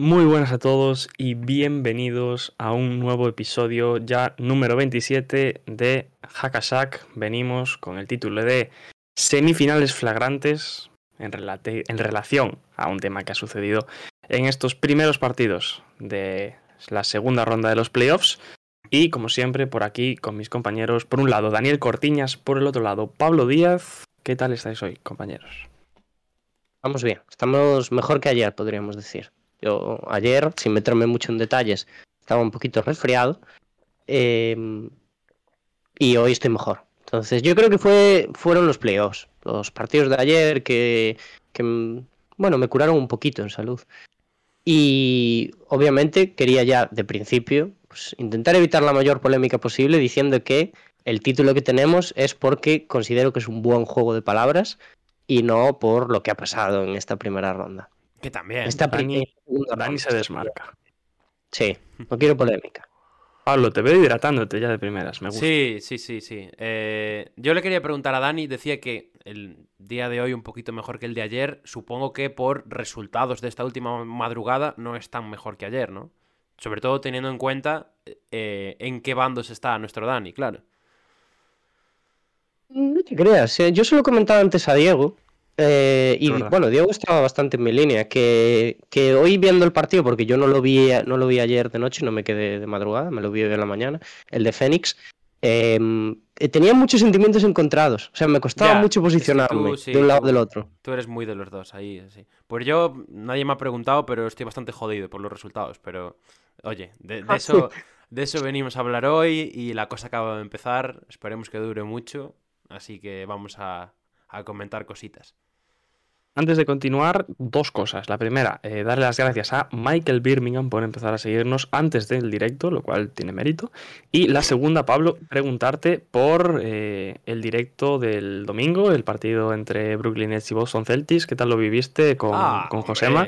Muy buenas a todos y bienvenidos a un nuevo episodio ya número 27 de Hackashack. Venimos con el título de Semifinales flagrantes en, en relación a un tema que ha sucedido en estos primeros partidos de la segunda ronda de los playoffs. Y como siempre, por aquí con mis compañeros, por un lado Daniel Cortiñas, por el otro lado Pablo Díaz. ¿Qué tal estáis hoy, compañeros? Vamos bien, estamos mejor que ayer, podríamos decir. Yo ayer, sin meterme mucho en detalles, estaba un poquito resfriado. Eh, y hoy estoy mejor. Entonces, yo creo que fue, fueron los playoffs, los partidos de ayer que, que, bueno, me curaron un poquito en salud. Y obviamente quería ya de principio pues, intentar evitar la mayor polémica posible diciendo que el título que tenemos es porque considero que es un buen juego de palabras y no por lo que ha pasado en esta primera ronda. Que también. Esta Dani, primera Dani se desmarca. Sí, no quiero polémica. Pablo, te veo hidratándote ya de primeras, me gusta. Sí, sí, sí, sí. Eh, yo le quería preguntar a Dani, decía que el día de hoy un poquito mejor que el de ayer, supongo que por resultados de esta última madrugada no es tan mejor que ayer, ¿no? Sobre todo teniendo en cuenta eh, en qué bandos está nuestro Dani, claro. No te creas, eh, yo se lo comentaba antes a Diego. Eh, y bueno, Diego estaba bastante en mi línea. Que, que hoy viendo el partido, porque yo no lo vi, no lo vi ayer de noche, no me quedé de madrugada, me lo vi hoy en la mañana, el de Fénix. eh, eh, tenía muchos sentimientos encontrados. O sea, me costaba Ya, mucho es que posicionarme tú, sí, de un lado tú- del otro. Tú eres muy de los dos ahí, sí. Pues yo, nadie me ha preguntado, pero estoy bastante jodido por los resultados. Pero, oye, de, de eso, de eso venimos a hablar hoy y la cosa acaba de empezar. Esperemos que dure mucho. Así que vamos a, a comentar cositas. Antes de continuar, dos cosas. La primera, eh, darle las gracias a Michael Birmingham por empezar a seguirnos antes del directo, lo cual tiene mérito. Y la segunda, Pablo, preguntarte por eh, el directo del domingo, el partido entre Brooklyn Nets y Boston Celtics. ¿Qué tal lo viviste con, Ah, con. Josema?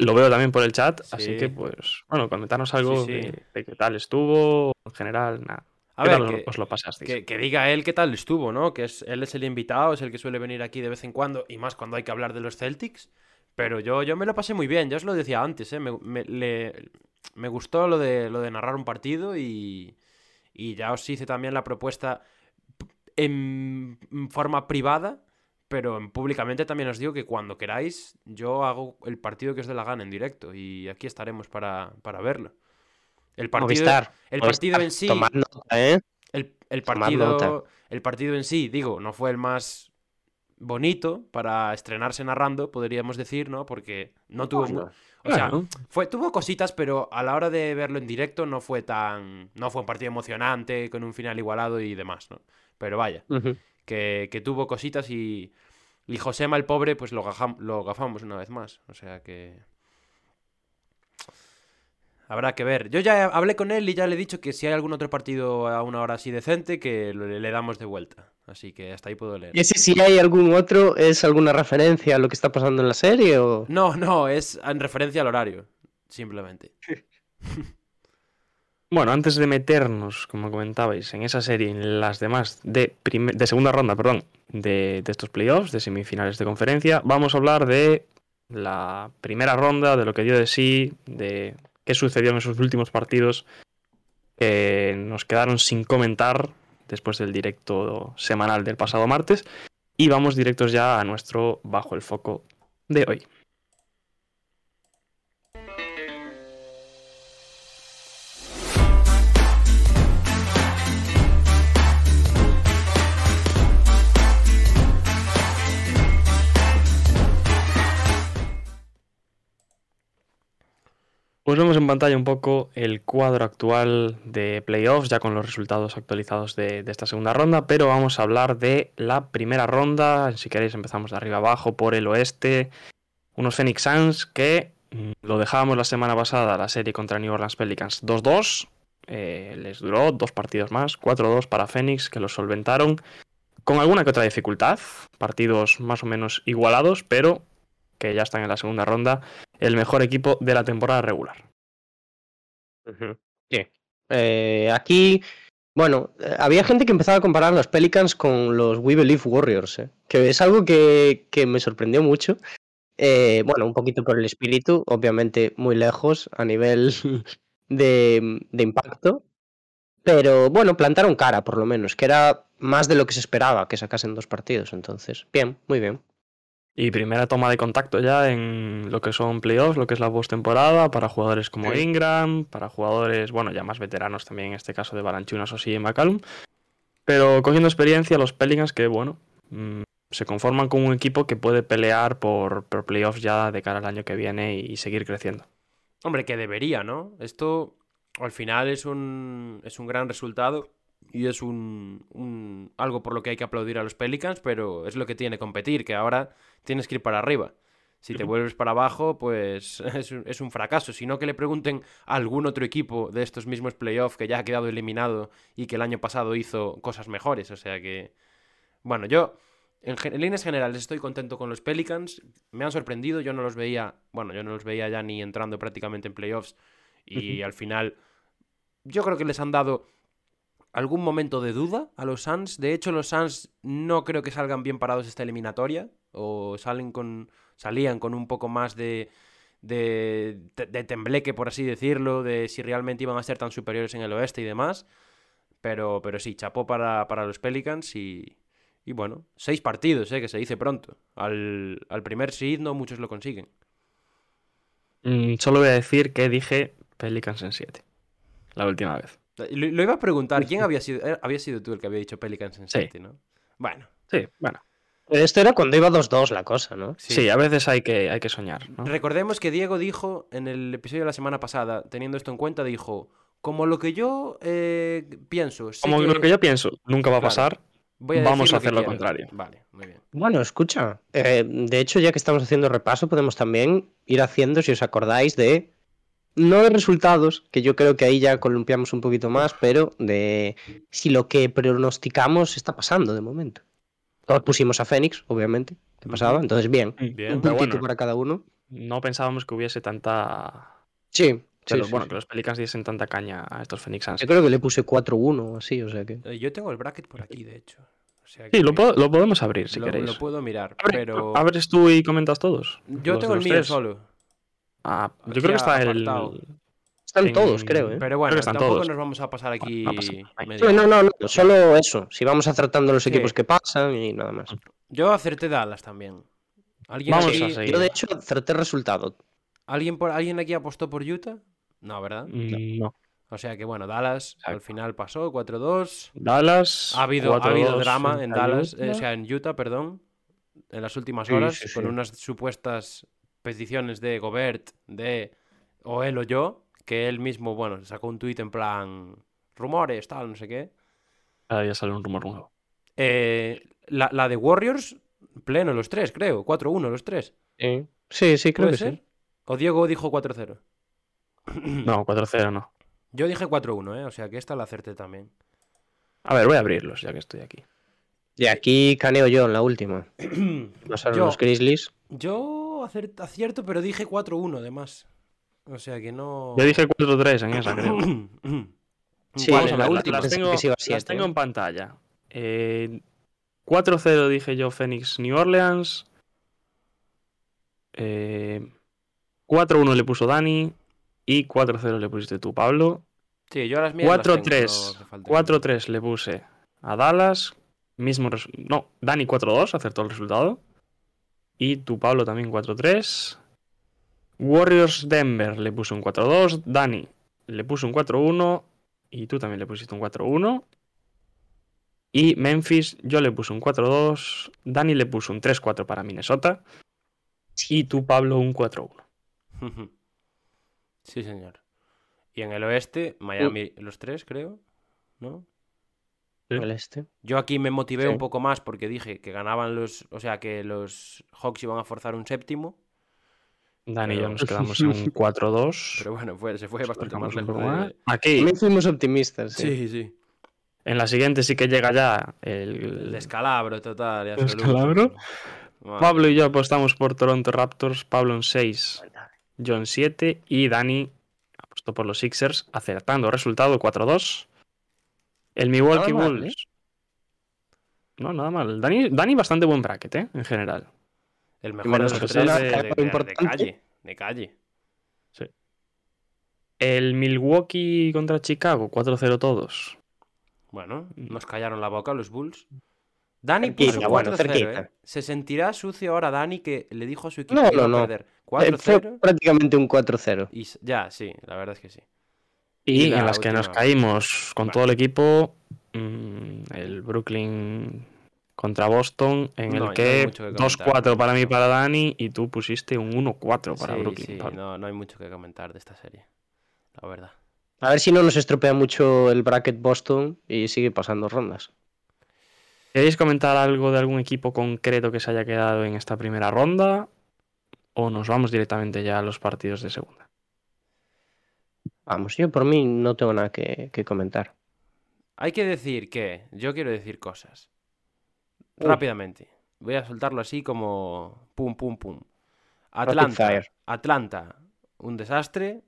Lo veo también por el chat, así Sí. que pues, bueno, comentarnos algo Sí, sí. De, de qué tal estuvo, en general, nada. A ¿Qué ver, que- os lo pasasteis? Que, que diga él qué tal estuvo, ¿no? Que es, él es el invitado, es el que suele venir aquí de vez en cuando, y más cuando hay que hablar de los Celtics. Pero yo, yo me lo pasé muy bien, ya os lo decía antes, ¿eh? Me, me- le- me gustó lo de, lo de narrar un partido y, y ya os hice también la propuesta en forma privada, pero en- públicamente también os digo que cuando queráis, yo hago el partido que os dé la gana en directo y aquí estaremos para, para verlo. El partido, Movistar, el Movistar, partido en sí, Tomad nota, ¿eh? el, el Tomad partido, nota. el partido en sí, digo, no fue el más bonito para estrenarse narrando, podríamos decir, ¿no? Porque no tuvo... O sea, Bueno. fue, tuvo cositas, pero a la hora de verlo en directo no fue tan... No fue un partido emocionante, con un final igualado y demás, ¿no? Pero vaya, que, que tuvo cositas y... Y Josema, el pobre, pues lo, gajam- lo gafamos una vez más. O sea que... Habrá que ver. Yo ya hablé con él y ya le he dicho que si hay algún otro partido a una hora así decente, que le damos de vuelta. Así que hasta ahí puedo leer. ¿Y ese si hay algún otro, es alguna referencia a lo que está pasando en la serie o...? No, no, es en referencia al horario. Simplemente. Bueno, antes de meternos, como comentabais, en esa serie y en las demás de, de segunda ronda, perdón, de, de estos playoffs, de semifinales de conferencia, vamos a hablar de la primera ronda, de lo que dio de sí, de qué sucedió en esos últimos partidos que nos quedaron sin comentar después del directo semanal del pasado martes. Y vamos directos ya a nuestro Bajo el Foco de hoy. Pues vemos en pantalla un poco el cuadro actual de playoffs, ya con los resultados actualizados de, esta segunda ronda, pero vamos a hablar de la primera ronda. Si queréis empezamos de arriba abajo por el oeste. Unos Phoenix Suns que mm, lo dejábamos la semana pasada, la serie contra New Orleans Pelicans 2-2. eh, les duró dos partidos más, 4-2 para Phoenix, que los solventaron con alguna que otra dificultad. Partidos más o menos igualados, pero que ya están en la segunda ronda. El mejor equipo de la temporada regular. Sí. Eh, aquí, bueno, eh, había gente que empezaba a comparar los Pelicans con los We Believe Warriors, eh, que es algo que, que me sorprendió mucho. Bueno, un poquito por el espíritu, obviamente muy lejos a nivel de, de impacto. Pero bueno, plantaron cara, por lo menos, que era más de lo que se esperaba que sacasen dos partidos. Entonces, bien, muy bien. Y primera toma de contacto ya en lo que son playoffs, lo que es la postemporada, para jugadores como Sí. Ingram, para jugadores, bueno, ya más veteranos también, en este caso de Balanchunas o sí y McCallum. Pero cogiendo experiencia, los Pelicans que, bueno, mm, se conforman con un equipo que puede pelear por, por playoffs ya de cara al año que viene y, y seguir creciendo. Hombre, que debería, ¿no? Esto al final es un, es un gran resultado y es un, un- algo por lo que hay que aplaudir a los Pelicans, pero es lo que tiene competir, que ahora tienes que ir para arriba. Si te vuelves para abajo, pues es un, es un fracaso. Si no, que le pregunten a algún otro equipo de estos mismos playoffs que ya ha quedado eliminado y que el año pasado hizo cosas mejores. O sea que, bueno, yo en, en líneas generales estoy contento con los Pelicans. Me han sorprendido, yo no los veía, bueno, yo no los veía ya ni entrando prácticamente en playoffs. Y al final, yo creo que les han dado algún momento de duda a los Suns. De hecho, los Suns no creo que salgan bien parados esta eliminatoria. O salen con. salían con un poco más de. De, tembleque, por así decirlo, de si realmente iban a ser tan superiores en el oeste y demás. Pero, pero sí, chapó para, para los Pelicans y, y bueno, seis partidos, eh, que se dice pronto. Al, al primer seed no muchos lo consiguen. Mm, solo voy a decir que dije Pelicans en 7. La última vez. Lo, lo iba a preguntar, ¿quién había sido? eh, Había sido tú el que había dicho Pelicans en Sí. 7, ¿no? Bueno, Sí, bueno. Esto era cuando iba 2-2 la cosa, ¿no? sí. Sí, a veces hay que, hay que soñar. ¿no? Recordemos que Diego dijo en el episodio de la semana pasada, teniendo esto en cuenta, dijo, como lo que yo eh, pienso, Como lo que yo pienso nunca va a Claro. pasar, voy a vamos a hacer lo quiero". contrario. Vale, muy bien. Bueno, escucha. eh, de hecho, ya que estamos haciendo repaso, podemos también ir haciendo, si os acordáis, de. No de resultados, que yo creo que ahí ya columpiamos un poquito más, pero de si lo que pronosticamos está pasando de momento. Todos pusimos a Fénix, obviamente, que pasaba, entonces bien. Bien, un puntito bueno. para cada uno. no pensábamos que hubiese tanta. Sí, Pero sí, bueno, sí, que los Pelicans diesen tanta caña a estos Phoenix Suns. Yo creo que le puse 4-1 o así, o sea que. Eh, Yo tengo el bracket por aquí, de hecho. O sea Sí, lo, po- lo podemos abrir si lo- queréis. lo puedo mirar, Abre- pero... Abres tú y comentas todos. Yo tengo el mío tres. solo. Ah, yo creo que está el. Están En- todos, creo, ¿eh? Pero bueno, que están tampoco todos. nos vamos a pasar aquí no no, no, no, solo eso. Si vamos acertando los Sí. equipos que pasan y nada más. Yo acerté Dallas también. ¿Alguien, Vamos aquí, a seguir. Yo, de hecho, acerté resultado. ¿alguien, por, ¿Alguien aquí apostó por Utah? No, ¿verdad? Mm, No. O sea que bueno, Dallas al final pasó 4-2. Dallas. Ha habido, ha 4-2 habido drama en a Dallas, eh, o sea, en Utah, perdón, en las últimas Sí, horas, sí, con unas supuestas peticiones de Gobert, de o él o yo, que él mismo, bueno, sacó un tuit en plan rumores, tal, no sé qué. Cada día sale un rumor nuevo. Eh, la, la de Warriors, pleno los tres, creo, 4-1 los tres. Sí, sí, sí, creo ¿Puede que ser? sí. ¿O Diego dijo 4-0? No, 4-0 no. Yo dije 4-1, ¿eh? O sea que esta la acerté también. A ver, voy a abrirlos ya que estoy aquí. Y aquí caneo yo en la última. Pasaron Yo- los Grizzlies. Yo acierto, pero dije 4-1 además. O sea que no... Yo dije 4-3 en esa, creo. Sí, a la última las tengo, a las ¿eh? en pantalla. Eh, 4-0 dije yo Phoenix New Orleans. Eh, 4-1 le puso Dani. Y 4-0 le pusiste tú, Pablo. Sí, yo las mías las no 4-3. hace falta. 4-3 le puse a Dallas. Mismo No, Dani 4-2, acertó el resultado. Y tú, Pablo, también 4-3. Warriors Denver le puso un 4-2. Dani le puso un 4-1. Y tú también le pusiste un 4-1. Y Memphis, yo le puse un 4-2. Dani le puso un 3-4 para Minnesota. Y tú, Pablo, un 4-1. Sí, señor. Y en el oeste, Miami los tres, creo. ¿No? El este. Yo aquí me motivé Sí. un poco más porque dije que ganaban los. O sea, que los Hawks iban a forzar un séptimo. Dani y yo nos quedamos en un 4-2. Pero bueno, fue- se fue bastante más lejos. Aquí, También fuimos optimistas. Sí. Sí, sí. en la siguiente sí que llega ya El el... descalabro total y absoluto. descalabro? Madre Pablo y yo apostamos por Toronto Raptors, Pablo en 6, yo en 7 y Dani apostó por los Sixers, acertando resultado 4-2. El Milwaukee Nada mal, Bulls. No, nada mal. Dani, Dani bastante buen bracket, ¿eh? En general. El mejor de los tres de, de- de- calle. De calle. El Milwaukee contra Chicago, 4-0 todos. Bueno, Mm. nos callaron la boca los Bulls. Dani puso bueno, 4-0, cerquita. ¿eh? Se sentirá sucio ahora Dani que le dijo a su equipo No, que iba no, a no. perder. Eh, Fue 4-0 prácticamente un 4-0. y s- ya, sí, la verdad es que sí. Y, Y la en las que nos caímos con Vale. todo el equipo, mm, el Brooklyn contra Boston, en No, el no que mucho que 2-4 comentar. para mí para Dani, y tú pusiste un 1-4 para sí, Brooklyn. sí, no, no hay mucho que comentar de esta serie. La verdad. A ver si no nos estropea mucho el bracket Boston y sigue pasando rondas. ¿Queréis comentar algo de algún equipo concreto que se haya quedado en esta primera ronda? ¿O nos vamos directamente ya a los partidos de segunda? Vamos, yo por mí no tengo nada que, que comentar. Hay que decir que yo quiero decir cosas. Uy. Rápidamente. Voy a soltarlo así como pum, pum, pum. Atlanta. Atlanta, un desastre.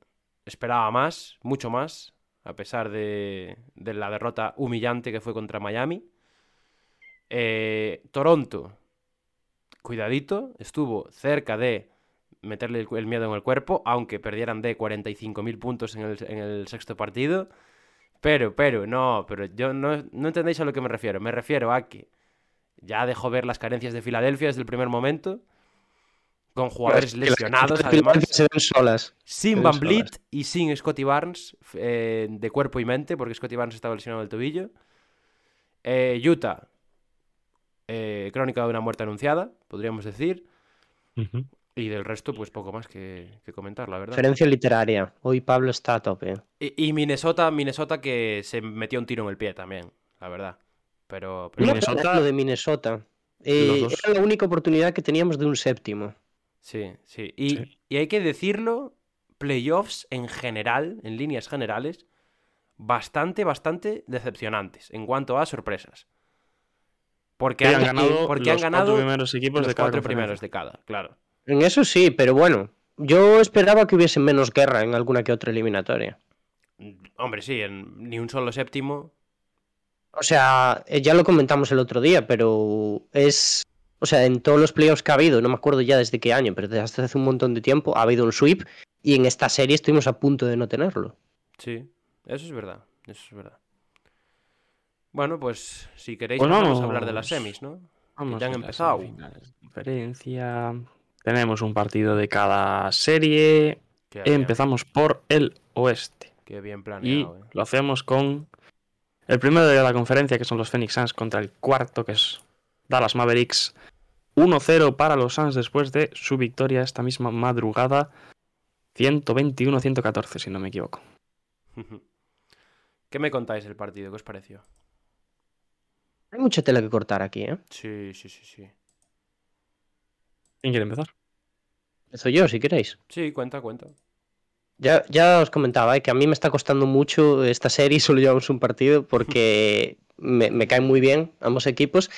Esperaba más, mucho más, a pesar de, de la derrota humillante que fue contra Miami. Eh, Toronto, cuidadito, estuvo cerca de meterle el, el miedo en el cuerpo, aunque perdieran de 45.000 puntos en el, en el sexto partido. Pero, pero, no, pero yo no, no entendéis a lo que me refiero. Me refiero a que ya dejó ver las carencias de Filadelfia desde el primer momento, con jugadores lesionados además. Se ven solas. Sin Van Vliet y sin Scotty Barnes eh, de cuerpo y mente, porque Scotty Barnes estaba lesionado del tobillo. Eh, Utah, eh, crónica de una muerte anunciada, podríamos decir. Y del resto, pues poco más que, que comentar, la verdad. Referencia literaria. Hoy Pablo está a tope. Y, y Minnesota, Minnesota que se metió un tiro en el pie también, la verdad. Pero, pero Minnesota- lo de Minnesota. Eh, dos. Era la única oportunidad que teníamos de un séptimo. sí, sí. Y, Sí. y hay que decirlo, playoffs en general, en líneas generales, bastante, bastante decepcionantes en cuanto a sorpresas. Porque Sí, han, han ganado porque han los ganado cuatro primeros equipos los de cada cuatro primeros de cada, claro. En eso sí, pero bueno. Yo esperaba que hubiese menos guerra en alguna que otra eliminatoria. Hombre, sí, en ni un solo séptimo. O sea, eh, ya lo comentamos el otro día, pero es. O sea, en todos los playoffs que ha habido, no me acuerdo ya desde qué año, pero desde hace un montón de tiempo ha habido un sweep y en esta serie estuvimos a punto de no tenerlo. Sí, eso es verdad, eso es verdad. Bueno, pues si queréis Pues pasamos a vamos. hablar de las semis, ¿no? Vamos ya han empezado. conferencia. Tenemos un partido de cada serie. Qué bien, Empezamos por el oeste. qué bien Y planeado, eh. lo hacemos con el primero de la conferencia, que son los Phoenix Suns, contra el cuarto, que es Dallas Mavericks. 1-0 para los Suns después de su victoria esta misma madrugada. 121-114, si no me equivoco. ¿Qué me contáis del partido? ¿Qué os pareció? Hay mucha tela que cortar aquí, ¿eh? Sí, sí, sí, sí. ¿Quién quiere empezar? Empiezo yo, si queréis. Sí, cuenta, cuenta. Ya, ya os comentaba ¿eh? que a mí me está costando mucho esta serie solo llevamos un partido porque me, me caen muy bien ambos equipos.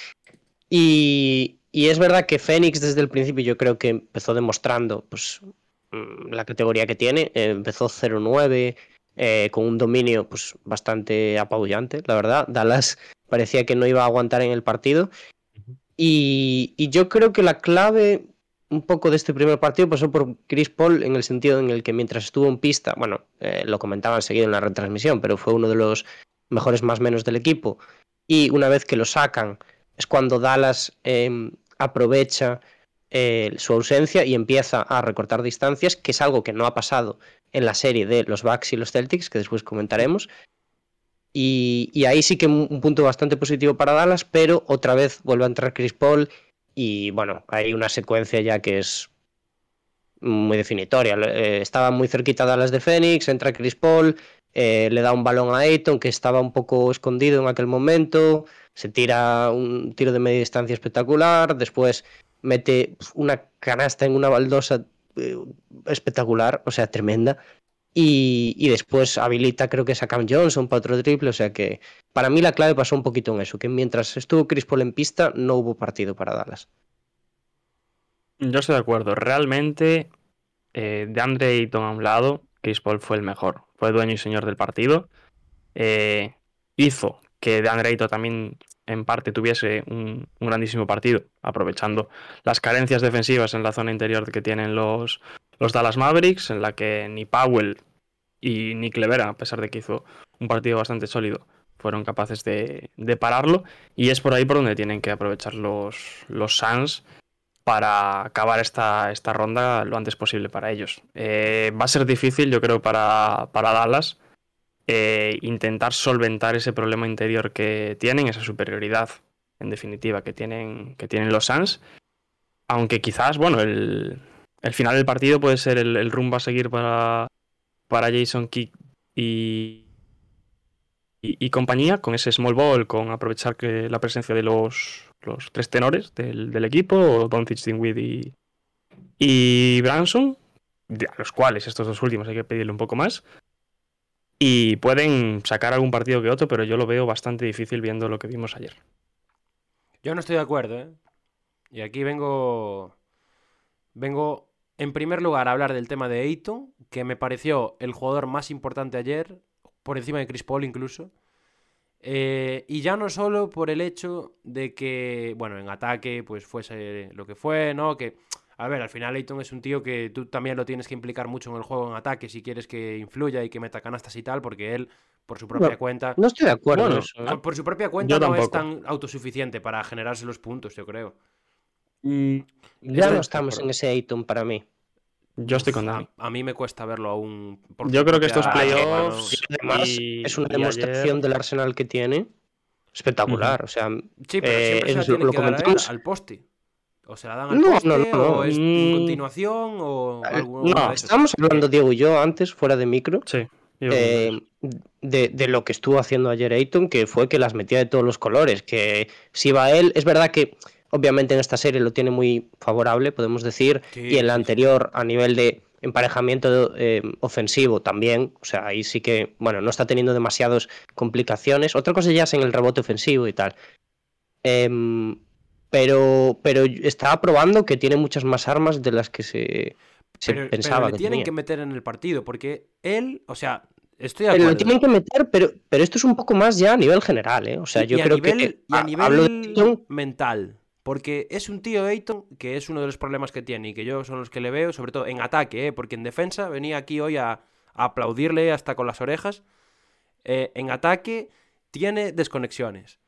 Y, y es verdad que Fénix desde el principio yo creo que empezó demostrando pues, mm, la categoría que tiene. Eh, empezó 0-9 eh, con un dominio pues, bastante apabullante, la verdad. Dallas parecía que no iba a aguantar en el partido. Y, y yo creo que la clave un poco de este primer partido pasó por Chris Paul en el sentido en el que mientras estuvo en pista, bueno, eh, lo comentaban seguido en la retransmisión, pero fue uno de los mejores más menos del equipo. Y una vez que lo sacan, es cuando Dallas eh, aprovecha eh, su ausencia y empieza a recortar distancias, que es algo que no ha pasado en la serie de los Bucks y los Celtics, que después comentaremos. Y, y ahí sí que un punto bastante positivo para Dallas, pero otra vez vuelve a entrar Chris Paul y bueno, hay una secuencia ya que es muy definitoria. Eh, estaba muy cerquita Dallas de Phoenix, entra Chris Paul, eh, le da un balón a Ayton que estaba un poco escondido en aquel momento, se tira un tiro de media distancia espectacular, después mete una canasta en una baldosa eh, espectacular, o sea, tremenda. Y, después habilita, creo que es a Cam Johnson para otro triple. O sea que para mí la clave pasó un poquito en eso, que mientras estuvo Chris Paul en pista, no hubo partido para Dallas. Yo estoy de acuerdo. Realmente, eh, de Andre Ayton a un lado, Chris Paul fue el mejor. Fue dueño y señor del partido. Eh, hizo que de Andre Ayton también en parte tuviese un, grandísimo partido, aprovechando las carencias defensivas en la zona interior que tienen los, los Dallas Mavericks, en la que ni Powell y ni Clevera, a pesar de que hizo un partido bastante sólido, fueron capaces de, pararlo. Y es por ahí por donde tienen que aprovechar los, los Suns para acabar esta, esta ronda lo antes posible para ellos. Eh, va a ser difícil, yo creo, para, para Dallas eh, intentar solventar ese problema interior que tienen, esa superioridad, en definitiva, que tienen, que tienen los Suns. Aunque quizás, bueno, el, el final del partido puede ser el, el, rumbo a seguir para, para Jason Kidd y, compañía, con ese small ball, con aprovechar la presencia de los, los tres tenores del, del equipo, Doncic, Dinwiddie y, y Branson, a los cuales estos dos últimos hay que pedirle un poco más. Y pueden sacar algún partido que otro, pero yo lo veo bastante difícil viendo lo que vimos ayer. Yo no estoy de acuerdo, ¿eh? Y aquí vengo. Vengo, en primer lugar, hablar del tema de Ayton, que me pareció el jugador más importante ayer, por encima de Chris Paul incluso. Eh, y ya no solo por el hecho de que, bueno, en ataque, pues fuese lo que fue, ¿no? Que a ver, al final Ayton es un tío que tú también lo tienes que implicar mucho en el juego en ataque si quieres que influya y que meta canastas y tal, porque él, por su propia cuenta. No estoy de acuerdo. Bueno, eso, ¿eh? Por su propia cuenta no es tan autosuficiente para generarse los puntos, yo creo. Mm, ya no estamos en ese Ayton para mí. Yo estoy con. A, a, mí me cuesta verlo aún. Yo creo que estos playoffs. Y además, y, es una demostración ayer... del arsenal que tiene. Espectacular. Uh -huh. O sea, sí, pero eh, es, lo, lo comentamos. Al poste. O se la dan al no, poste, no, no, no, o es mm... continuación, o algo No, estábamos hablando, Diego y yo, antes, fuera de micro. Sí. Eh, de, de, lo que estuvo haciendo ayer Ayton, que fue que las metía de todos los colores. Que si va él, es verdad que obviamente en esta serie lo tiene muy favorable, podemos decir, sí, y en la anterior, a nivel de emparejamiento eh, ofensivo también, o sea, ahí sí que, bueno, no está teniendo demasiadas complicaciones. Otra cosa ya es en el rebote ofensivo y tal. Eh, pero, pero está probando que tiene muchas más armas de las que se, se pero, pensaba. Pero le que tienen tenía. que meter en el partido, porque él, o sea, estoy Pero lo tienen que meter, pero, pero esto es un poco más ya a nivel general, ¿eh? O sea, y, yo y creo nivel, que. Y a nivel de... mental. Porque es un tío Ayton que es uno de los problemas que tiene y que yo son los que le veo, sobre todo en ataque, ¿eh? porque en defensa venía aquí hoy a, a aplaudirle hasta con las orejas. Eh, en ataque tiene desconexiones.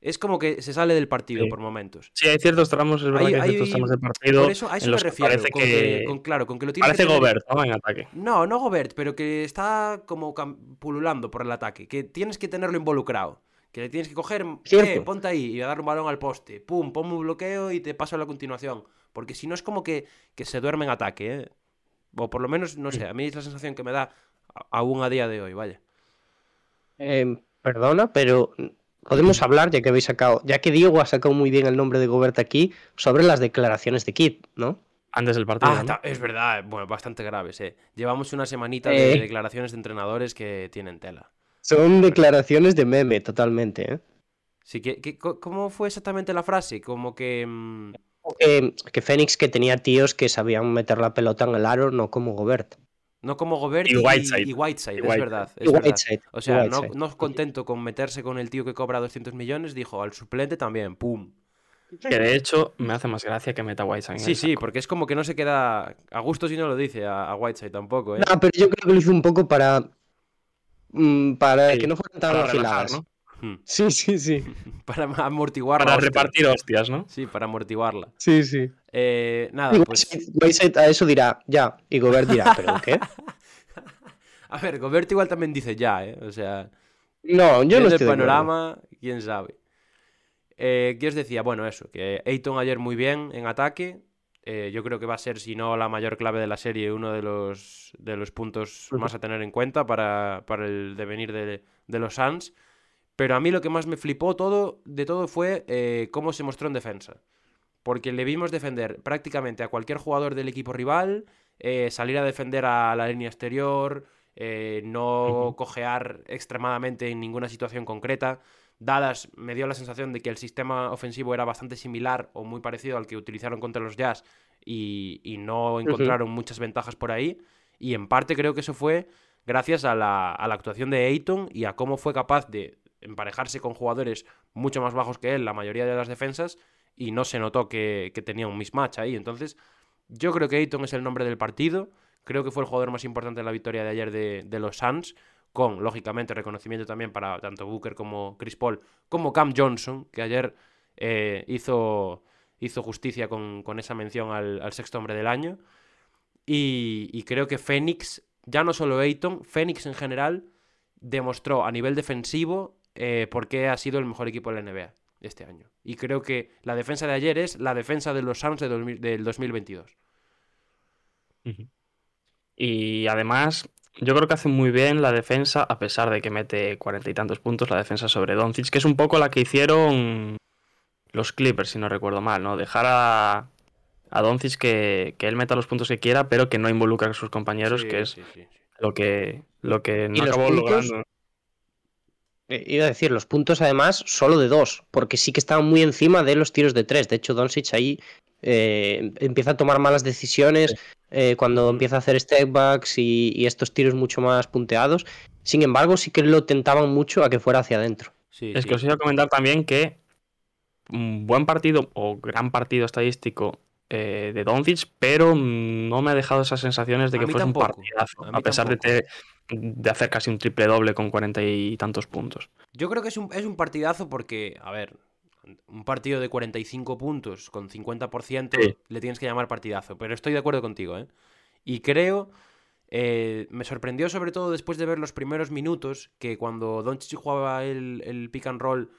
Es como que se sale del partido sí. por momentos. Sí, hay ciertos tramos, es verdad hay, que hay ciertos tramos del partido. Por eso a eso me refiero. Parece con que... que con, claro, con que lo tiene Parece que tener... Gobert, ¿no? En ataque. No, no Gobert, pero que está como pululando por el ataque. Que tienes que tenerlo involucrado. Que le tienes que coger, eh, ponte ahí y a dar un balón al poste. Pum, ponme un bloqueo y te paso a la continuación. Porque si no es como que, que se duerme en ataque, ¿eh? O por lo menos, no sé, a mí es la sensación que me da aún a día de hoy, vaya. Eh, perdona, pero podemos hablar, ya que habéis sacado, ya que Diego ha sacado muy bien el nombre de Gobert aquí, sobre las declaraciones de Kid, ¿no? Antes del partido. Ah, ¿no? es verdad, bueno, bastante graves, eh. Llevamos una semanita eh. de declaraciones de entrenadores que tienen tela. Son declaraciones de meme, totalmente, ¿eh? Sí, que, que, ¿cómo fue exactamente la frase? Como que... Mmm... que... Que Fénix que tenía tíos que sabían meter la pelota en el aro, no como Gobert. No como Gobert y, y Whiteside, y Whiteside, y es Whiteside. verdad. Es y verdad. Whiteside. O sea, Whiteside. no, no contento con meterse con el tío que cobra 200 millones, dijo al suplente también, ¡pum! Que de hecho me hace más gracia que meta Whiteside. Sí, sí, porque es como que no se queda a gusto si no lo dice a, a Whiteside tampoco, ¿eh? No, pero yo creo que lo hizo un poco para. Mmm, para sí, que no fueran tan afiladas. ¿no? Hmm. Sí, sí, sí. para amortiguarla. Para hostia. repartir hostias, ¿no? Sí, para amortiguarla. Sí, sí. Eh, nada, y pues. Whiteside a eso dirá, ya. Y Gobert dirá, ¿pero qué? a ver, Gobert igual también dice ya, ¿eh? O sea. No, yo no estoy el panorama, quién sabe. Eh, ¿Qué os decía? Bueno, eso, que Ayton ayer muy bien en ataque. Eh, yo creo que va a ser, si no la mayor clave de la serie, uno de los, de los puntos más a tener en cuenta para, para el devenir de, de los Suns. Pero a mí lo que más me flipó todo, de todo fue eh, cómo se mostró en defensa. Porque le vimos defender prácticamente a cualquier jugador del equipo rival, eh, salir a defender a la línea exterior, eh, no cojear extremadamente en ninguna situación concreta. Dallas me dio la sensación de que el sistema ofensivo era bastante similar o muy parecido al que utilizaron contra los Jazz y, y no encontraron muchas ventajas por ahí. Y en parte creo que eso fue gracias a la, a la actuación de Ayton y a cómo fue capaz de emparejarse con jugadores mucho más bajos que él, la mayoría de las defensas, y no se notó que, que tenía un mismatch ahí. Entonces, yo creo que Ayton es el nombre del partido. Creo que fue el jugador más importante en la victoria de ayer de, de los Suns con, lógicamente, reconocimiento también para tanto Booker como Chris Paul, como Cam Johnson, que ayer eh, hizo, hizo justicia con, esa mención al, sexto hombre del año. Y, creo que Phoenix, ya no solo Ayton, Phoenix en general, demostró a nivel defensivo eh, por qué ha sido el mejor equipo de la NBA este año. Y creo que la defensa de ayer es la defensa de los Suns de 2000, del 2022. Uh -huh. Y además, yo creo que hace muy bien la defensa, a pesar de que mete cuarenta y tantos puntos, la defensa sobre Doncic, que es un poco la que hicieron los Clippers, si no recuerdo mal, ¿no? Dejar a, a Doncic que, que él meta los puntos que quiera, pero que no involucre a sus compañeros, Sí, que es sí, sí, sí. lo que, lo que no acabó puntos, logrando. Eh, Iba a decir, los puntos además solo de dos, porque sí que estaban muy encima de los tiros de tres. De hecho, Doncic ahí eh, empieza a tomar malas decisiones eh, cuando empieza a hacer step backs y, y estos tiros mucho más punteados. Sin embargo, sí que lo tentaban mucho a que fuera hacia adentro. Sí, Es sí. que os iba a comentar también que un buen partido o gran partido estadístico eh, de Doncic, pero mm, no me ha dejado esas sensaciones de que fuese un partidazo, a pesar de, te- de hacer casi un triple doble con cuarenta y tantos puntos. Yo creo que es un, es un partidazo porque, a ver, un partido de 45 puntos con 50% Sí. le tienes que llamar partidazo, pero estoy de acuerdo contigo, ¿eh? Y creo, eh, me sorprendió sobre todo después de ver los primeros minutos que cuando Doncic jugaba el, el pick and roll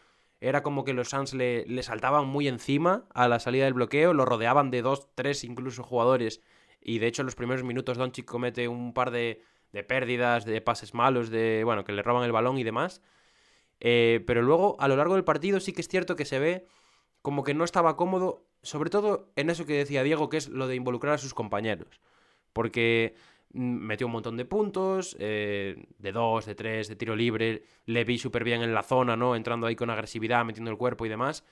era como que los Suns le, le saltaban muy encima a la salida del bloqueo, lo rodeaban de dos, tres incluso jugadores y de hecho en los primeros minutos Doncic comete un par de, de pérdidas, de pases malos, de bueno, que le roban el balón y demás. Eh, pero luego, a lo largo del partido, sí que es cierto que se ve como que no estaba cómodo, sobre todo en eso que decía Diego, que es lo de involucrar a sus compañeros. Porque mm, metió un montón de puntos, eh, de dos, de tres, de tiro libre, le vi súper bien en la zona, ¿no? Entrando ahí con agresividad, metiendo el cuerpo y demás.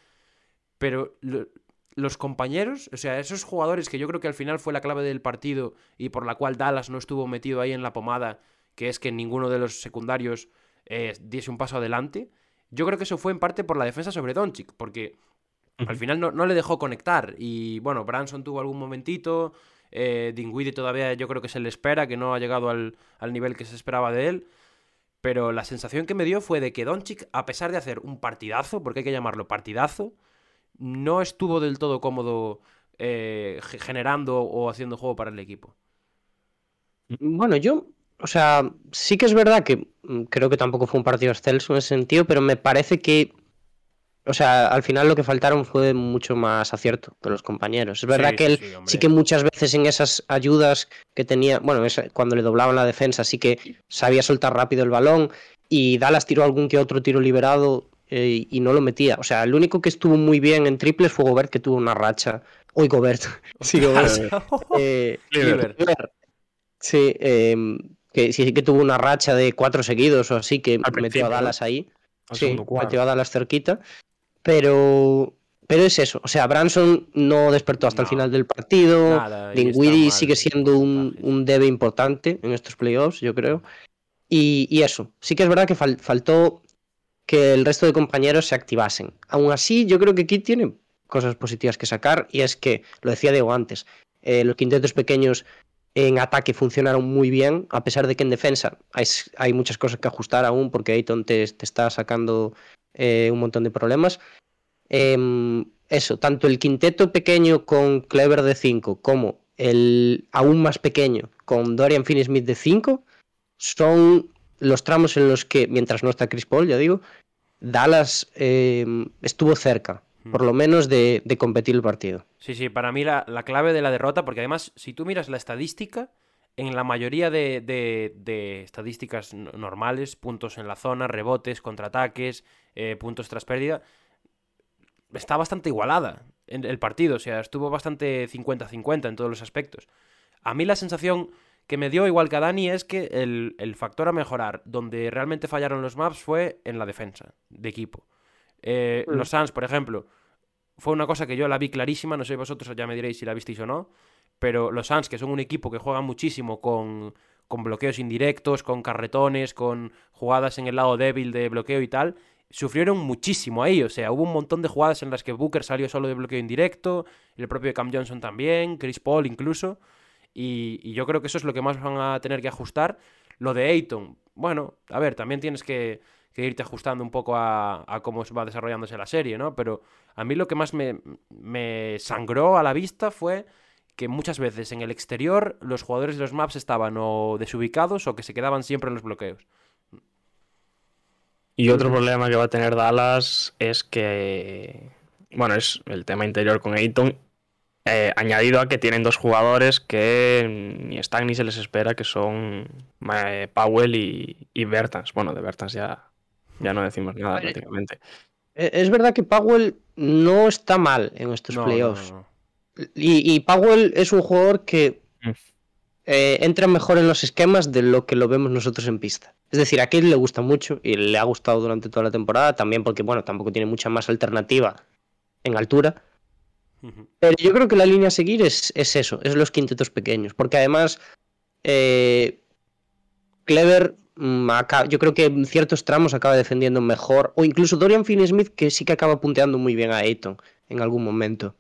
Pero lo- los compañeros, o sea, esos jugadores que yo creo que al final fue la clave del partido y por la cual Dallas no estuvo metido ahí en la pomada, que es que ninguno de los secundarios eh, diese un paso adelante, yo creo que eso fue en parte por la defensa sobre Doncic, porque al final no, no le dejó conectar. Y bueno, Branson tuvo algún momentito. Eh, Dinwiddie todavía yo creo que se le espera, que no ha llegado al, al nivel que se esperaba de él. Pero la sensación que me dio fue de que Doncic, a pesar de hacer un partidazo, porque hay que llamarlo partidazo, no estuvo del todo cómodo eh, ge- generando o haciendo juego para el equipo. Bueno, yo, o sea, sí que es verdad que mm, creo que tampoco fue un partido excelso en ese sentido, pero me parece que, o sea, al final lo que faltaron fue mucho más acierto de los compañeros. Es verdad Sí, que él sí, que muchas veces en esas ayudas que tenía, bueno, cuando le doblaban la defensa, sí que sabía soltar rápido el balón y Dallas tiró algún que otro tiro liberado eh, y no lo metía. O sea, el único que estuvo muy bien en triples fue Gobert, que tuvo una racha. Hoy Gobert. sí, Gobert. Eh. Cleaver. Sí, eh, que sí que tuvo una racha de cuatro seguidos o así que metió a. Dallas ahí. Sí, metió a Dallas cerquita. Pero, pero es eso. O sea, Branson no despertó hasta el final del partido. Nada, sigue en siendo un, debe importante en estos playoffs, yo creo. Y, y eso. Sí que es verdad que fal- faltó que el resto de compañeros se activasen. Aún así, yo creo que aquí tiene cosas positivas que sacar. Y es que, lo decía Diego antes, eh, los quintetos pequeños en ataque funcionaron muy bien, a pesar de que en defensa hay, muchas cosas que ajustar aún, porque Ayton te, te está sacando eh, un montón de problemas. Em, eso, tanto el quinteto pequeño con Clever de 5 como el aún más pequeño con Dorian Finney-Smith de 5 son los tramos en los que, mientras no está Chris Paul, ya digo, Dallas em, estuvo cerca, por lo menos, de, de competir el partido. Sí, sí, para mí la, la clave de la derrota, porque además, si tú miras la estadística, en la mayoría de, de- de estadísticas no- normales, puntos en la zona, rebotes, contraataques, eh, puntos tras pérdida, está bastante igualada en el partido, o sea, estuvo bastante 50-50 en todos los aspectos. a mí la sensación que me dio igual que a Dani es que el, el factor a mejorar donde realmente fallaron los maps fue en la defensa de equipo. Eh, Mm. Los Suns, por ejemplo, fue una cosa que yo la vi clarísima, no sé vosotros ya me diréis si la visteis o no, pero los Suns, que son un equipo que juega muchísimo con, con bloqueos indirectos, con carretones, con jugadas en el lado débil de bloqueo y tal, sufrieron muchísimo ahí, o sea, hubo un montón de jugadas en las que Booker salió solo de bloqueo indirecto, el propio Cam Johnson también, Chris Paul incluso, y, y yo creo que eso es lo que más van a tener que ajustar. Lo de Ayton, bueno, a ver, también tienes que, que irte ajustando un poco a, a cómo va desarrollándose la serie, ¿no? Pero a mí lo que más me, me sangró a la vista fue que muchas veces en el exterior los jugadores de los maps estaban o desubicados o que se quedaban siempre en los bloqueos. Y otro problema que va a tener Dallas es que, bueno, es el tema interior con Ayton, eh, añadido a que tienen dos jugadores que ni están ni se les espera, que son eh, Powell y, y Bertans. Bueno, de Bertans ya, ya no decimos nada Vale. prácticamente. Eh, Es verdad que Powell no está mal en estos No, playoffs. no, no. Y, y Powell es un jugador que Mm. eh, entra mejor en los esquemas de lo que lo vemos nosotros en pista. Es decir, a Kate le gusta mucho y le ha gustado durante toda la temporada, también porque, bueno, tampoco tiene mucha más alternativa en altura. Pero yo creo que la línea a seguir es, es eso, es los quintetos pequeños. Porque además, eh, Clever, yo creo que en ciertos tramos acaba defendiendo mejor. O incluso Dorian Finney-Smith, que sí que acaba punteando muy bien a Ayton en algún momento.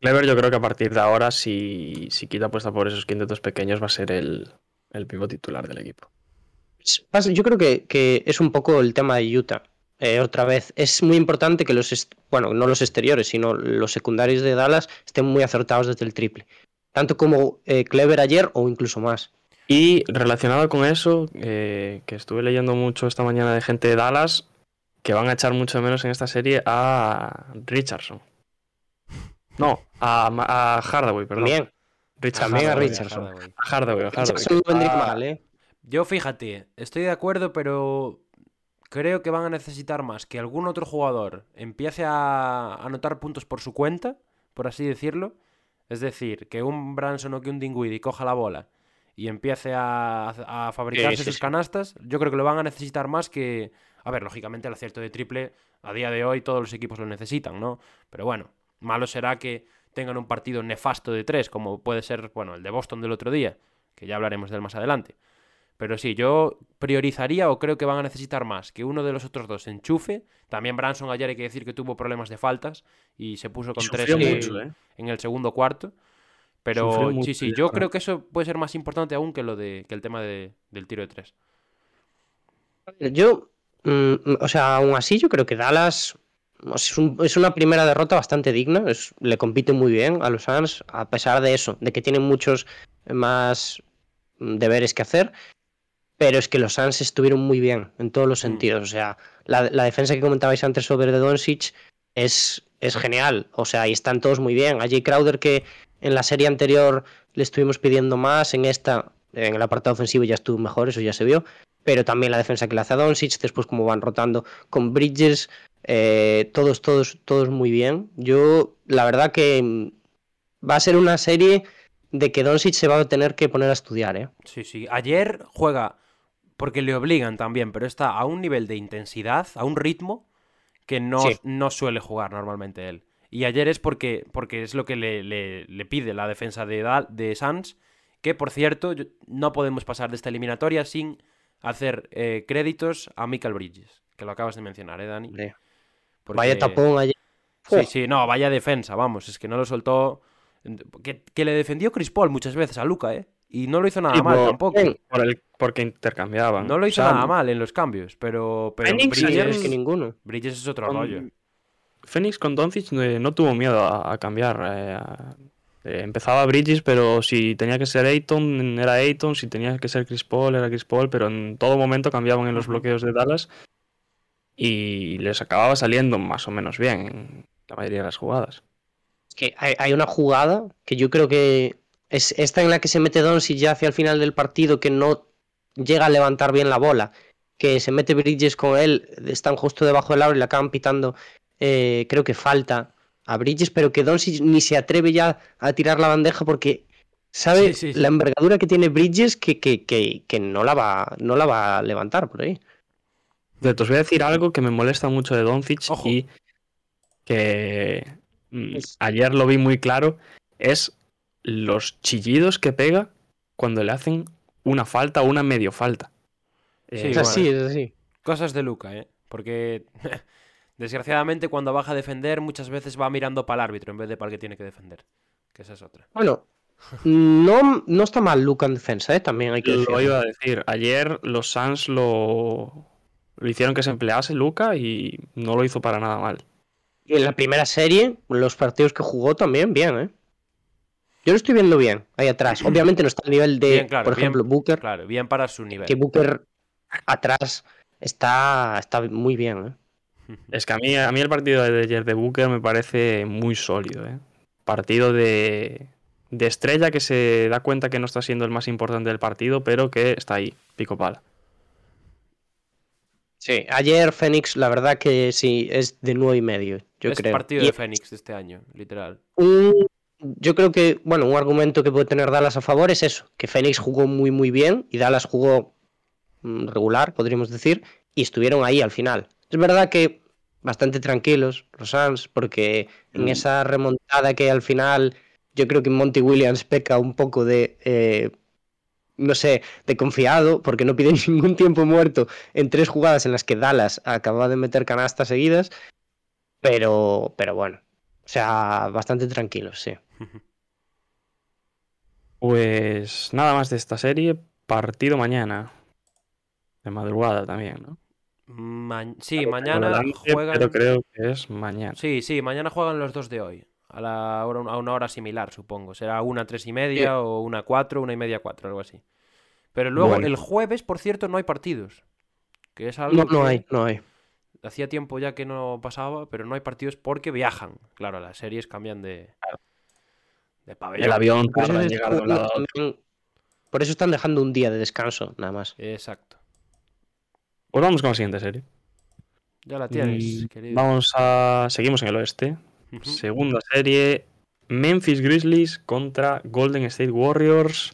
Clever, yo creo que a partir de ahora, si, si quita apuesta por esos quintetos pequeños, va a ser el, el pivot titular del equipo. Yo creo que, que es un poco el tema de Utah. Eh, otra vez, es muy importante que los, bueno, no los exteriores, sino los secundarios de Dallas estén muy acertados desde el triple. Tanto como eh, Clever ayer o incluso más. Y relacionado con eso, eh, que estuve leyendo mucho esta mañana de gente de Dallas, que van a echar mucho de menos en esta serie a Richardson. No, a, Hardaway, perdón. También. Richard también a Hardaway. Richardson. Hardaway. A Hardaway, a Hardaway. Ah. Yo fíjate, estoy de acuerdo, pero creo que van a necesitar más que algún otro jugador empiece a anotar puntos por su cuenta, por así decirlo. Es decir, que un Branson o que un Dinwiddie coja la bola y empiece a, a fabricarse Sí, sí, sus canastas. Yo creo que lo van a necesitar más que... A ver, lógicamente el acierto de triple a día de hoy todos los equipos lo necesitan, ¿no? Pero bueno, malo será que tengan un partido nefasto de tres, como puede ser, bueno, el de Boston del otro día, que ya hablaremos de él más adelante. Pero sí, yo priorizaría o creo que van a necesitar más que uno de los otros dos enchufe. También Branson ayer hay que decir que tuvo problemas de faltas y se puso con tres en, mucho, ¿eh? en el segundo cuarto. Pero sí, sí, yo creo que eso puede ser más importante aún que lo de que el tema de- del tiro de tres. Yo, mm, o sea, aún así, yo creo que Dallas es, un- es una primera derrota bastante digna. es- le compite muy bien a los Suns, a pesar de eso, de que tienen muchos más mm, deberes que hacer. Pero es que los Suns estuvieron muy bien en todos los Mm. sentidos. O sea, la, la defensa que comentabais antes sobre de Doncic es, es genial. O sea, ahí están todos muy bien. A Jay Crowder, que en la serie anterior le estuvimos pidiendo más, en esta, en el apartado ofensivo ya estuvo mejor, eso ya se vio. Pero también la defensa que le hace a Doncic, después como van rotando con Bridges, eh, todos, todos, todos muy bien. Yo, la verdad que mm, va a ser una serie de que Doncic se va a tener que poner a estudiar, ¿eh? Sí, sí. Ayer juega porque le obligan también, pero está a un nivel de intensidad, a un ritmo que no, Sí. no suele jugar normalmente él. Y ayer es porque, porque es lo que le, le- le pide la defensa de, Dal- de Suns, que por cierto, yo- no podemos pasar de esta eliminatoria sin hacer eh, créditos a Michael Bridges, que lo acabas de mencionar, ¿eh, Dani? Porque- Vaya tapón ayer. Sí, sí, no, vaya defensa, vamos, es que no lo soltó. Que, que le defendió Chris Paul muchas veces a Luca, ¿eh? Y no lo hizo nada mal por- tampoco. bien. Por el, porque intercambiaban. No lo hizo O sea, nada mal en los cambios, pero, pero Phoenix Ayer Bridges, es que ninguno. Bridges es otro con- rollo. Phoenix con Doncic eh, no tuvo miedo a, a cambiar. eh, a- eh, empezaba Bridges, pero si tenía que ser Ayton, era Ayton. Si tenía que ser Chris Paul, era Chris Paul. Pero en todo momento cambiaban en los bloqueos de Dallas. Y les acababa saliendo más o menos bien en la mayoría de las jugadas. Es que hay, hay una jugada que yo creo que es esta en la que se mete Doncic ya hacia el final del partido que no llega a levantar bien la bola, que se mete Bridges con él, están justo debajo del aro y le acaban pitando, eh, creo que falta a Bridges, pero que Doncic ni se atreve ya a tirar la bandeja porque sabe Sí, sí, sí. la envergadura que tiene Bridges que, que, que, que no, la va, no la va a levantar por ahí. Te os voy a decir algo que me molesta mucho de Doncic Ojo. y que mm, ayer lo vi muy claro, es los chillidos que pega cuando le hacen una falta o una medio falta. Sí, Eh, Es bueno. así, es así. Cosas de Luca, ¿eh? Porque desgraciadamente cuando baja a defender muchas veces va mirando para el árbitro en vez de para el que tiene que defender. Que esa es otra. Bueno, no, no está mal Luca en defensa, ¿eh? También hay que Lo iba a decir. Ayer los Suns lo, lo hicieron que se emplease Luca y no lo hizo para nada mal. Y en la primera serie, los partidos que jugó también, bien, ¿eh? Yo lo estoy viendo bien, ahí atrás. Obviamente no está al nivel de, Bien, claro, por bien, ejemplo, Booker, Claro, bien para su nivel. que Booker atrás está, está muy bien, ¿eh? Es que a mí, a mí el partido de ayer de Booker me parece muy sólido. ¿eh? Partido de, de estrella que se da cuenta que no está siendo el más importante del partido, pero que está ahí, pico pala. Sí, ayer Fénix, la verdad que sí, es de nueve y medio, yo es creo. partido Y de Fénix de este año, literal. un- yo creo que, bueno, un argumento que puede tener Dallas a favor es eso, que Fénix jugó muy, muy bien y Dallas jugó mm, regular, podríamos decir, y estuvieron ahí al final. Es verdad que bastante tranquilos los Suns, porque en Mm. esa remontada que al final yo creo que Monty Williams peca un poco de, eh, no sé, de confiado, porque no pide ningún tiempo muerto en tres jugadas en las que Dallas acababa de meter canastas seguidas, pero, pero bueno, o sea, bastante tranquilos, sí. Pues nada más de esta serie. Partido mañana. De madrugada también, ¿no? Ma- sí, mañana juegan. Pero creo que es mañana. Sí, sí, mañana juegan los dos de hoy. A, la hora, a una hora similar, supongo. Será una tres y media o una cuatro, una y media cuatro, algo así. Pero luego, Bueno. el jueves, por cierto, no hay partidos. Que es algo No, no que hay, no hay. hacía tiempo ya que no pasaba, pero no hay partidos porque viajan. Claro, las series cambian de, de pabellón. El avión Por eso, tarda en es- llegar de un lado a otro. también- por eso están dejando un día de descanso, nada más. Exacto. Pues vamos con la siguiente serie. Ya la tienes, Mm, querido. Vamos a. Seguimos en el oeste. Segunda serie. Memphis Grizzlies contra Golden State Warriors.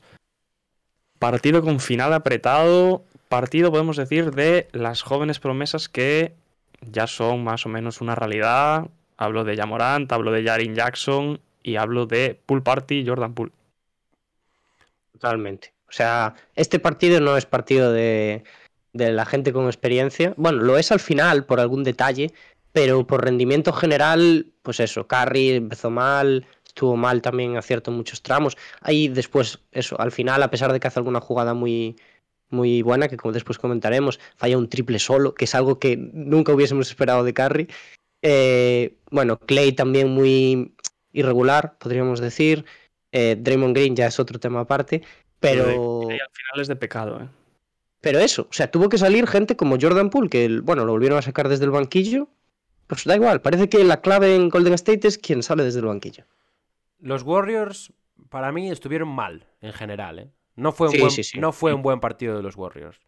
Partido con final apretado. Partido, podemos decir, de las jóvenes promesas que ya son más o menos una realidad. Hablo de Jamorant, hablo de Jarin Jackson y hablo de Pool Party Jordan Poole. Totalmente. O sea, este partido no es partido de, de la gente con experiencia. Bueno, lo es al final por algún detalle, pero por rendimiento general, pues eso, Curry empezó mal, estuvo mal también acierto en muchos tramos. Ahí después, eso, al final, a pesar de que hace alguna jugada muy, muy buena, que como después comentaremos, falla un triple solo, que es algo que nunca hubiésemos esperado de Curry. Eh, bueno, Clay también muy irregular, podríamos decir. Eh, Draymond Green ya es otro tema aparte, pero, Y al final es de pecado, ¿eh? Pero eso, o sea, tuvo que salir gente como Jordan Poole, que bueno, lo volvieron a sacar desde el banquillo. Pues da igual, parece que la clave en Golden State es quien sale desde el banquillo. Los Warriors, para mí, estuvieron mal en general. ¿eh? No, fue un Sí, buen, sí, sí. no fue un buen partido de los Warriors.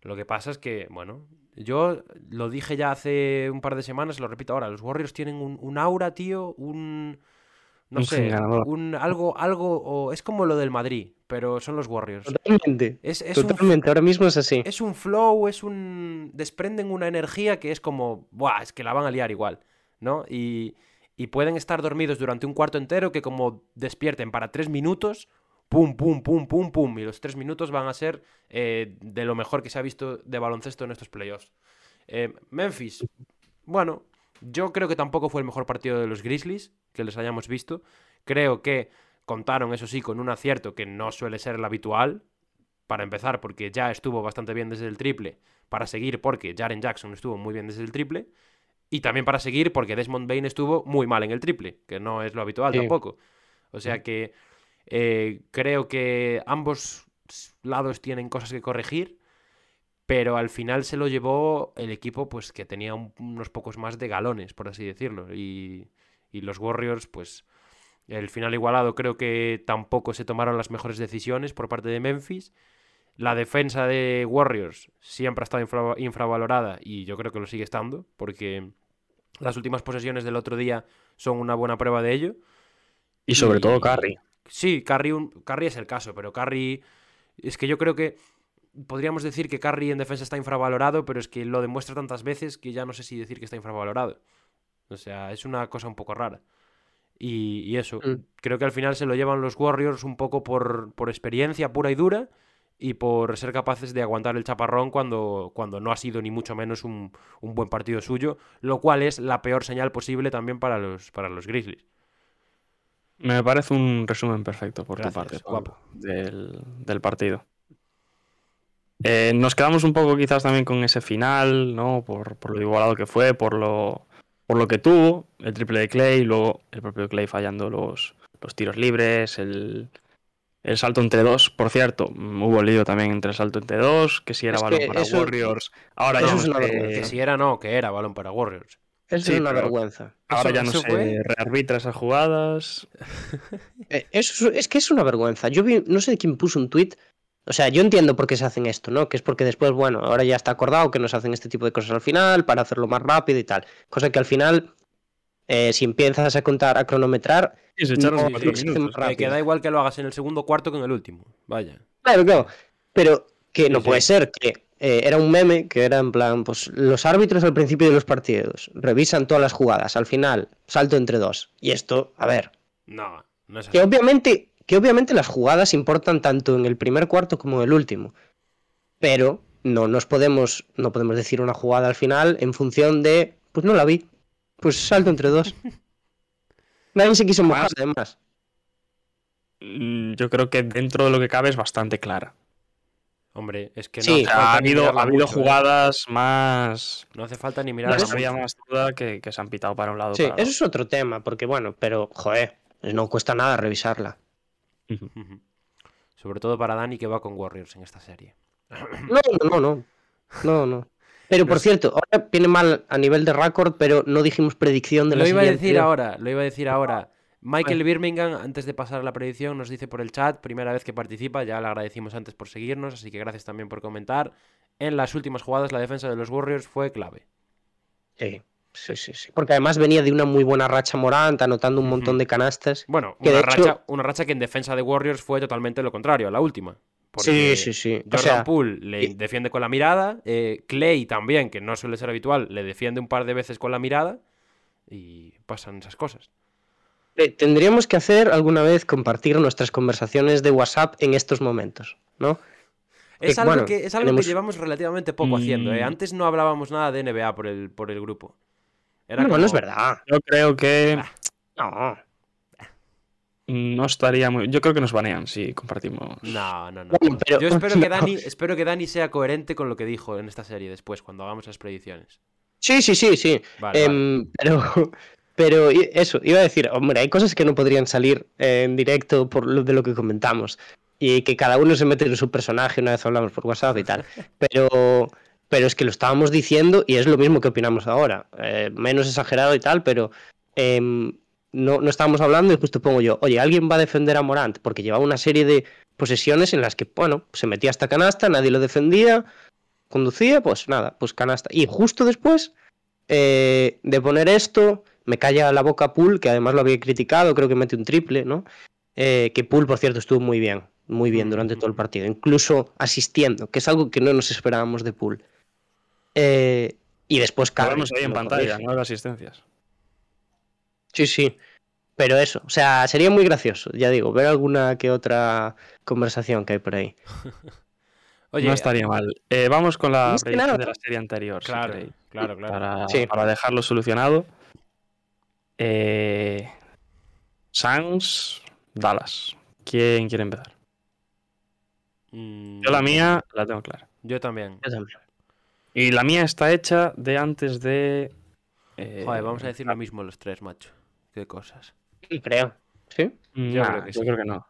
Lo que pasa es que, bueno, yo lo dije ya hace un par de semanas, lo repito ahora, los Warriors tienen un, un aura, tío, un... No Un sé, un algo, algo, o es como lo del Madrid, pero son los Warriors. Totalmente. Es, es un, Totalmente, ahora mismo es así. es un flow, es un... desprenden una energía que es como, buah, es que la van a liar igual, ¿no? Y, y pueden estar dormidos durante un cuarto entero que como despierten para tres minutos, pum, pum, pum, pum, pum, y los tres minutos van a ser eh, de lo mejor que se ha visto de baloncesto en estos playoffs. Eh, Memphis, bueno, yo creo que tampoco fue el mejor partido de los Grizzlies que les hayamos visto. Creo que contaron, eso sí, con un acierto que no suele ser el habitual, para empezar, porque ya estuvo bastante bien desde el triple, para seguir porque Jaren Jackson estuvo muy bien desde el triple, y también para seguir porque Desmond Bain estuvo muy mal en el triple, que no es lo habitual Sí. tampoco. O sea que eh, creo que ambos lados tienen cosas que corregir, pero al final se lo llevó el equipo pues que tenía un- unos pocos más de galones, por así decirlo, y, y los Warriors pues el final igualado creo que tampoco se tomaron las mejores decisiones por parte de Memphis. La defensa de Warriors siempre ha estado infra- infravalorada y yo creo que lo sigue estando, porque las últimas posesiones del otro día son una buena prueba de ello. Y sobre Y- todo Curry. Sí, Curry, un- Curry es el caso, pero Curry. Es que yo creo que. Podríamos decir que Curry en defensa está infravalorado, pero es que lo demuestra tantas veces que ya no sé si decir que está infravalorado. O sea, es una cosa un poco rara. Y, y eso, Mm. creo que al final se lo llevan los Warriors un poco por, por experiencia pura y dura y por ser capaces de aguantar el chaparrón cuando, cuando no ha sido ni mucho menos un, un buen partido suyo, lo cual es la peor señal posible también para los, para los Grizzlies. Me parece un resumen perfecto por Gracias, tu parte, guapo. Pablo, del, del partido. Eh, nos quedamos un poco quizás también con ese final, ¿no? Por, por lo igualado que fue, por lo, por lo que tuvo, el triple de Clay, y luego el propio Clay fallando los, los tiros libres, el, el salto entre dos. Por cierto, mm, hubo lío también entre el salto entre dos, que si era Es balón que para eso- Warriors. Ahora eso ya es no una sé- vergüenza. Que si era no, que era balón para Warriors. Eso Sí, es una vergüenza. ahora Eso- ya no se fue- rearbitra esas jugadas. Eh, Eso es, es que es una vergüenza. Yo vi, no sé quién puso un tuit. O sea, yo entiendo por qué se hacen esto, ¿no? Que es porque después, bueno, ahora ya está acordado que nos hacen este tipo de cosas al final para hacerlo más rápido y tal. Cosa que al final, eh, si empiezas a contar, a cronometrar, Y se No, sí, sí, sí. Que da igual que lo hagas en el segundo cuarto que en el último. Vaya. Claro, claro. Pero que no Sí, puede ser que eh, era un meme que era en plan, pues los árbitros al principio de los partidos revisan todas las jugadas, al final salto entre dos. Y esto, a ver, No, no es así. que obviamente, que obviamente las jugadas importan tanto en el primer cuarto como en el último. Pero no nos podemos, no podemos decir una jugada al final en función de, pues no la vi, pues salto entre dos. Nadie se quiso mojar, Más- además. Mm, Yo creo que dentro de lo que cabe es bastante clara. Hombre, es que no Sí, ha habido, ha habido mucho, ¿eh? jugadas más. No hace falta ni Las mucho. había más duda que, que se han pitado para un lado. Sí, para eso es otro tema, porque bueno, pero joder, no cuesta nada revisarla. Sobre todo para Dani que va con Warriors en esta serie. No, no, no, no. No. Pero por cierto, ahora viene mal a nivel de récord, pero no dijimos predicción de la Lo iba a decir ahora, lo iba a decir ahora. Michael Birmingham, antes de pasar a la predicción, nos dice por el chat, primera vez que participa, ya le agradecimos antes por seguirnos, así que gracias también por comentar. En las últimas jugadas la defensa de los Warriors fue clave. Sí, sí, sí, sí. Porque además venía de una muy buena racha Morant, anotando un montón de canastas. Bueno, Que una, de hecho- racha, una racha que en defensa de Warriors fue totalmente lo contrario, la última. Sí, sí, sí. O Jordan sea, Poole le y- defiende con la mirada, eh, Clay también, que no suele ser habitual, le defiende un par de veces con la mirada y pasan esas cosas. eh, tendríamos que hacer alguna vez compartir nuestras conversaciones de WhatsApp en estos momentos, ¿no? Es algo, bueno, que, es algo tenemos- que llevamos relativamente poco haciendo. ¿eh? Mm. Antes no hablábamos nada de NBA por el, por el grupo. Era No, es verdad. Yo creo que No. no estaría muy. Yo creo que nos banean si compartimos. No, no, no. Pero- Yo espero que, no. Dani, espero que Dani sea coherente con lo que dijo en esta serie después, cuando hagamos las predicciones. Sí, sí, sí, sí. Vale, vale. Em, Pero, pero i- eso, iba a decir, hombre, hay cosas que no podrían salir en directo por lo de lo que comentamos. Y que cada uno se mete en su personaje una vez hablamos por WhatsApp y tal. Pero, pero es que lo estábamos diciendo y es lo mismo que opinamos ahora. Eh, menos exagerado y tal, pero em, no, no estábamos hablando y justo pongo yo, oye, ¿alguien va a defender a Morant? Porque llevaba una serie de posesiones en las que, bueno, se metía hasta canasta, nadie lo defendía, conducía, pues nada, pues canasta. Y justo después eh, de poner esto, me calla la boca Pool, que además lo había criticado, creo que mete un triple, ¿no? Eh, que Pool, por cierto, estuvo muy bien, muy bien durante todo el partido, incluso asistiendo, que es algo que no nos esperábamos de Pool. Eh, y después vemos ahí en pantalla. ¿no? Las asistencias. Sí, sí. Pero eso, o sea, sería muy gracioso, ya digo, ver alguna que otra conversación que hay por ahí. Oye, no estaría mal. Eh, vamos con la predicción de la serie anterior. claro, claro, claro. Para, Sí. para dejarlo solucionado. Eh, Suns, Dallas. ¿Quién quiere empezar? Mm, Yo la mía la tengo clara. Yo también. Yo también. Y la mía está hecha de antes de. eh, Joder, vamos a decir lo mismo los tres, macho. Qué cosas. Creo. ¿Sí? Yo nah, creo que yo sí. creo que no.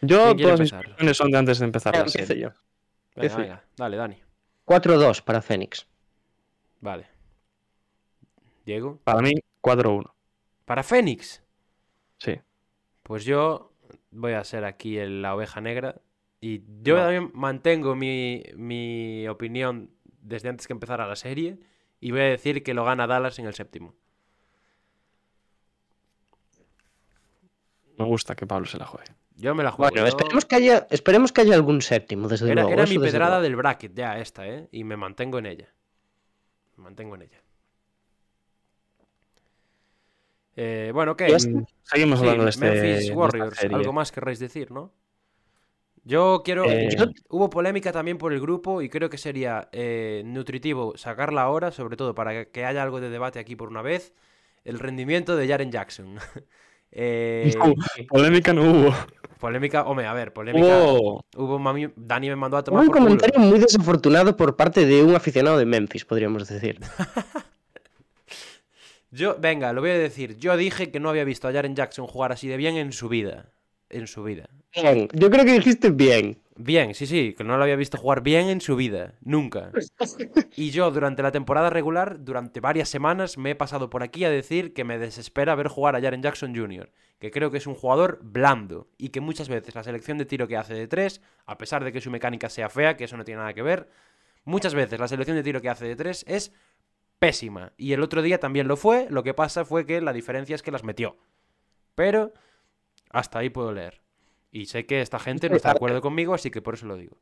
Yo, ¿Quién quiere todas mis predicciones son de antes de empezar la serie. yo. Venga, venga, dale, Dani. 4-2 para Fénix. Vale. Diego. Para mí, 4-1. Para Fénix. Sí. Pues yo voy a ser aquí el- la oveja negra. Y yo No. también mantengo mi, mi opinión desde antes que empezara la serie. Y voy a decir que lo gana Dallas en el séptimo. Me gusta que Pablo se la juegue. Yo me la juego. Bueno, yo- esperemos que haya, esperemos que haya algún séptimo, desde Era, luego. era mi pedrada luego. del bracket ya esta, ¿eh? Y me mantengo en ella. Me mantengo en ella. Eh, bueno, ¿qué? Seguimos Sí, hablando de este. Memphis Warriors. Algo más querréis decir, ¿no? Yo quiero. Eh, yo- Hubo polémica también por el grupo y creo que sería eh, nutritivo sacarla ahora, sobre todo para que haya algo de debate aquí por una vez. El rendimiento de Jaren Jackson. Eh, No, polémica no hubo. polémica, hombre, a ver, polémica. Hubo. Hubo mami- Dani me mandó a Hubo tomar un por culo. comentario muy desafortunado por parte de un aficionado de Memphis, podríamos decir. Yo, venga, lo voy a decir. Yo dije que no había visto a Jaren Jackson jugar así de bien en su vida. En su vida. Bien, yo creo que dijiste bien. Bien, sí, sí, que no lo había visto jugar bien en su vida. Nunca. Y yo durante la temporada regular, durante varias semanas, me he pasado por aquí a decir que me desespera ver jugar a Jaren Jackson Jr., que creo que es un jugador blando y que muchas veces la selección de tiro que hace de tres, a pesar de que su mecánica sea fea, que eso no tiene nada que ver, muchas veces la selección de tiro que hace de tres es pésima. Y el otro día también lo fue, lo que pasa fue que la diferencia es que las metió. Pero hasta ahí puedo leer. Y sé que esta gente no está de acuerdo conmigo, así que por eso lo digo.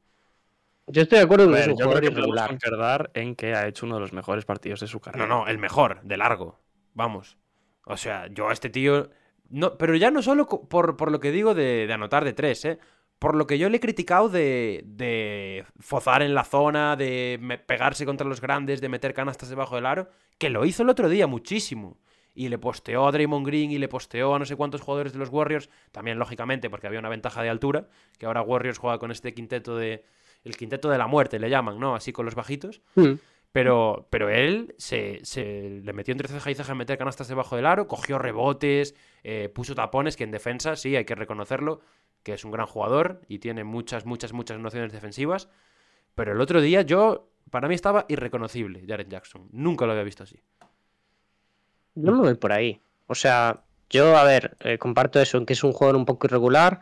Yo estoy de acuerdo A en que ver, es un yo creo que podemos concordar en que ha hecho uno de los mejores partidos de su carrera. No, no, el mejor, de largo. Vamos. O sea, yo a este tío. No, pero ya no solo por, por lo que digo de, de anotar de tres, ¿eh? Por lo que yo le he criticado de, de fozar en la zona, de me- pegarse contra los grandes, de meter canastas debajo del aro, que lo hizo el otro día muchísimo. Y le posteó a Draymond Green y le posteó a no sé cuántos jugadores de los Warriors, también lógicamente porque había una ventaja de altura, que ahora Warriors juega con este quinteto de... El quinteto de la muerte le llaman, ¿no? Así con los bajitos. Mm. Pero, pero él se, se le metió entre ceja y ceja a meter canastas debajo del aro, cogió rebotes, eh, puso tapones, que en defensa, sí, hay que reconocerlo, que es un gran jugador y tiene muchas, muchas, muchas nociones defensivas. Pero el otro día yo, para mí estaba irreconocible, Jaren Jackson. Nunca lo había visto así. Yo me voy por ahí. O sea, yo, a ver, eh, comparto eso, en que es un jugador un poco irregular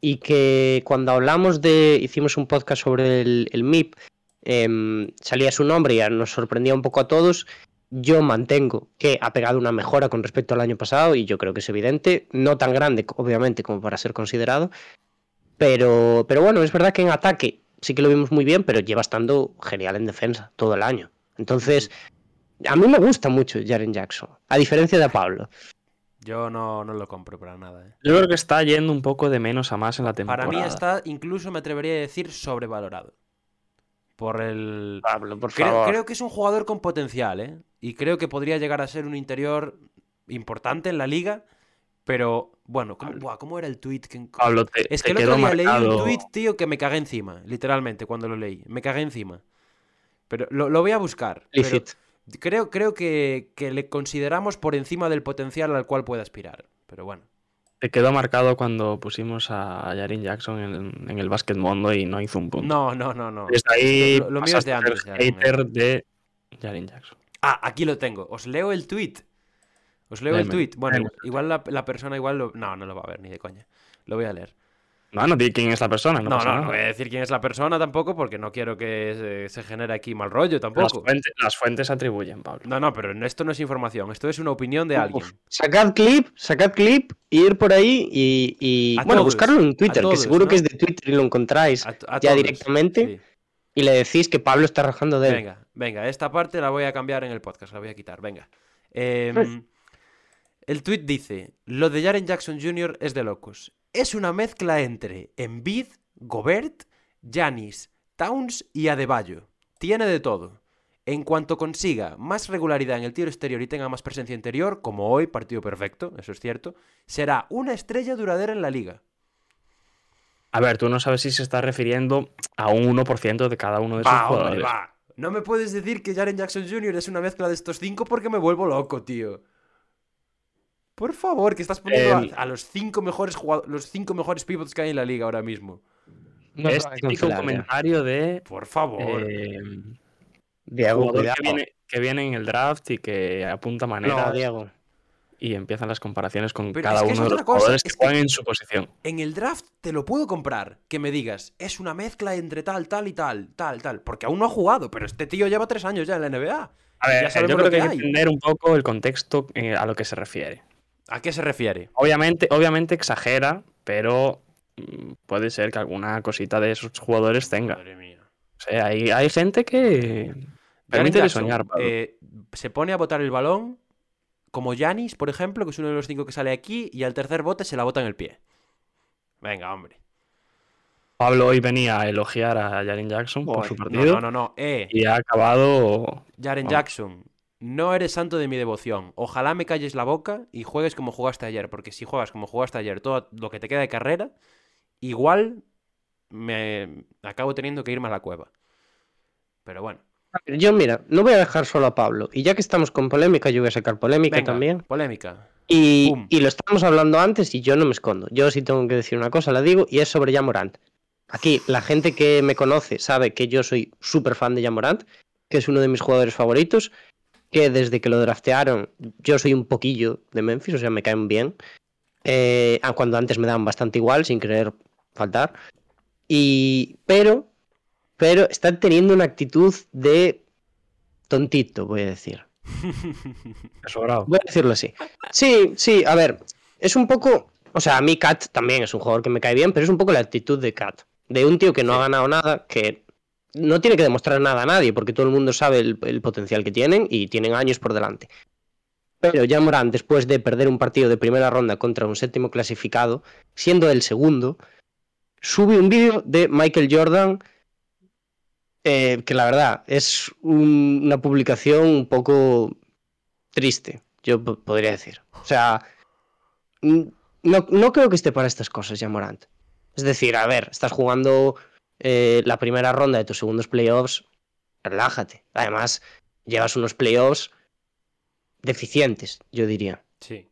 y que cuando hablamos de, hicimos un podcast sobre el, MIP, em, salía su nombre y nos sorprendía un poco a todos. Yo mantengo que ha pegado una mejora con respecto al año pasado y yo creo que es evidente, no tan grande, obviamente, como para ser considerado, pero, pero bueno, es verdad que en ataque sí que lo vimos muy bien, pero lleva estando genial en defensa todo el año. Entonces, a mí me gusta mucho Jaren Jackson, a diferencia de Pablo. Yo no, no lo compro para nada. ¿eh? Yo creo que está yendo un poco de menos a más en la temporada. Para mí está, incluso me atrevería a decir, sobrevalorado. Por el, Pablo, por Creo, favor. creo que es un jugador con potencial, ¿eh? Y creo que podría llegar a ser un interior importante en la liga. Pero, bueno, ¿cómo, buah, ¿cómo era el tweet? Que... Pablo, te, es te que el quedó otro día leí un tweet, tío, que me cagué encima. Literalmente, cuando lo leí. Me cagué encima. Pero lo, lo voy a buscar. pero. Creo creo que, que le consideramos por encima del potencial al cual puede aspirar. Pero bueno. Te quedó marcado cuando pusimos a Jaren Jackson en, en el Basket Mundo y no hizo un punto. No, no, no, no. Desde ahí Lo- lo mío es de antes ya, hater de Jaren Jackson. Ah, aquí lo tengo. Os leo el tweet. Os leo el tweet. Bueno, léeme. igual la, la persona igual lo... No, no lo va a ver ni de coña. Lo voy a leer. No, no di quién es la persona, no, No, no, no, voy a decir quién es la persona tampoco porque no quiero que se, se genere aquí mal rollo Las tampoco. fuentes, las fuentes atribuyen, Pablo. No, no, pero esto no es información. Esto es una opinión de alguien. Sacad clip, sacad clip, y ir por ahí y, bueno, todos, buscarlo en Twitter, todos, que seguro ¿no? que es de Twitter y lo encontráis A- a ya todos, directamente sí. y le decís que Pablo está rajando de él. Venga, venga, esta parte la voy a cambiar en el podcast, la voy a quitar, venga. Em, el tweet dice, lo de Jaren Jackson Jr. es de locos. Es una mezcla entre Embiid, Gobert, Giannis, Towns y Adebayo. Tiene de todo. En cuanto consiga más regularidad en el tiro exterior y tenga más presencia interior, como hoy, partido perfecto, eso es cierto, será una estrella duradera en la liga. A ver, tú no sabes si se está refiriendo a un 1% de cada uno de sus Va, hombre, jugadores. va. No me puedes decir que Jaren Jackson Jr. es una mezcla de estos cinco porque me vuelvo loco, tío. Por favor, que estás poniendo a- El- a, los cinco mejores jugado- los cinco mejores pivots que hay en la liga ahora mismo. No es típico ya. comentario de Por favor. eh, Diego, cuidado. que viene, que viene en el draft y que apunta manera No, Diego. y empiezan las comparaciones con Pero cada es que uno es de los otra cosa, jugadores que es que- juegan en su posición. En el draft te lo puedo comprar. Que me digas, es una mezcla entre tal, tal y tal, tal, tal. Porque aún no ha jugado, pero este tío lleva tres años ya en la NBA. A ver, sabemos yo lo creo que que hay que entender un poco el contexto eh, a lo que se refiere. ¿A qué se refiere? Obviamente, obviamente exagera, pero mm, puede ser que alguna cosita de esos jugadores tenga. Madre mía. O sea, hay, hay gente que permite soñar. Pablo. eh, se pone a botar el balón como Yanis, por ejemplo, que es uno de los cinco que sale aquí, y al tercer bote se la bota en el pie. Venga, hombre. Pablo hoy venía a elogiar a Jaren Jackson por su No, partido no, no, no. Eh, y ha acabado. Jaren. Jackson, no eres santo de mi devoción. Ojalá me calles la boca y juegues como jugaste ayer, porque si juegas como jugaste ayer todo lo que te queda de carrera, igual me acabo teniendo que irme a la cueva. Pero bueno. Yo, mira, no voy a dejar solo a Pablo. Y ya que estamos con polémica, yo voy a sacar polémica Venga, también. Polémica. Y, lo estábamos hablando antes y yo no me escondo. Yo sí tengo que decir una cosa, la digo, y es sobre Jamorant. Aquí, la gente que me conoce sabe que yo soy súper fan de Jamorant, que es uno de mis jugadores favoritos, que desde que lo draftearon, yo soy un poquillo de Memphis, o sea, me caen bien. Eh, cuando antes me daban bastante igual, sin querer faltar. Y, pero, pero está teniendo una actitud de tontito, voy a decir. Voy a decirlo así. Sí, sí, a ver, es un poco, o sea, a mí Kat también es un jugador que me cae bien, pero es un poco la actitud de Kat, de un tío que no ha ganado nada, que no tiene que demostrar nada a nadie, porque todo el mundo sabe el, potencial que tienen y tienen años por delante. Pero ya Morán, después de perder un partido de primera ronda contra un séptimo clasificado, siendo el segundo, sube un vídeo de Michael Jordan eh, que la verdad es un- una publicación un poco triste, yo po- podría decir. O sea, no, no creo que esté para estas cosas ya Morant. Es decir, a ver, estás jugando eh, la primera ronda de tus segundos playoffs, relájate. Además, llevas unos playoffs deficientes, yo diría. Sí.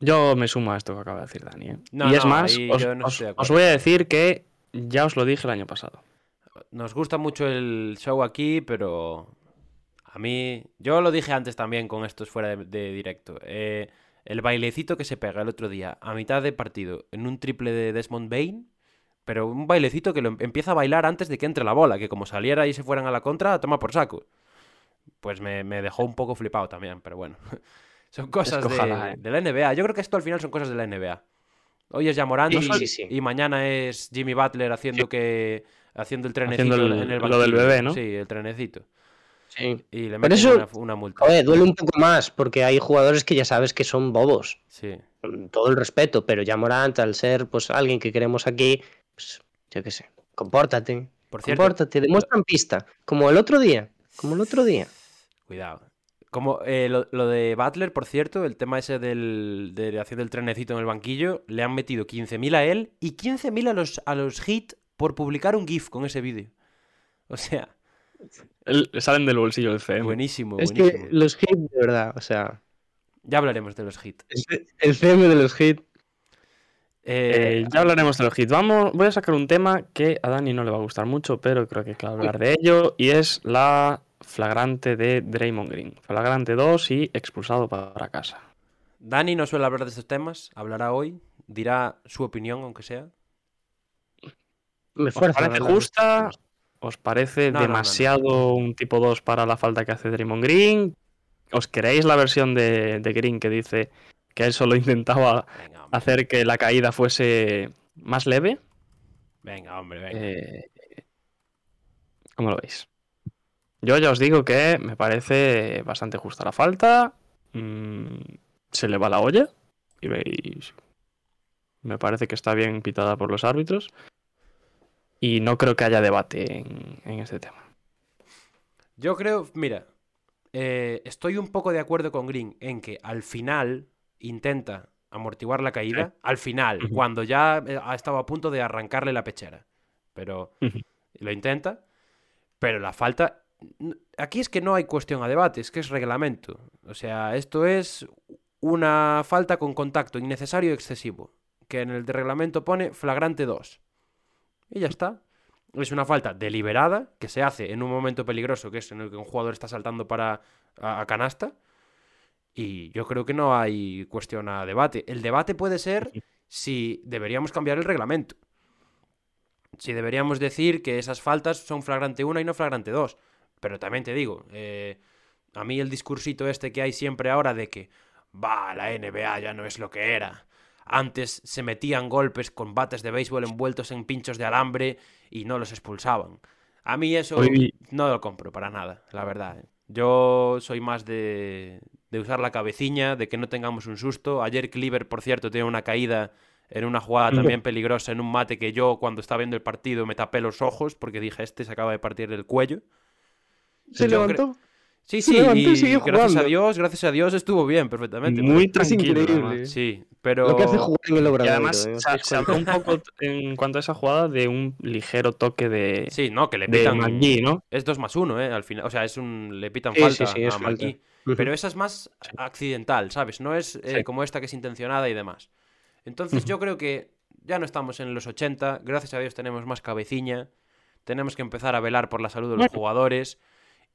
Yo me sumo a esto que acaba de decir Dani. ¿eh? No, y es no, más, os, yo no os- estoy de os acuerdo. voy a decir que ya os lo dije el año pasado. Nos gusta mucho el show aquí, pero a mí, yo lo dije antes también con estos fuera de, de directo. Eh, el bailecito que se pega el otro día a mitad de partido en un triple de Desmond Bain, pero un bailecito que lo em- empieza a bailar antes de que entre la bola, que como saliera y se fueran a la contra, toma por saco. Pues me, me dejó un poco flipado también, pero bueno. Son cosas de, ¿eh? de la NBA. Yo creo que esto al final son cosas de la NBA. Hoy es Jamorant Sí, sí, sí. y mañana es Jimmy Butler haciendo que haciendo el trenecito Haciendo el- en el lo del banquillo. bebé, ¿no? Sí, el trenecito. Sí. Y le meten eso- una, una multa. Joder, duele un poco más, porque hay jugadores que ya sabes que son bobos. Sí. Con todo el respeto, pero ya Morant, al ser pues alguien que queremos aquí, pues, yo qué sé, compórtate. Por cierto, Compórtate, demuestra en pista, como el otro día, como el otro día. cuidado. Como eh, lo, lo de Butler, por cierto, el tema ese del, de haciendo el trenecito en el banquillo, le han metido 15.000 a él y 15.000 a los, a los hit por publicar un GIF con ese vídeo. O sea, El- salen del bolsillo del CM. buenísimo, Es buenísimo. que los hits, de verdad, o sea, Ya hablaremos de los hit. el- el CM de los hits. Eh, ya hablaremos de los hits. Vamos, voy a sacar un tema que a Dani no le va a gustar mucho, pero creo que hay que hablar de ello. Y es la flagrante de Draymond Green. Flagrante 2 y expulsado para casa. Dani no suele hablar de estos temas, hablará hoy, dirá su opinión, aunque sea. Me ¿Os parece justa? ¿Os parece No, no, no, no. demasiado un tipo 2 para la falta que hace Draymond Green? ¿Os queréis la versión de, de Green que dice que él solo intentaba Venga, hacer que la caída fuese más leve? venga, hombre, venga. Eh, ¿Cómo lo veis? Yo ya os digo que me parece bastante justa la falta. mm, se le va la olla. Y veis. Me parece que está bien pitada por los árbitros. Y no creo que haya debate en, en este tema. Yo creo, mira, eh, estoy un poco de acuerdo con Green en que al final intenta amortiguar la caída. Al final, cuando ya eh, ha estado a punto de arrancarle la pechera. Pero lo intenta. Pero la falta. Aquí es que no hay cuestión a debate, es que es reglamento. O sea, esto es una falta con contacto innecesario y excesivo. Que en el de reglamento pone flagrante 2. Y ya está. Es una falta deliberada que se hace en un momento peligroso, que es en el que un jugador está saltando para a, a canasta. Y yo creo que no hay cuestión a debate. El debate puede ser si deberíamos cambiar el reglamento. Si deberíamos decir que esas faltas son flagrante 1 y no flagrante 2. Pero también te digo, eh, a mí el discursito este que hay siempre ahora de que, va, la NBA ya no es lo que era. Antes se metían golpes con bates de béisbol envueltos en pinchos de alambre y no los expulsaban. A mí eso Hoy- no lo compro para nada, la verdad. ¿eh? Yo soy más de, de usar la cabeciña, de que no tengamos un susto. Ayer Cleaver, por cierto, tiene una caída en una jugada también peligrosa, en un mate que yo cuando estaba viendo el partido me tapé los ojos porque dije, este se acaba de partir el cuello. Se Yo levantó. Sí, sí, y gracias a. Dios, gracias a Dios estuvo bien, perfectamente. Muy tranquilo. increíble. además. Sí, pero... Lo que hace jugar en el Y Obradoiro. además ¿eh? ¿Os se, dais se habló un poco en cuanto a esa jugada de un ligero toque de, Sí, no, que le pitan... McGee, ¿no? Es 2 más 1, ¿eh? Al final, o sea, es un... le pitan Sí, falta sí, sí, es a falta. Ujú. Pero esa es más accidental, ¿sabes? No es eh, Sí. como esta que es intencionada y demás. Entonces yo creo que ya no estamos en los 80, gracias a Dios tenemos más cabeciña, tenemos que empezar a velar por la salud de los jugadores.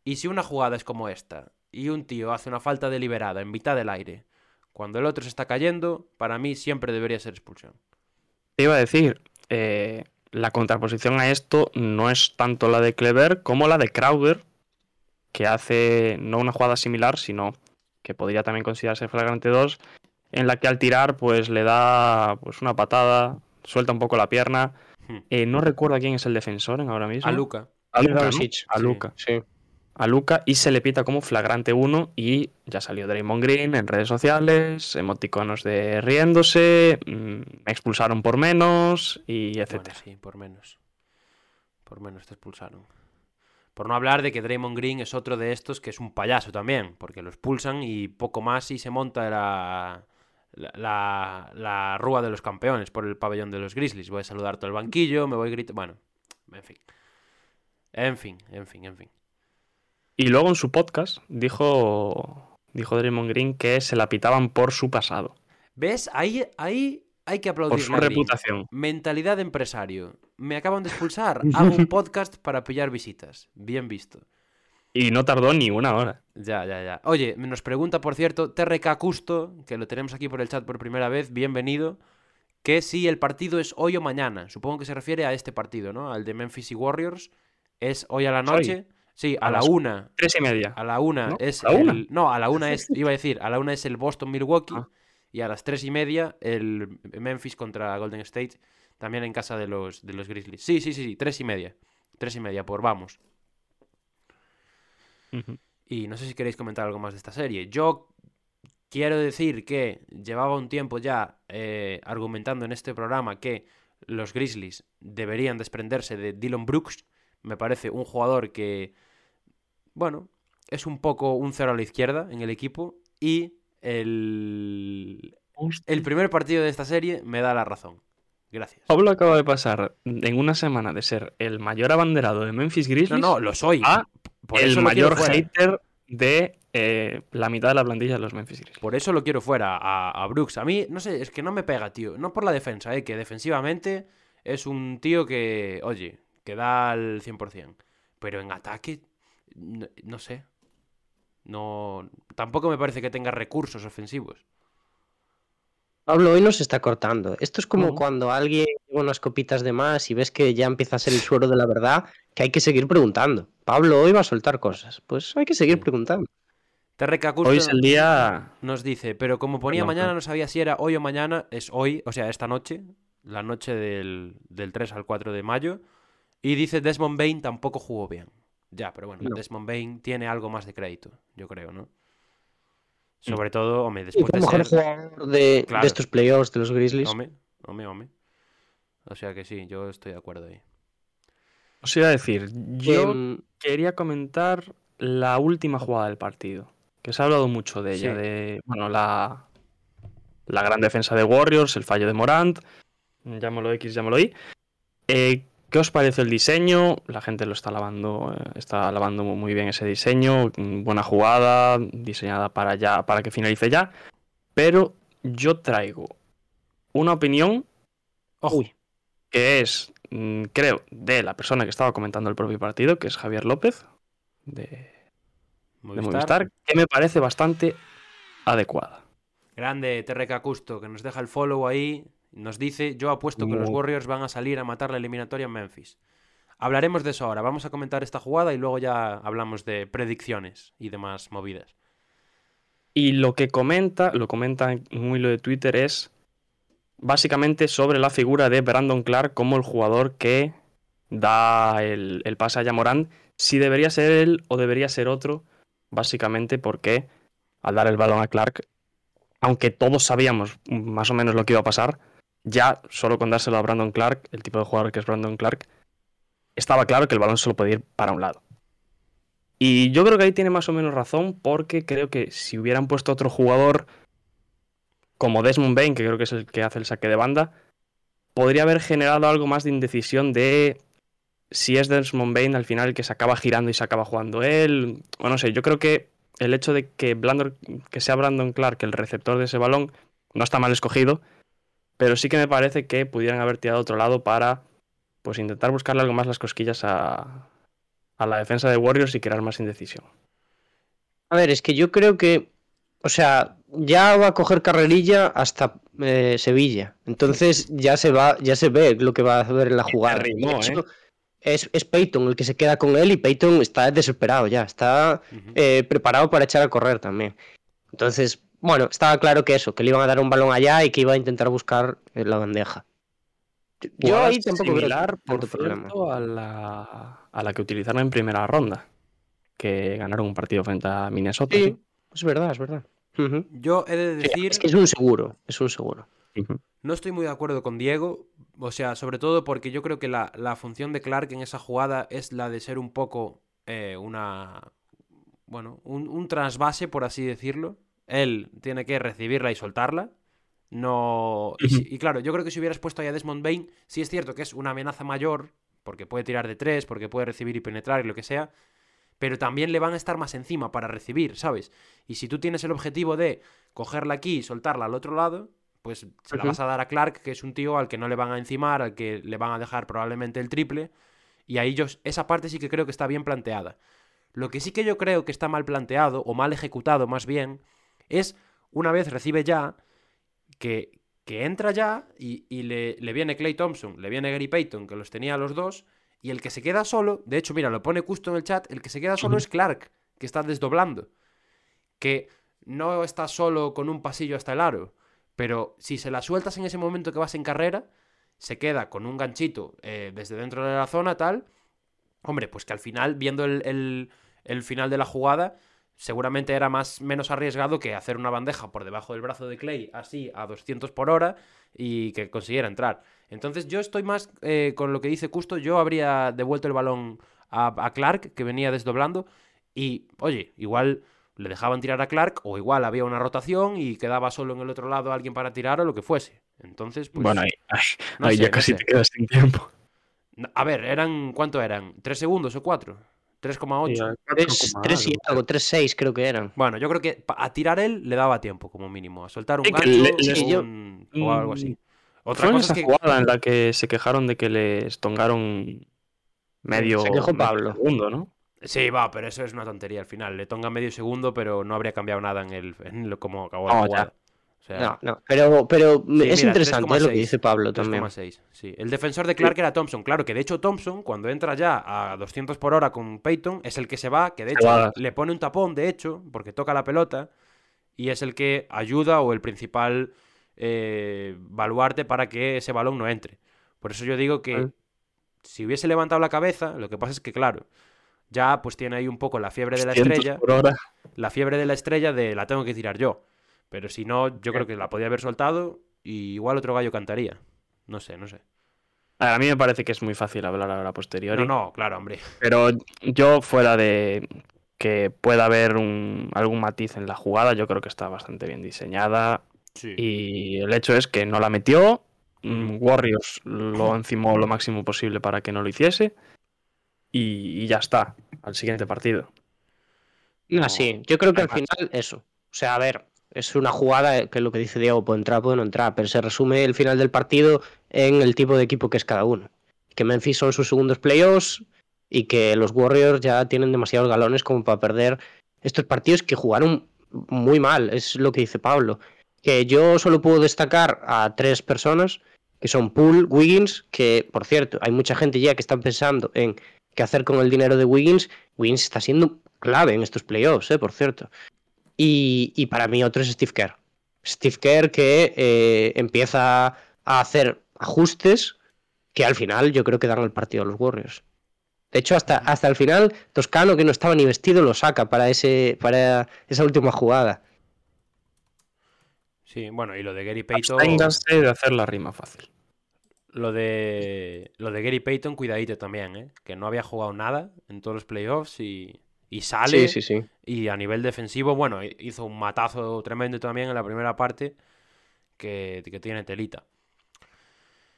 Y si una jugada es como esta, y un tío hace una falta deliberada en mitad del aire, cuando el otro se está cayendo, para mí siempre debería ser expulsión. Te iba a decir, eh, la contraposición a esto no es tanto la de Clever como la de Crowder, que hace no una jugada similar, sino que podría también considerarse flagrante 2, en la que al tirar pues le da pues una patada, suelta un poco la pierna. Hmm. Eh, no recuerdo quién es el defensor en ahora mismo. A Luca. A. Doncic, A sí. Luka. Sí. A Luka y se le pita como flagrante 1 y ya salió Draymond Green en redes sociales, emoticonos de riéndose, mm, me expulsaron por menos y etcétera. sí, por menos. Por menos te expulsaron. Por no hablar de que Draymond Green es otro de estos que es un payaso también, porque lo expulsan y poco más y se monta la, la, la- la rúa de los campeones por el pabellón de los Grizzlies. Voy a saludar todo el banquillo, me voy a gritar... Bueno, en fin. En fin, en fin, en fin. Y luego en su podcast dijo, dijo Draymond Green que se la pitaban por su pasado, ¿Ves? Ahí, ahí hay que por aplaudir su reputación. Mentalidad de empresario. Me acaban de expulsar. Hago un podcast para pillar visitas. Bien visto. Y no tardó ni una hora. Ya, ya, ya. Oye, nos pregunta, por cierto, TRK Custo, que lo tenemos aquí por el chat por primera vez, bienvenido, que si el partido es hoy o mañana. Supongo que se refiere a este partido, ¿no? Al de Memphis y Warriors. ¿Es hoy a la noche? Sí, a, A la una. Tres y media. A la una ¿No? es ¿A la una? el... No, a la una es... Iba a decir, a la una es el Boston-Milwaukee Ah. y a las tres y media el Memphis contra Golden State, también en casa de los, de los Grizzlies. Sí, sí, sí, sí, tres y media. Tres y media, por vamos. Y no sé si queréis comentar algo más de esta serie. Yo quiero decir que llevaba un tiempo ya eh, argumentando en este programa que los Grizzlies deberían desprenderse de Dylan Brooks. Me parece un jugador que, bueno, es un poco un cero a la izquierda en el equipo. Y el, el primer partido de esta serie me da la razón. Gracias. Pablo acaba de pasar en una semana de ser el mayor abanderado de Memphis No, Grizzlies no, lo soy. a Por el mayor hater de eh, la mitad de la plantilla de los Memphis Grizzlies. Por eso lo quiero fuera a, a Brooks. A mí, no sé, es que no me pega, tío. No por la defensa, eh, que defensivamente es un tío que, oye, que da al 100%. Pero en ataque, no, no sé. No, tampoco me parece que tenga recursos ofensivos. Pablo hoy nos está cortando. Esto es como cuando alguien lleva unas copitas de más y ves que ya empieza a ser el suero de la verdad, que hay que seguir preguntando. Pablo hoy va a soltar cosas. Pues hay que seguir Sí. preguntando. TRK Custo Hoy es el día. nos dice, pero como ponía mañana, no sabía si era hoy o mañana, es hoy, o sea, esta noche, la noche del, del 3 al 4 de mayo. Y dice Desmond Bain tampoco jugó bien. Ya, pero bueno, No. Desmond Bain tiene algo más de crédito, yo creo, ¿no? Mm. Sobre todo, hombre, después de mejor ser... jugador de, Claro. de estos playoffs de los Grizzlies. Hombre, hombre, hombre. O sea que sí, yo estoy de acuerdo ahí. Os iba a decir, yo Em, quería comentar la última jugada del partido. Que se ha hablado mucho de ella. Sí. De, bueno, la, la gran defensa de Warriors, el fallo de Morant. Llámalo X, llámalo Y. Eh, ¿Qué os parece el diseño? La gente lo está lavando, eh, está lavando muy bien ese diseño. Buena jugada, diseñada para ya, para que finalice ya. Pero yo traigo una opinión Ojo, que es, mm, creo, de la persona que estaba comentando el propio partido, que es Javier López, de. Movistar, que me parece bastante adecuada. Grande TRK Custo, que nos deja el follow ahí. Nos dice, yo apuesto que los Warriors van a salir a matar la eliminatoria en Memphis. Hablaremos de eso ahora. Vamos a comentar esta jugada y luego ya hablamos de predicciones y demás movidas. Y lo que comenta, lo comenta en un hilo de Twitter es básicamente sobre la figura de Brandon Clark como el jugador que da el, el pase a Yamorant, si debería ser él o debería ser otro, básicamente porque al dar el balón a Clark, aunque todos sabíamos más o menos lo que iba a pasar, ya solo con dárselo a Brandon Clark, el tipo de jugador que es Brandon Clark, estaba claro que el balón solo podía ir para un lado. Y yo creo que ahí tiene más o menos razón porque creo que si hubieran puesto otro jugador como Desmond Bain, que creo que es el que hace el saque de banda, podría haber generado algo más de indecisión de si es Desmond Bain al final el que se acaba girando y se acaba jugando él. O no sé, yo creo que el hecho de que, Blandor, que sea Brandon Clark el receptor de ese balón no está mal escogido, pero sí que me parece que pudieran haber tirado a otro lado para pues intentar buscarle algo más las cosquillas a, a la defensa de Warriors y crear más indecisión. A ver, es que yo creo que, o sea, ya va a coger carrerilla hasta eh, Sevilla. Entonces ya se va, ya se ve lo que va a hacer en la jugada. rimó, De hecho, ¿eh? es, es Peyton el que se queda con él y Peyton está desesperado ya, está eh, preparado para echar a correr también. Entonces, bueno, estaba claro que eso, que le iban a dar un balón allá y que iba a intentar buscar eh, la bandeja. Yo- ahí tampoco similar, por cierto, a la, a la que utilizaron en primera ronda, que ganaron un partido frente a Minnesota. Sí, es verdad, es verdad. Yo he de Sí, decir, es que es un seguro, es un seguro. No estoy muy de acuerdo con Diego, o sea, sobre todo porque yo creo que la, la función de Clark en esa jugada es la de ser un poco eh, una, bueno, un, un trasvase, por así decirlo. Él tiene que recibirla y soltarla. No. Y, claro, yo creo que si hubieras puesto ahí a Desmond Bain, sí es cierto que es una amenaza mayor, porque puede tirar de tres, porque puede recibir y penetrar y lo que sea. Pero también le van a estar más encima para recibir, ¿sabes? Y si tú tienes el objetivo de cogerla aquí y soltarla al otro lado, pues se la vas a dar a Clark, que es un tío al que no le van a encimar, al que le van a dejar probablemente el triple. Y ahí yo, esa parte sí que creo que está bien planteada. Lo que sí que yo creo que está mal planteado, o mal ejecutado más bien, es una vez recibe ya, que, que entra ya y, y le, le viene Clay Thompson, le viene Gary Payton, que los tenía a los dos, y el que se queda solo, de hecho, mira, lo pone justo en el chat, el que se queda solo es Clark, que está desdoblando. Que no está solo con un pasillo hasta el aro, pero si se la sueltas en ese momento que vas en carrera, se queda con un ganchito eh, desde dentro de la zona, tal. Hombre, pues que al final, viendo el, el- el final de la jugada, seguramente era más menos arriesgado que hacer una bandeja por debajo del brazo de Clay, así a 200 por hora, y que consiguiera entrar. Entonces, yo estoy más eh, con lo que dice Custo. Yo habría devuelto el balón a, a Clark, que venía desdoblando, y oye, igual le dejaban tirar a Clark, o igual había una rotación y quedaba solo en el otro lado alguien para tirar o lo que fuese. Entonces, pues. bueno, ahí, ahí- no ahí sé, ya no casi sé. te quedas sin tiempo. A ver, eran. ¿Cuánto eran? ¿3 segundos o 4? 3,8. Tres, tres y algo, 3-6 creo que eran. Bueno, yo creo que a tirar él le daba tiempo, como mínimo. A soltar un Sí, gancho le- o, les- yo- un- o algo así. Otra Fue en cosa esa es que. jugada en la que se quejaron de que les tongaron medio, Se quejó medio Pablo. segundo, ¿no? Sí, va, pero eso es una tontería al final. Le tonga medio segundo, pero no habría cambiado nada en el en lo como acabó la No, ya. jugada. O sea, No, no, pero, pero Sí, es mira, interesante ¿eh? lo que 3,6. dice Pablo también. 3,6, sí. El defensor de Clark era Thompson. Claro que de hecho Thompson, cuando entra ya a 200 por hora con Peyton, es el que se va, que de hecho le pone un tapón, de hecho, porque toca la pelota, y es el que ayuda o el principal eh, baluarte para que ese balón no entre. Por eso yo digo que si hubiese levantado la cabeza, lo que pasa es que, claro, ya pues tiene ahí un poco la fiebre de la 200 estrella la fiebre de la estrella de la tengo que tirar yo. Pero si no, yo creo que la podía haber soltado y igual otro gallo cantaría. No sé, no sé. A mí me parece que es muy fácil hablar ahora a posteriori. No, no, claro, hombre. Pero yo, fuera de que pueda haber un- algún matiz en la jugada, yo creo que está bastante bien diseñada. Sí. Y el hecho es que no la metió. mm, Warriors lo encimó lo máximo posible para que no lo hiciese. Y, y ya está, al siguiente partido. No, sí, yo creo que al final eso. O sea, a ver, es una jugada que es lo que dice Diego, puede entrar, puede no entrar, pero se resume el final del partido en el tipo de equipo que es cada uno. Que Memphis son sus segundos playoffs y que los Warriors ya tienen demasiados galones como para perder estos partidos que jugaron muy mal, es lo que dice Pablo. Que yo solo puedo destacar a tres personas, que son Poole, Wiggins, que por cierto, hay mucha gente ya que está pensando en qué hacer con el dinero de Wiggins. Wiggins está siendo clave en estos playoffs, eh, por cierto. Y, y para mí otro es Steve Kerr. Steve Kerr que eh, empieza a hacer ajustes que al final yo creo que dan el partido a los Warriors. De hecho, hasta, hasta el final, Toscano, que no estaba ni vestido, lo saca para, ese, para esa última jugada. Sí, bueno, y lo de Gary Payton. Absténganse de hacer la rima fácil. Lo de. Lo de Gary Payton, cuidadito también, ¿eh? Que no había jugado nada en todos los playoffs y. Y sale. Sí, sí, sí. Y a nivel defensivo, bueno, hizo un matazo tremendo también en la primera parte. Que, que tiene telita.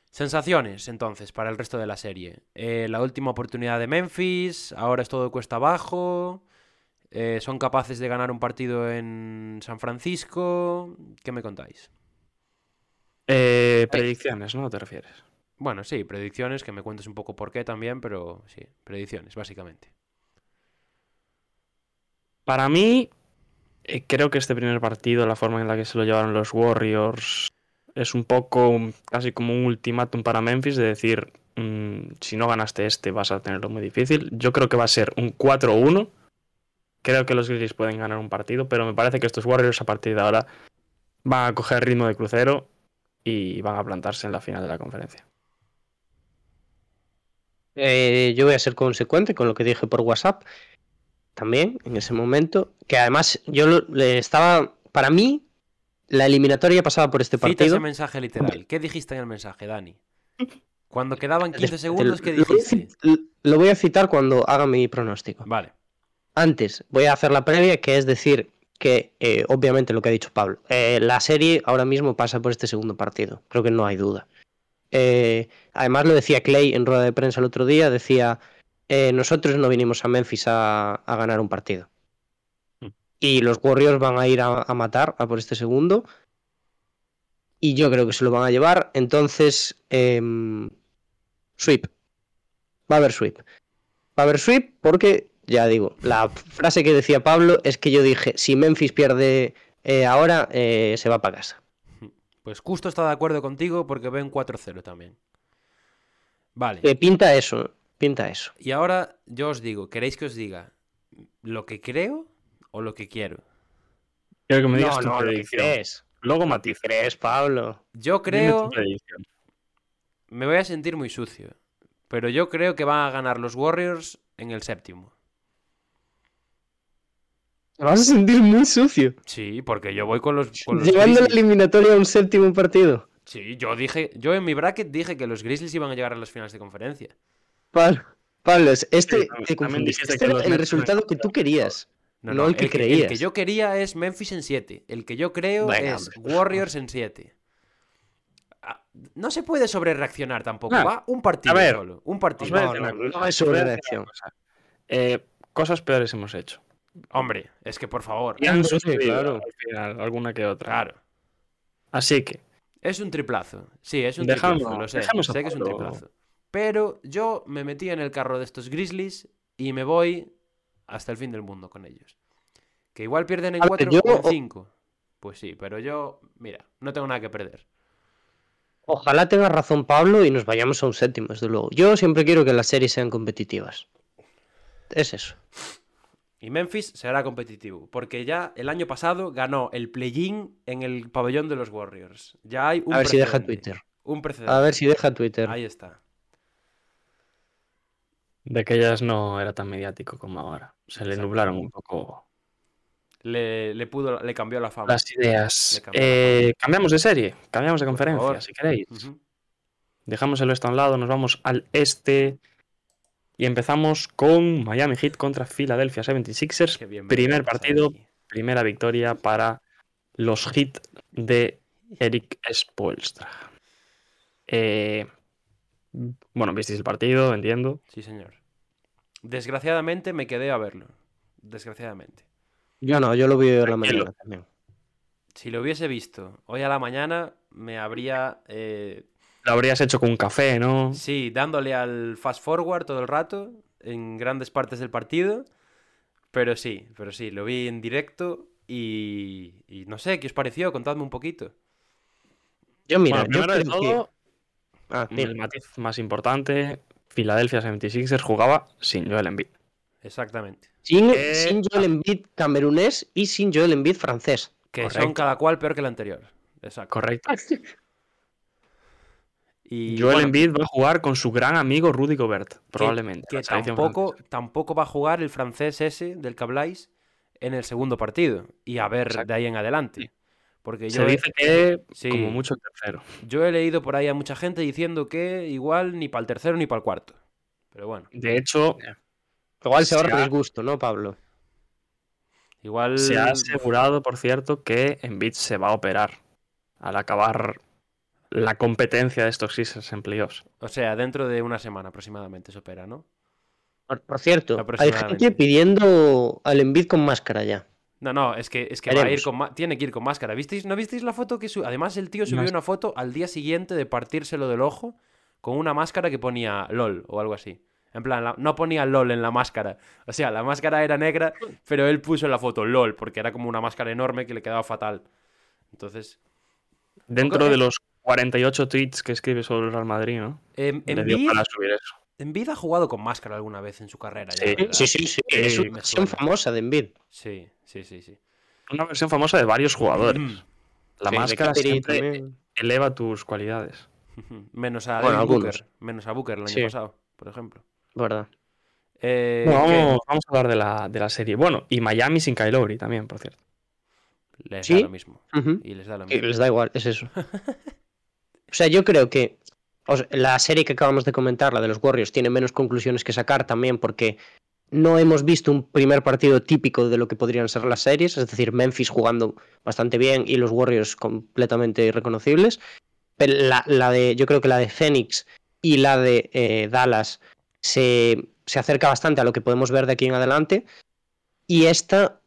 Sensaciones, entonces, para el resto de la serie. Eh, la última oportunidad de Memphis, ahora es todo cuesta abajo. Eh, son capaces de ganar un partido en San Francisco. ¿Qué me contáis? Eh, predicciones, ¿no? ¿Te refieres? Bueno, sí, predicciones, que me cuentes un poco por qué también, pero sí, predicciones, básicamente. Para mí, eh, creo que este primer partido, la forma en la que se lo llevaron los Warriors, es un poco casi como un ultimátum para Memphis de decir, mm, si no ganaste este vas a tenerlo muy difícil. Yo creo que va a ser un 4-1. Creo que los Grizzlies pueden ganar un partido, pero me parece que estos Warriors a partir de ahora van a coger ritmo de crucero y van a plantarse en la final de la conferencia. Eh, yo voy a ser consecuente con lo que dije por WhatsApp también en ese momento, que además yo lo- le estaba, para mí, la eliminatoria pasaba por este Cita ese partido. mensaje literal. ¿Qué dijiste en el mensaje, Dani? Cuando quedaban 15 Te- segundos, ¿qué lo voy a dijiste? Lo voy a citar cuando haga mi pronóstico. Vale. Antes, voy a hacer la previa, que es decir que, eh, obviamente, lo que ha dicho Pablo, eh, la serie ahora mismo pasa por este segundo partido. Creo que no hay duda. Eh, además, lo decía Clay en rueda de prensa el otro día, decía, eh, nosotros no vinimos a Memphis a, a ganar un partido. Mm. Y los Warriors van a ir a, a matar a por este segundo. Y yo creo que se lo van a llevar. Entonces, em, sweep. Va a haber sweep. Va a haber sweep porque, ya digo, la frase que decía Pablo es que yo dije, si Memphis pierde eh, ahora, eh, se va para casa. Pues justo está de acuerdo contigo porque ven 4-0 también. Vale. Eh, pinta eso, pinta eso. Y ahora yo os digo, ¿queréis que os diga lo que creo o lo que quiero? Quiero que me digas No, tu no, lo que crees. Luego matiz. crees, Pablo. Yo creo, me voy a sentir muy sucio, pero yo creo que van a ganar los Warriors en el séptimo. Te vas a sentir muy sucio. Sí, porque yo voy con los, con los Llevando la eliminatoria a un séptimo partido. Sí, yo dije, yo en mi bracket dije que los Grizzlies iban a llegar a las finales de conferencia. Pablo, Pablo, es- este Sí, te confundiste. Este que era el resultado que tú querías. No el que el que creías. yo quería es Memphis en 7. El que yo creo Venga, es hombre, Warriors en 7. No se puede sobrereaccionar tampoco. Ah, Va un partido a ver, solo. Un partido. No, no, no es sobrereacción. Eh, cosas peores hemos hecho. Hombre, es que por favor. Y han sucedido claro. al final, alguna que otra. Claro. Así que, Es un triplazo. Sí, es un Dejamos- triplazo, lo sé. dejamos a Sé que es un triplazo. Pero yo me metí en el carro de estos Grizzlies y me voy hasta el fin del mundo con ellos. Que igual pierden en A ver, 4 yo- o en 5. Pues sí, pero yo, mira, no tengo nada que perder. Ojalá tenga razón Pablo y nos vayamos a un séptimo, desde luego. Yo siempre quiero que las series sean competitivas. Es eso. Y Memphis será competitivo, porque ya el año pasado ganó el play-in en el pabellón de los Warriors. Ya hay un A ver si deja. Twitter. Un precedente. A ver si deja Twitter. Ahí está. De aquellas no era tan mediático como ahora. Se le nublaron un poco Le, le pudo, le cambió la fama. las ideas. La Eh, cambiamos de serie, cambiamos de conferencia, si queréis. Dejamos el oeste a un lado, nos vamos al este. Y empezamos con Miami Heat contra Philadelphia 76ers. Qué bien me Primer partido, primera victoria para los Heat de Eric Spoelstra. Eh, bueno, visteis el partido, entiendo. Sí, señor. Desgraciadamente me quedé a verlo. Desgraciadamente. Yo no, yo lo vi hoy a la mañana también. Si lo hubiese visto hoy a la mañana, me habría. eh, Lo habrías hecho con un café, ¿no? sí, dándole al fast forward todo el rato, en grandes partes del partido. Pero sí, pero sí, lo vi en directo y. y no sé, ¿qué os pareció? Contadme un poquito. Yo mira, bueno, yo primero de creo que- todo, Ah, dime. el matiz más importante, Philadelphia 76ers jugaba sin Joel Embiid. Exactamente. Sin, Eh, sin Joel Embiid camerunés y sin Joel Embiid francés. Que son cada cual peor que el anterior. Exacto. Correcto. Y Joel bueno, Embiid va a jugar con su gran amigo Rudy Gobert, probablemente. Que, tampoco, francesa. tampoco va a jugar el francés ese del que habláis en el segundo partido. Y a ver Exacto. de ahí en adelante. Porque yo Se he, dice que Sí. como mucho el tercero. yo he leído por ahí a mucha gente diciendo que igual ni para el tercero ni para el cuarto. Pero bueno, De hecho, Igual se ahorra Se ha- disgusto, ¿no, Pablo? igual. se ha asegurado, por cierto, que Embiid se va a operar al acabar la competencia de estos Sixers en playoffs. O sea, dentro de una semana aproximadamente se opera, ¿no? Por, por cierto, hay gente pidiendo al Embiid con máscara ya. No, no, es que, es que va a ir con tiene que ir con máscara. ¿Visteis, ¿No visteis la foto que subió? Además, el tío subió No. una foto al día siguiente de partírselo del ojo con una máscara que ponía LOL o algo así. En plan, la- no ponía LOL en la máscara. O sea, la máscara era negra, pero él puso en la foto LOL, porque era como una máscara enorme que le quedaba fatal. Entonces, Dentro de los 48 tweets que escribe sobre el Real Madrid, ¿no? Le dio Embiid, para subir eso. Embiid ha jugado con máscara alguna vez en su carrera. Sí. Sí, sí, es una versión suena. famosa de Embiid. Sí, sí, sí, sí. Una versión famosa de varios jugadores. Mm. La Sí, máscara siempre también. eleva tus cualidades. Menos a Bueno. Booker. Menos a Booker el año Sí. pasado, por ejemplo. ¿Verdad? Eh, vamos, vamos a hablar de la, de la serie. Bueno, y Miami sin Kyle Lowry también, por cierto. Les ¿Sí? da lo mismo. Y les da lo mismo. les da igual, es eso. o sea, yo creo que la serie que acabamos de comentar, la de los Warriors, tiene menos conclusiones que sacar también porque no hemos visto un primer partido típico de lo que podrían ser las series, es decir, Memphis jugando bastante bien y los Warriors completamente irreconocibles. Pero la, la de, yo creo que la de Phoenix y la de eh, Dallas se, se acerca bastante a lo que podemos ver de aquí en adelante. Y esta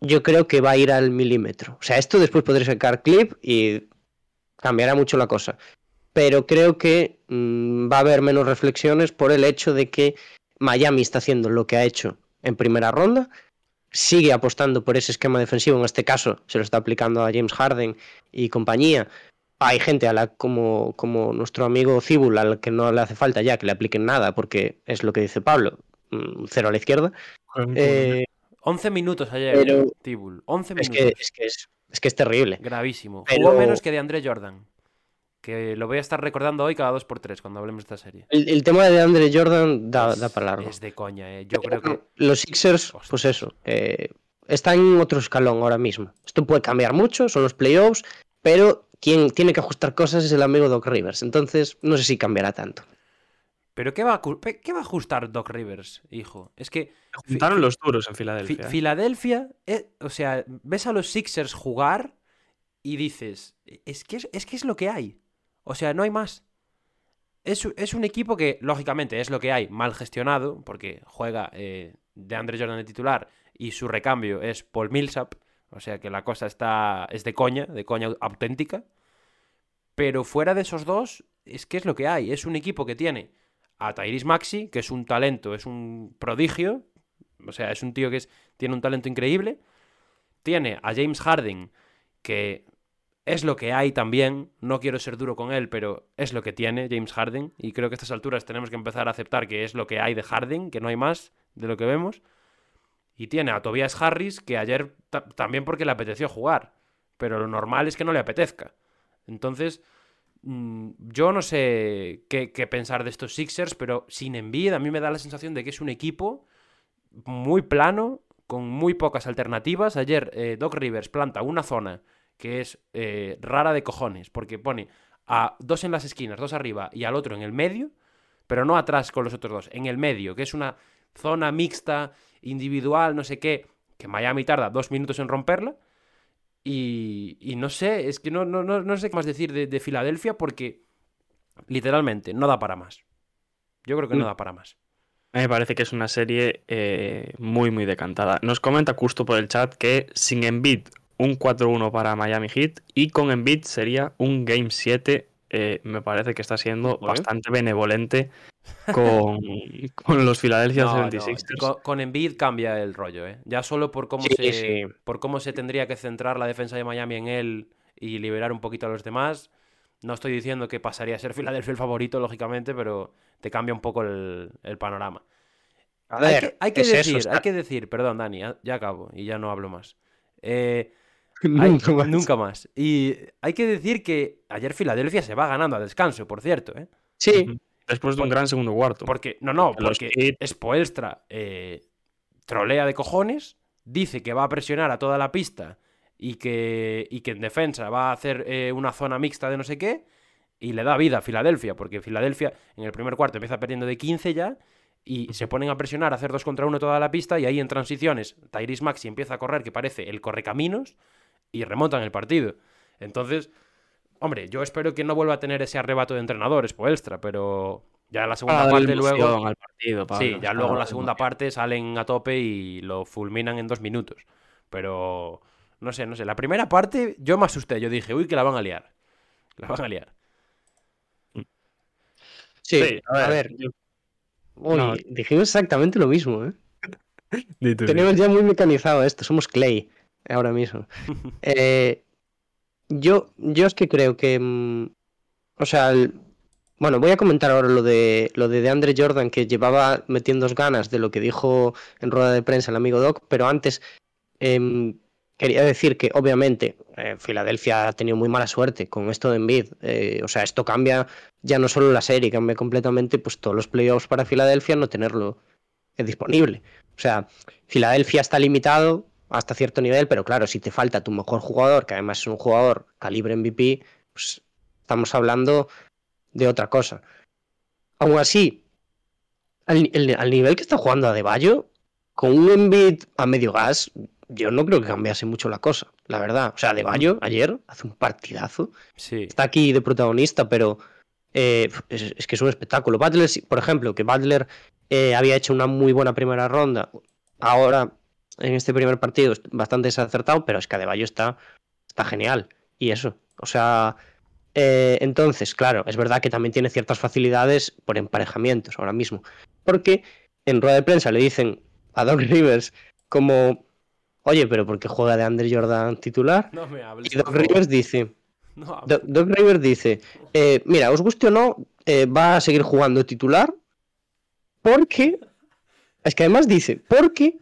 yo creo que va a ir al milímetro. O sea, esto después podré sacar clip y cambiará mucho la cosa. Pero creo que mm, va a haber menos reflexiones por el hecho de que Miami está haciendo lo que ha hecho en primera ronda, sigue apostando por ese esquema defensivo, en este caso se lo está aplicando a James Harden y compañía. Hay gente a la como, como nuestro amigo Cibul, al que no le hace falta ya que le apliquen nada, porque es lo que dice Pablo, mm, cero a la izquierda. Eh, 11 minutos ayer, Pero- eh, Tibul. 11 es, minutos. que, es, que es, es que es terrible. Gravísimo. Pero- Jugó menos que de André Jordan. Que lo voy a estar recordando hoy cada 2x3 cuando hablemos de esta serie. El, el tema de Andre Jordan da, Es- da para largo. Es de coña, eh. Yo creo que. Los Sixers, pues eso, eh, están en otro escalón ahora mismo. Esto puede cambiar mucho, son los playoffs, pero quien tiene que ajustar cosas es el amigo Doc Rivers. Entonces, no sé si cambiará tanto. ¿Pero qué va, a, cu- pe- qué va a ajustar Doc Rivers, hijo? Es que. Juntaron los duros en fi- Filadelfia. ¿eh? Filadelfia, eh, o sea, ves a los Sixers jugar y dices, es que es, es que es lo que hay. O sea, no hay más. Es, es un equipo que, lógicamente, es lo que hay, mal gestionado, porque juega eh, de Andre Jordan de titular y su recambio es Paul Millsap. O sea que la cosa está. es de coña, de coña auténtica. Pero fuera de esos dos, es que es lo que hay. Es un equipo que tiene a Tyrese Maxi, que es un talento, es un prodigio. O sea, es un tío que es, tiene un talento increíble. Tiene a James Harden, que es lo que hay también. No quiero ser duro con él, pero es lo que tiene James Harden. Y creo que a estas alturas tenemos que empezar a aceptar que es lo que hay de Harden, que no hay más de lo que vemos. Y tiene a Tobias Harris, que ayer ta- también porque le apeteció jugar. Pero lo normal es que no le apetezca. Entonces, mm, yo no sé qué, pensar de estos Sixers, pero sin Embiid a mí me da la sensación de que es un equipo muy plano, con muy pocas alternativas. Ayer eh, Doc Rivers planta una zona que es eh, rara de cojones, porque pone a dos en las esquinas, dos arriba y al otro en el medio, pero no atrás con los otros dos, en el medio, que es una zona mixta, individual, no sé qué, que Miami tarda dos minutos en romperla. Y, y no sé, es que no, no, no, no sé qué más decir de, de Filadelfia porque literalmente no da para más. Yo creo que no Mm. da para más. A mí me parece que es una serie eh, muy, muy decantada. Nos comenta justo por el chat que sin Embiid un 4-1 para Miami Heat y con Embiid sería un Game 7. eh, me parece que está siendo bastante benevolente con, con los Philadelphia No, no, 76ers. con, con Embiid cambia el rollo, ¿eh? Ya solo por cómo, Sí, se, sí. por cómo se tendría que centrar la defensa de Miami en él y liberar un poquito a los demás. No estoy diciendo que pasaría a ser Filadelfia el favorito, lógicamente, pero te cambia un poco el, el panorama. A Hay ver, que, hay que es eso, decir, está- hay que decir, perdón, Dani, ya ya acabo y ya no hablo más. Eh, hay- Nunca más. nunca más. Y hay que decir que ayer Filadelfia se va ganando a descanso, por cierto, ¿eh? Sí, Después de un gran segundo cuarto. Porque, no, no, los porque Spoelstra eh, trolea de cojones, dice que va a presionar a toda la pista y que, y que en defensa va a hacer eh, una zona mixta de no sé qué, y le da vida a Filadelfia, porque Filadelfia en el primer cuarto empieza perdiendo de 15 ya, y se ponen a presionar, a hacer dos contra uno toda la pista, y ahí en transiciones Tyrese Maxi empieza a correr, que parece el correcaminos, y remontan el partido. Entonces, hombre, yo espero que no vuelva a tener ese arrebato de entrenador, Spoelstra, pero ya en la segunda parte luego... emoción al partido, Pablo, Sí, ya luego en la segunda emoción. parte salen a tope y lo fulminan en dos minutos. Pero no sé, no sé. La primera parte yo me asusté. Yo dije, uy, que la van a liar. La van a liar. sí, Sí, a ver. yo- Uy, no. dijimos exactamente lo mismo, ¿eh? Tenemos ya muy mecanizado esto, somos Clay ahora mismo. Eh, yo, yo es que creo que. mm, o sea, el- bueno, voy a comentar ahora lo de lo de DeAndre Jordan, que llevaba metiendo ganas de lo que dijo en rueda de prensa el amigo Doc, pero antes em, quería decir que, obviamente, eh, Filadelfia ha tenido muy mala suerte con esto de Embiid. Eh, o sea, esto cambia ya no solo la serie, cambia completamente pues todos los playoffs para Filadelfia no tenerlo eh, disponible. O sea, Filadelfia está limitado hasta cierto nivel, pero claro, si te falta tu mejor jugador, que además es un jugador calibre MVP, pues estamos hablando de otra cosa. Aún así, al, ni- el- al nivel que está jugando Adebayo, con un Embiid a medio gas, yo no creo que cambiase mucho la cosa, la verdad. O sea, Adebayo ayer hace un partidazo, Sí. está aquí de protagonista, pero eh, es, es que es un espectáculo. Butler, por ejemplo, que Butler eh, había hecho una muy buena primera ronda, ahora en este primer partido es bastante desacertado, pero es que Adebayo está, está genial. Y eso, o sea, eh, entonces, claro, es verdad que también tiene ciertas facilidades por emparejamientos ahora mismo, porque en rueda de prensa le dicen a Doc Rivers como, oye, pero ¿por qué juega de Andre Jordan titular? No me hables. Y Doc. Rivers dice, No. Doc, Doc Rivers dice, eh, mira, os guste o no, eh, va a seguir jugando titular porque, es que además dice, porque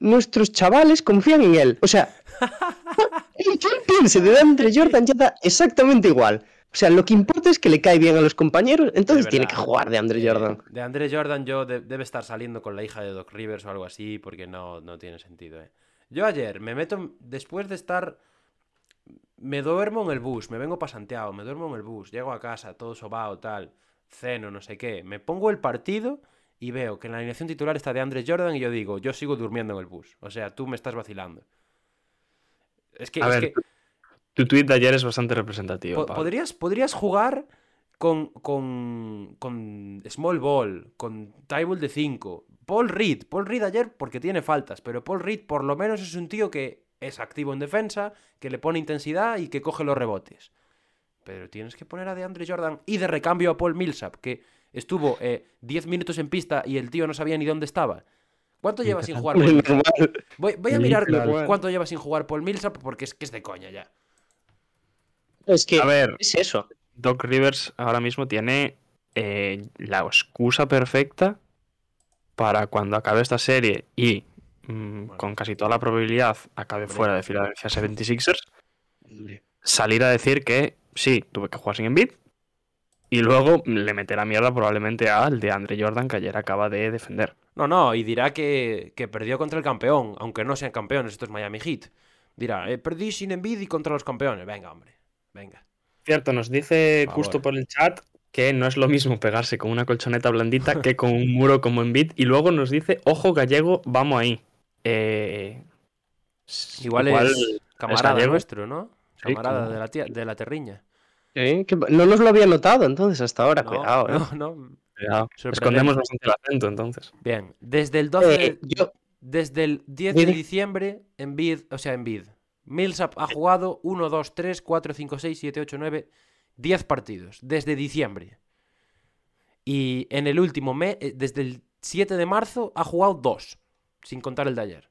nuestros chavales confían en él. O sea, el que él piense de Andre Jordan ya da exactamente igual. O sea, lo que importa es que le cae bien a los compañeros, entonces tiene que jugar de Andre Eh, Jordan. De Andre Jordan yo de- debe estar saliendo con la hija de Doc Rivers o algo así porque no, no tiene sentido. eh. Yo ayer me meto, después de estar... Me duermo en el bus, me vengo para Santiago, me duermo en el bus, llego a casa, todo sobao, tal, ceno, no sé qué. Me pongo el partido y veo que en la alineación titular está de Andre Jordan y yo digo, yo sigo durmiendo en el bus. O sea, tú me estás vacilando. Es que, A es ver, que Tu tweet de ayer es bastante representativo. Po- Pablo. podrías, podrías jugar con, con, con Small Ball, con Tybalt de 5. Paul Reed. Paul Reed ayer porque tiene faltas, pero Paul Reed por lo menos es un tío que es activo en defensa, que le pone intensidad y que coge los rebotes. Pero tienes que poner a DeAndre Jordan y de recambio a Paul Millsap, que estuvo eh, 10 minutos en pista y el tío no sabía ni dónde estaba. ¿Cuánto lleva sin jugar Paul. Voy, voy a mirar cuánto lleva sin jugar Paul Millsap porque es que es de coña ya. Es que A ver, es eso. Doc Rivers ahora mismo tiene eh, la excusa perfecta para cuando acabe esta serie y mm, con casi toda la probabilidad acabe Hombre. fuera de Philadelphia 76ers, salir a decir que sí, tuve que jugar sin Embiid y luego le meterá mierda probablemente al de Andre Jordan que ayer acaba de defender. No, no, y dirá que, que perdió contra el campeón, aunque no sean campeones, esto es Miami Heat. Dirá, eh, perdí sin y contra los campeones. Venga, hombre, venga. Cierto, nos dice Por justo por el chat que no es lo mismo pegarse con una colchoneta blandita que con un muro como Embiid y luego nos dice, ojo gallego, vamos ahí. Eh, Igual, es camarada nuestro, ¿no? Sí, Camarada como- de, la tía- de la terriña. ¿Eh? Que No nos lo había notado entonces hasta ahora, No, cuidado. ¿eh? no, no. Cuidado. Escondemos bastante el acento entonces. Bien, desde el 12 Eh, yo, desde el 10 de diciembre, Embiid, o sea, Embiid. Millsap ha jugado 1, 2, 3, 4, 5, 6, 7, 8, 9, 10 partidos. Desde diciembre. Y en el último mes, eh, desde el 7 de marzo, ha jugado 2. Sin contar el de ayer.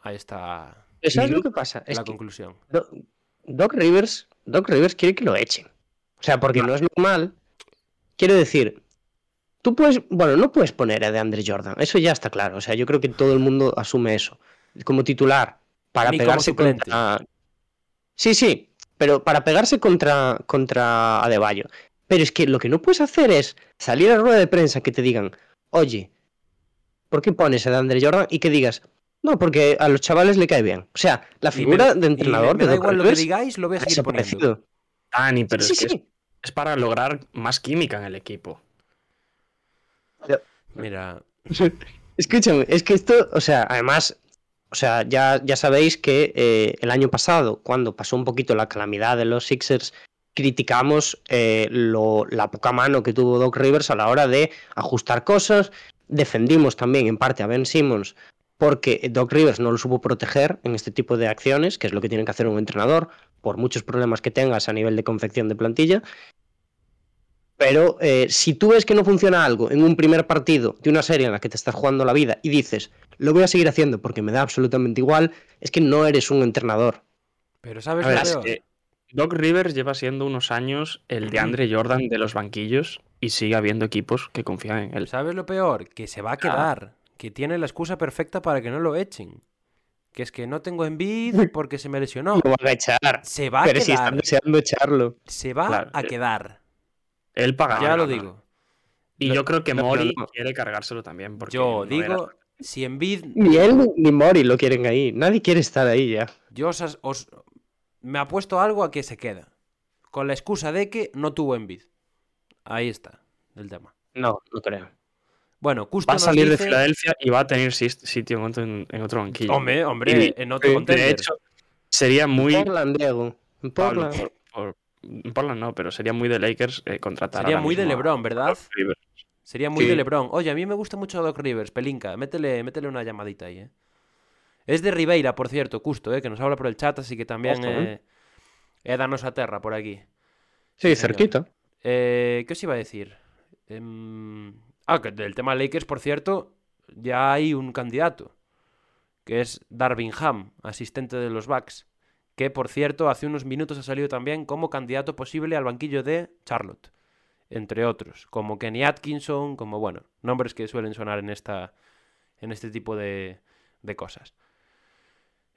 Ahí está ¿sabes lo que pasa? Es la que conclusión. Do- Doc Rivers, Doc Rivers quiere que lo echen. O sea, porque no es normal. Quiero decir, tú puedes, bueno, no puedes poner a de Andre Jordan, eso ya está claro. O sea, yo creo que todo el mundo asume eso. Como titular, para Ni pegarse contra. Sí, sí, pero para pegarse contra, contra Adebayo. Pero es que lo que no puedes hacer es salir a rueda de prensa que te digan, oye, ¿por qué pones a de Andre Jordan? Y que digas, no, porque a los chavales le cae bien. O sea, la me- figura de entrenador me, me de da Doc igual lo que digáis, lo voy a seguir poniendo. desaparecido. Dani, pero Sí, es, que sí. es, es para lograr más química en el equipo. Mira, Escúchame, es que esto, o sea, además, o sea, ya, ya sabéis que eh, el año pasado, cuando pasó un poquito la calamidad de los Sixers, criticamos eh, lo- la poca mano que tuvo Doc Rivers a la hora de ajustar cosas. Defendimos también en parte a Ben Simmons porque Doc Rivers no lo supo proteger en este tipo de acciones, que es lo que tiene que hacer un entrenador, por muchos problemas que tengas a nivel de confección de plantilla. Pero eh, si tú ves que no funciona algo en un primer partido de una serie en la que te estás jugando la vida y dices, lo voy a seguir haciendo porque me da absolutamente igual, es que no eres un entrenador. pero ¿sabes ver, lo que Doc Rivers lleva siendo unos años el de Andre Jordan de los banquillos y sigue habiendo equipos que confían en él. ¿Sabes lo peor? Que se va a quedar. Que tiene la excusa perfecta para que no lo echen. Que es que no tengo Envid porque se me lesionó. Lo van a echar. Se va a Pero si quedar. están deseando echarlo. Se va Claro, a quedar. Él paga. Ya lo digo. Y yo creo que Mori quiere cargárselo también. Porque Yo no digo, era- si Envid Ni él ni Mori lo quieren ahí. Nadie quiere estar ahí ya. Yo os, os- me apuesto algo a que se queda. Con la excusa de que no tuvo Envid. Ahí está el tema. No, no creo. Bueno, Custo Va a salir de Filadelfia y va a tener sitio en otro, en otro banquillo. Hombre, hombre, Y- en otro y, contender. De hecho, sería muy. Portland, Diego. Portland. por- por- Portland no, pero sería muy de Lakers eh, contratar Sería muy de LeBron, ¿verdad? Sería muy Sí. de LeBron. Oye, a mí me gusta mucho Doc Rivers, Pelinka. Métele, métele una llamadita ahí, ¿eh? Es de Ribeira, por cierto, Custo, ¿eh? Que nos habla por el chat, así que también... Ojo, ¿eh? Eh, é danos a terra por aquí. Sí, señor. cerquita. Eh, ¿Qué os iba a decir? Ah, que del tema Lakers, por cierto, ya hay un candidato, que es Darvin Ham, asistente de los Bucks, que por cierto hace unos minutos ha salido también como candidato posible al banquillo de Charlotte, entre otros, como Kenny Atkinson, como bueno, nombres que suelen sonar en esta en este tipo de, de cosas.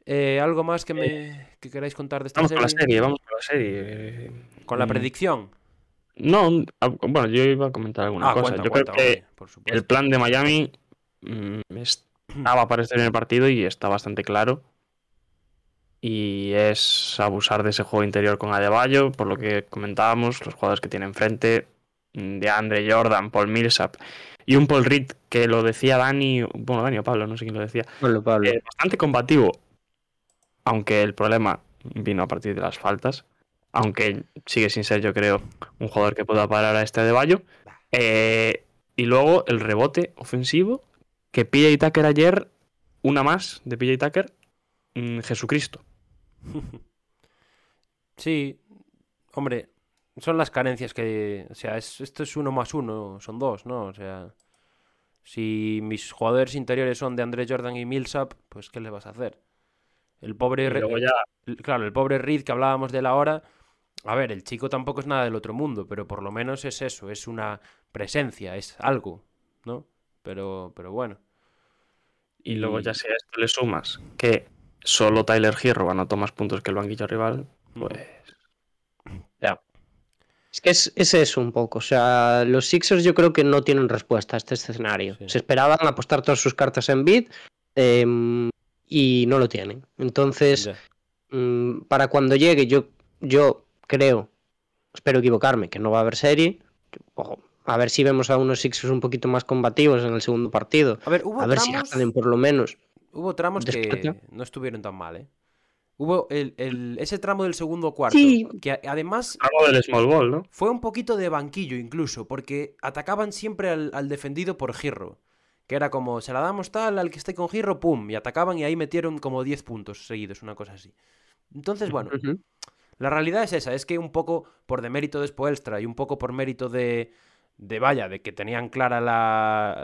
Eh, ¿Algo más que me que queráis contar de esta Vamos con la serie? serie, vamos con la serie. eh, Con la mm, predicción. No, ah, bueno, yo iba a comentar alguna Ah, cosa. cuenta, yo cuenta, creo que el plan de Miami mm, estaba para estar en el partido y está bastante claro. Y es abusar de ese juego interior con Adebayo, por lo que comentábamos, los jugadores que tiene enfrente, mm, de Andre Jordan, Paul Millsap y un Paul Reed que lo decía Dani, bueno, Dani o Pablo, no sé quién lo decía, Pablo, Pablo. eh, bastante combativo, aunque el problema vino a partir de las faltas, aunque sigue sin ser, yo creo, un jugador que pueda parar a este de Bayo. Eh, y luego el rebote ofensivo, que PJ Tucker ayer, una más de PJ Tucker, mm, Jesucristo. Sí, hombre, son las carencias que, o sea, es, esto es uno más uno, son dos, ¿no? O sea, si mis jugadores interiores son de André Jordan y Millsap, pues ¿qué le vas a hacer? El pobre, ya, claro, el pobre Reed que hablábamos de la hora, a ver, el chico tampoco es nada del otro mundo, pero por lo menos es eso, es una presencia, es algo, ¿no? Pero, pero bueno. y luego ya si a esto le sumas que solo Tyler Hero anotó más puntos que el banquillo rival, pues Es que es, es eso un poco. O sea, los Sixers yo creo que no tienen respuesta a este escenario. Sí. Se esperaban apostar todas sus cartas en bid em, y no lo tienen. Entonces, Ya. mm, para cuando llegue, yo, yo creo, espero equivocarme, que no va a haber serie. Ojo, a ver si vemos a unos Sixers un poquito más combativos en el segundo partido. A ver, hubo A ver si Harden por lo menos. Hubo tramos que no estuvieron tan mal, ¿eh? Hubo el, el- ese tramo del segundo cuarto, Sí. que a- además algo del small ball, ¿no? fue un poquito de banquillo incluso, porque atacaban siempre al, al defendido por Girro. Que era como, se la damos tal al que esté con Girro, pum, y atacaban y ahí metieron como 10 puntos seguidos, una cosa así. Entonces, bueno. La realidad es esa, es que un poco por demérito de Spoelstra y un poco por mérito de, de vaya, de que tenían claras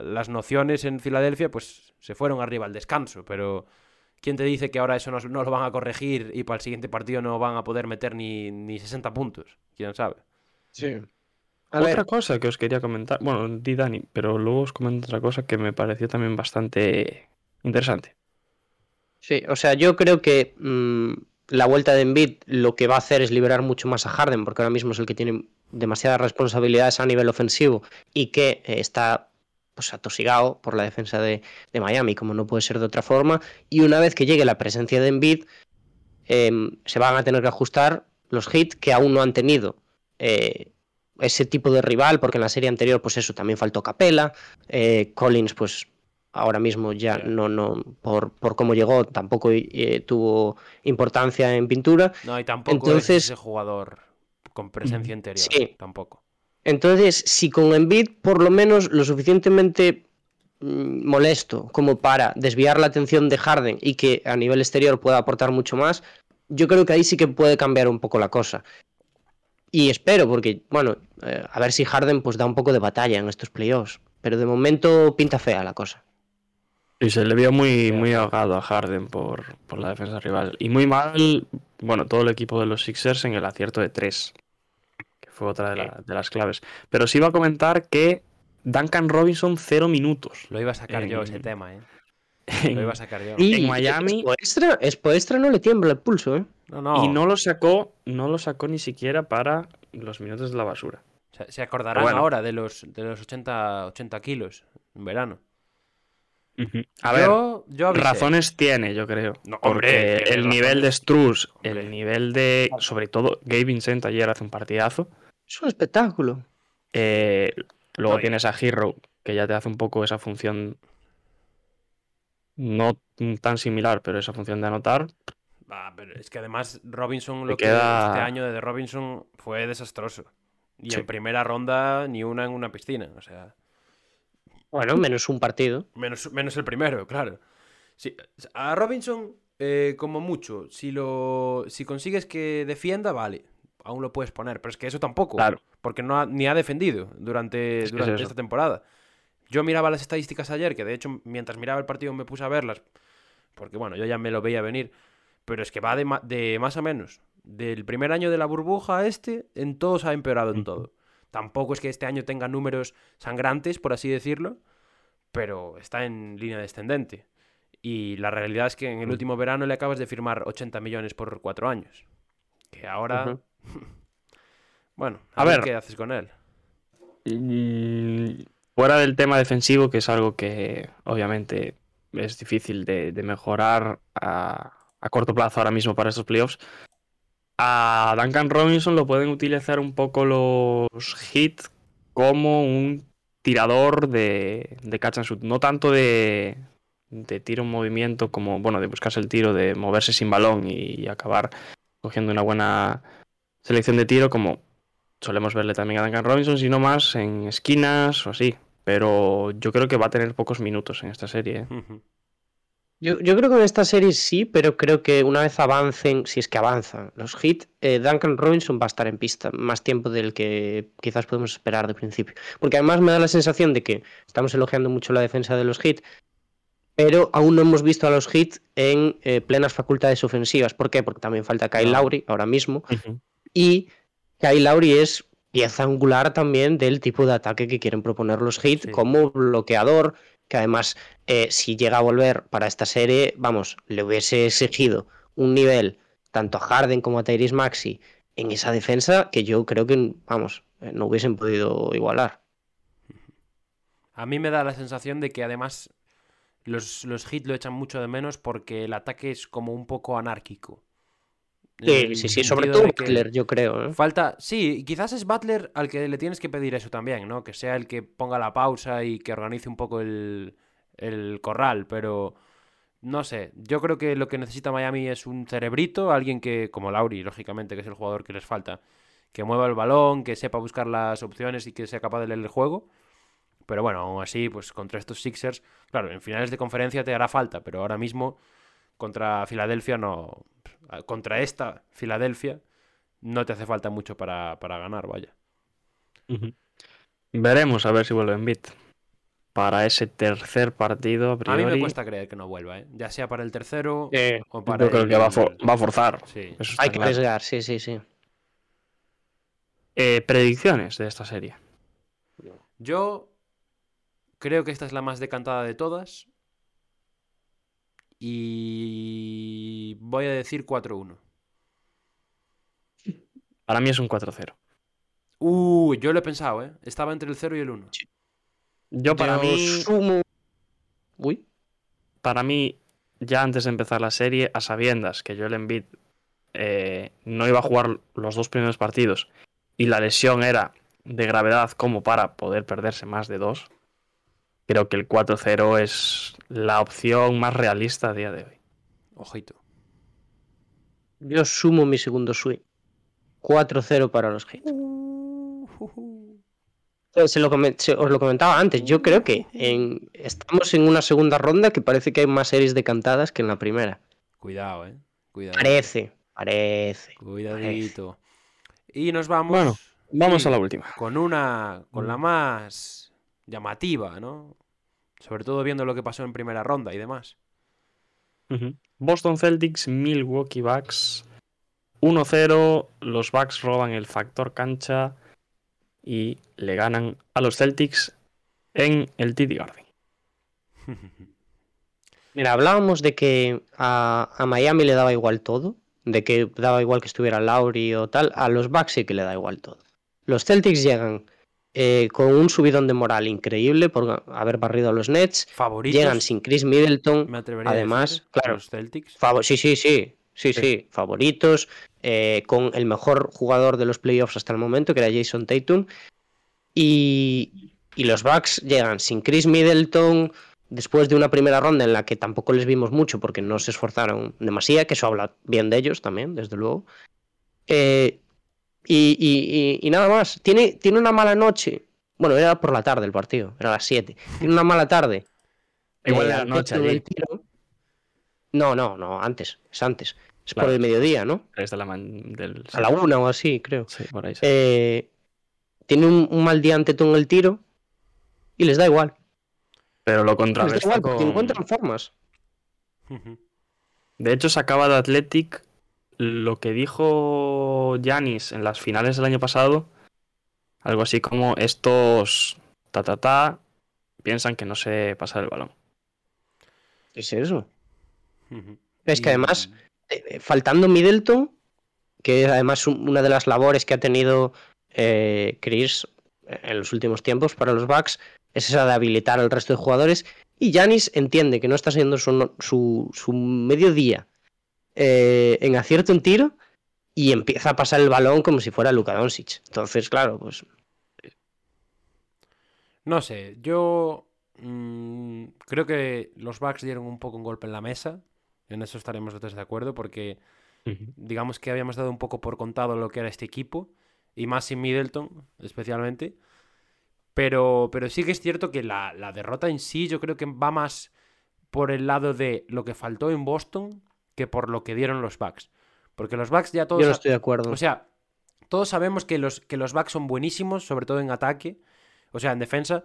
las nociones en Filadelfia, pues se fueron arriba al descanso, pero ¿quién te dice que ahora eso no, no lo van a corregir y para el siguiente partido no van a poder meter ni, ni 60 puntos? ¿Quién sabe? Sí. A otra ver. cosa que os quería comentar, bueno, di Dani, pero luego os comento otra cosa que me pareció también bastante interesante. Sí, o sea, yo creo que mm, la vuelta de Embiid lo que va a hacer es liberar mucho más a Harden, porque ahora mismo es el que tiene demasiadas responsabilidades a nivel ofensivo y que eh, está pues atosigado por la defensa de, Miami, como no puede ser de otra forma. Y una vez que llegue la presencia de Embiid, em, se van a tener que ajustar los hits que aún no han tenido eh, ese tipo de rival, porque en la serie anterior, pues eso, también faltó Capela, eh, Collins, pues ahora mismo ya no, no, por, por cómo llegó, tampoco eh, tuvo importancia en pintura. No, y tampoco Entonces- es ese jugador con presencia interior. Sí. Tampoco. Entonces, si con Embiid por lo menos lo suficientemente mm, molesto como para desviar la atención de Harden y que a nivel exterior pueda aportar mucho más, yo creo que ahí sí que puede cambiar un poco la cosa. Y espero, porque, bueno, eh, a ver si Harden pues da un poco de batalla en estos playoffs. Pero de momento pinta fea la cosa. Y se le vio muy, muy ahogado a Harden por, por la defensa rival. Y muy mal, bueno, todo el equipo de los Sixers en el acierto de tres, que fue otra de, la- de las claves. Pero sí iba a comentar que Duncan Robinson, cero minutos. Lo iba a sacar yo ese tema, ¿eh? En- Lo iba a sacar yo. Y En Miami- Spoelstra no le tiembla el pulso, ¿eh? No, no. Y no lo sacó, no lo sacó ni siquiera para los minutos de la basura. Se, se acordarán bueno. ahora de los, de los 80, 80 kilos en verano. A ver, yo, razones tiene, yo creo. No, porque hombre, el nivel de. Struz, Hombre. el nivel de, sobre todo, Gabe Vincent ayer hace un partidazo. Es un espectáculo. Eh, luego No, tienes a Hero, que ya te hace un poco esa función. No tan similar, pero esa función de anotar. Ah, pero es que además Robinson, lo que queda- este año de Robinson fue desastroso. Y Sí. en primera ronda ni una en una piscina. O sea, Bueno, menos un partido. menos, menos el primero, claro. Sí, a Robinson, eh, como mucho, si lo si consigues que defienda, vale. Aún lo puedes poner, pero es que eso tampoco. Claro. Porque no ha- ni ha defendido durante, Es que es durante esta temporada. Yo miraba las estadísticas ayer, que de hecho mientras miraba el partido me puse a verlas, porque bueno, yo ya me lo veía venir, pero es que va de, ma- de más a menos. Del primer año de la burbuja a este, en todos ha empeorado en todo. Tampoco es que este año tenga números sangrantes, por así decirlo, pero está en línea descendente. Y la realidad es que en el Mm. último verano le acabas de firmar 80 millones por cuatro años. Que ahora... Bueno, A a, ver ver. qué haces con él. Y fuera del tema defensivo, que es algo que obviamente es difícil de, de mejorar a, a corto plazo ahora mismo para estos playoffs, a Duncan Robinson lo pueden utilizar un poco los hits como un tirador de, de catch and shoot. No tanto de, de tiro en movimiento como, bueno, de buscarse el tiro, de moverse sin balón y, acabar cogiendo una buena selección de tiro como solemos verle también a Duncan Robinson, sino más en esquinas o así. Pero yo creo que va a tener pocos minutos en esta serie. ¿eh? Yo, yo creo que en esta serie sí, pero creo que una vez avancen, si es que avanzan los hits, eh, Duncan Robinson va a estar en pista más tiempo del que quizás podemos esperar de principio. Porque además me da la sensación de que estamos elogiando mucho la defensa de los hits, pero aún no hemos visto a los hits en eh, plenas facultades ofensivas. ¿Por qué? Porque también falta Kyle. Lowry ahora mismo. Y Kyle Lowry es pieza angular también del tipo de ataque que quieren proponer los hits Sí. como bloqueador, que además eh, si llega a volver para esta serie, vamos, le hubiese exigido un nivel tanto a Harden como a Tyrese Maxi en esa defensa que yo creo que, vamos, eh, no hubiesen podido igualar. A mí me da la sensación de que además los, los hits lo echan mucho de menos porque el ataque es como un poco anárquico. Sí, sí, sí, sobre todo Butler, yo creo. ¿eh? Falta, sí, quizás es Butler al que le tienes que pedir eso también, ¿no? Que sea el que ponga la pausa y que organice un poco el, el corral, pero no sé, yo creo que lo que necesita Miami es un cerebrito, alguien que, como Lauri, lógicamente, que es el jugador que les falta, que mueva el balón, que sepa buscar las opciones y que sea capaz de leer el juego. Pero bueno, aún así, pues contra estos Sixers, claro, en finales de conferencia te hará falta, pero ahora mismo contra Filadelfia no. Contra esta Filadelfia no te hace falta mucho para, para ganar, vaya. Veremos a ver si vuelve en bit. Para ese tercer partido, a A mí priori, me cuesta creer que no vuelva, ¿eh? Ya sea para el tercero Eh, o para yo creo el- que va a, for- va a forzar. Sí. Eso está hay que claro. arriesgar, sí, sí, sí. Eh, predicciones de esta serie. Yo creo que esta es la más decantada de todas. Y voy a decir 4-1. Para mí es un 4-0. Uh, yo lo he pensado, ¿eh? Estaba entre el 0 y el 1. Yo para Yo mí, sumo. Uy. para mí, ya antes de empezar la serie, a sabiendas que Joel Embiid eh, no iba a jugar los dos primeros partidos y la lesión era de gravedad como para poder perderse más de dos, creo que el 4-0 es la opción más realista a día de hoy. Ojito. Yo sumo mi segundo swing. 4-0 para los Heat. Se lo comen- se- os lo comentaba antes. Yo creo que en- estamos en una segunda ronda que parece que hay más series decantadas que en la primera. Cuidado, ¿eh? Cuidado. Parece, parece. Cuidadito. Y nos vamos. Bueno, Vamos sí, a la última. Con una. Con Mm. la más llamativa, ¿no? Sobre todo viendo lo que pasó en primera ronda y demás. Boston Celtics, Milwaukee Bucks. 1-0. Los Bucks roban el factor cancha y le ganan a los Celtics en el TD Garden. Mira, hablábamos de que a, a Miami le daba igual todo, de que daba igual que estuviera Lauri o tal, a los Bucks sí que le da igual todo. Los Celtics llegan eh, con un subidón de moral increíble por haber barrido a los Nets, Favoritos. llegan sin Chris Middleton, me atrevería a además, decir, claro. Los Celtics. Sí, sí, sí, sí, Sí. sí, favoritos, eh, con el mejor jugador de los playoffs hasta el momento, que era Jason Tatum, y, y los Bucks llegan sin Chris Middleton, después de una primera ronda en la que tampoco les vimos mucho porque no se esforzaron demasiado, que eso habla bien de ellos también, desde luego. Eh, y, y- y- y nada más, tiene, tiene una mala noche. Bueno, era por la tarde el partido, era a las 7. Tiene una mala tarde. Igual Eh, era al noche allí. tiro. No, no, no, antes, es antes. Es Claro. por el mediodía, ¿no? Tres de la man- del... A la una o así, creo. Sí, por ahí. sí. Eh, tiene un, un mal día ante todo en el tiro y les da igual. Pero lo Les da igual porque encuentran formas. De hecho, sacaba de Athletic lo que dijo Yanis en las finales del año pasado. Algo así como estos ta ta ta piensan que no sé pasar el balón. Es eso. Es que además, eh, eh, faltando Middleton, que es además un- una de las labores que ha tenido eh, Chris en los últimos tiempos para los Bucks, es esa de habilitar al resto de jugadores. Y Yanis entiende que no está siendo su, su, su mediodía eh, en acierto en tiro y empieza a pasar el balón como si fuera Luka Doncic. Entonces, claro, pues No sé, yo mm, creo que los Bucks dieron un poco un golpe en la mesa. En eso estaremos tres de acuerdo, porque digamos que habíamos dado un poco por contado lo que era este equipo, y más sin Middleton, especialmente. Pero, pero sí que es cierto que la, la derrota en sí yo creo que va más por el lado de lo que faltó en Boston que por lo que dieron los Bucks. Porque los Bucks ya todos... yo no estoy de acuerdo. o sea, todos sabemos que los, que los Bucks son buenísimos, sobre todo en ataque, o sea, en defensa,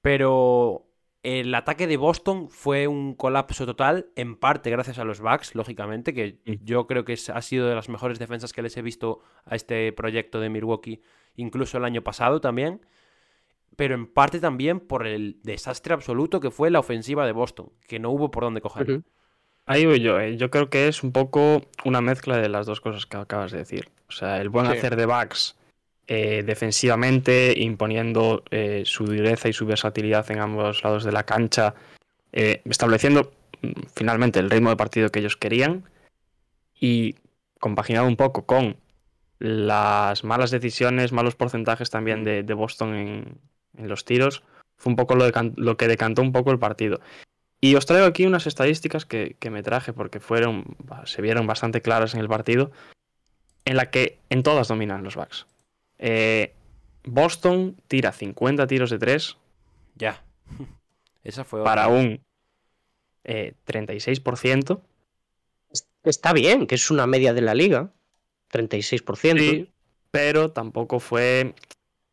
pero el ataque de Boston fue un colapso total, en parte gracias a los Bucks, lógicamente, que Mm. yo creo que ha sido de las mejores defensas que les he visto a este proyecto de Milwaukee, incluso el año pasado también, pero en parte también por el desastre absoluto que fue la ofensiva de Boston, que no hubo por dónde coger. Ahí voy yo, eh. yo creo que es un poco una mezcla de las dos cosas que acabas de decir. O sea, el buen Sí. hacer de Bucks eh, defensivamente, imponiendo eh, su dureza y su versatilidad en ambos lados de la cancha, estableciendo mm, finalmente el ritmo de partido que ellos querían y compaginado un poco con las malas decisiones, malos porcentajes también de, de Boston en, en los tiros, fue un poco lo que decantó un poco el partido. Y os traigo aquí unas estadísticas que, que me traje porque fueron, se vieron bastante claras en el partido, en la que en todas dominan los Bucks. Eh, Boston tira 50 tiros de 3 Ya. Esa fue otra. para un eh, 36%. Está bien, que es una media de la liga. 36%. Sí, pero tampoco fue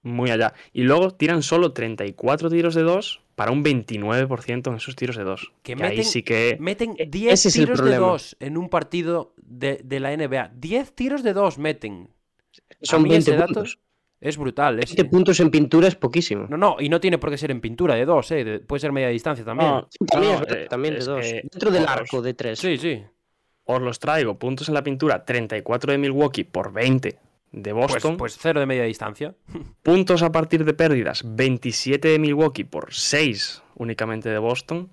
muy allá. Y luego tiran solo 34 tiros de 2 para un 29% en esos tiros de 2. Que Que ahí meten- sí que... Meten E- 10 ese es el tiros de. 2 en un partido de, de la NBA. 10 tiros de 2 meten. Son mí ese 20 dato- puntos. Es brutal. Es... 20 puntos en pintura es poquísimo. No, no, y no tiene por qué ser en pintura de dos, ¿eh? De- puede ser media distancia también. No, también, no, es eh, también de dos. que Dentro del os- arco de tres. Sí, sí. Os los traigo. Puntos en la pintura, 34 de Milwaukee por 20 de Pues, Boston. pues cero de media distancia. Puntos a partir de pérdidas, 27 de Milwaukee por 6 únicamente de Boston.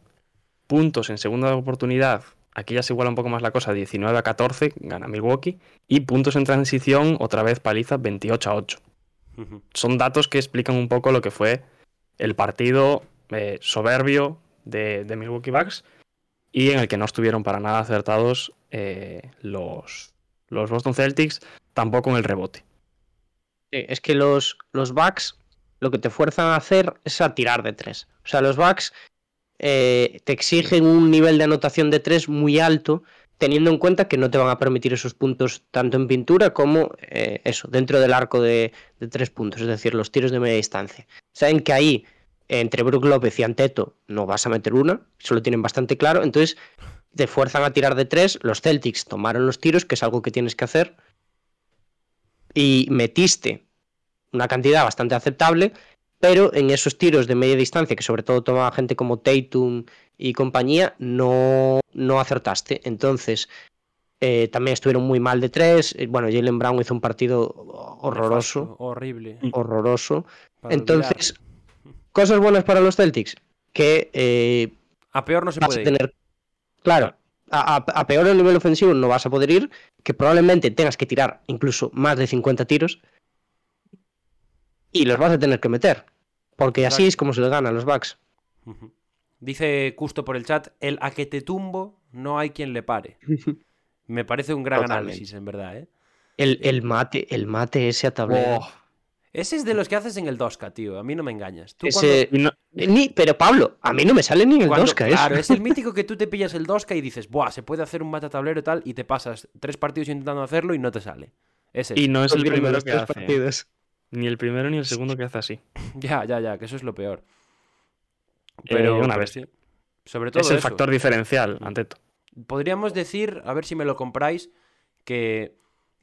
Puntos en segunda oportunidad, aquí ya se iguala un poco más la cosa, 19 a 14, gana Milwaukee. Y puntos en transición, otra vez paliza, 28 a 8. Ujú. Son datos que explican un poco lo que fue el partido eh, soberbio de, de Milwaukee Bucks y en el que no estuvieron para nada acertados eh, los, los Boston Celtics, tampoco en el rebote. Sí, es que los, los backs lo que te fuerzan a hacer es a tirar de tres. O sea, los backs eh, te exigen un nivel de anotación de tres muy alto, teniendo en cuenta que no te van a permitir esos puntos tanto en pintura como eh, eso, dentro del arco de, tres puntos, es decir, los tiros de media distancia. Saben que ahí, entre Brook López y Anteto, no vas a meter una, eso lo tienen bastante claro, entonces te fuerzan a tirar de tres. Los Celtics tomaron los tiros, que es algo que tienes que hacer, y metiste una cantidad bastante aceptable, pero en esos tiros de media distancia, que sobre todo tomaba gente como Tatum y compañía, no, no acertaste. Entonces, eh, también estuvieron muy mal de tres. Eh, Bueno, Jalen Brown hizo un partido horroroso, Horrible. horroroso. para Entonces, olvidar. cosas buenas para los Celtics, que eh, A peor no se puede tener. Claro, a, peor el nivel ofensivo no vas a poder ir, que probablemente tengas que tirar incluso más de 50 tiros y los vas a tener que meter. Porque así es como se le gana a los Bucks. Ujú. Dice Custo por el chat, el a que te tumbo no hay quien le pare. Me parece un gran Totalmente. análisis, en verdad, ¿eh? El, el mate, el mate ese a tablero. Oh, Ese es de los que haces en el 2K, tío. A mí no me engañas. Tú Ese- y no- Eh, Ni, pero Pablo, a mí no me sale ni en el cuando- 2K Claro, eso. es el mítico que tú te pillas el 2K y dices, buah, se puede hacer un mata tablero y tal, y te pasas tres partidos intentando hacerlo y no te sale. Ese. y no es el primero los que tres hace. partidos. Ni el primero ni el segundo que hace así. Ya, ya, ya, que eso es lo peor. Eh, Pero, una vez. sí. Sobre todo Es el eso. factor diferencial, ante todo. Podríamos decir, a ver si me lo compráis, que,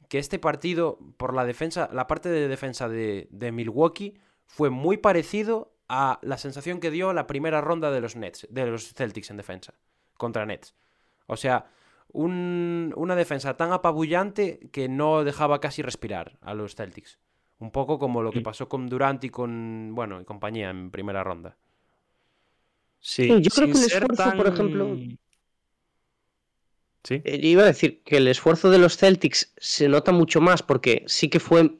que este partido, por la defensa, la parte de defensa de, de Milwaukee, fue muy parecido a la sensación que dio la primera ronda de los Nets, de los Celtics en defensa, contra Nets. O sea, un- una defensa tan apabullante que no dejaba casi respirar a los Celtics. Un poco como lo que Mm. pasó con Durant y con, bueno, y compañía en primera ronda. Sí, Sí, yo creo que el esfuerzo, por ejemplo- Sí. Eh, Iba a decir que el esfuerzo de los Celtics se nota mucho más porque sí que fue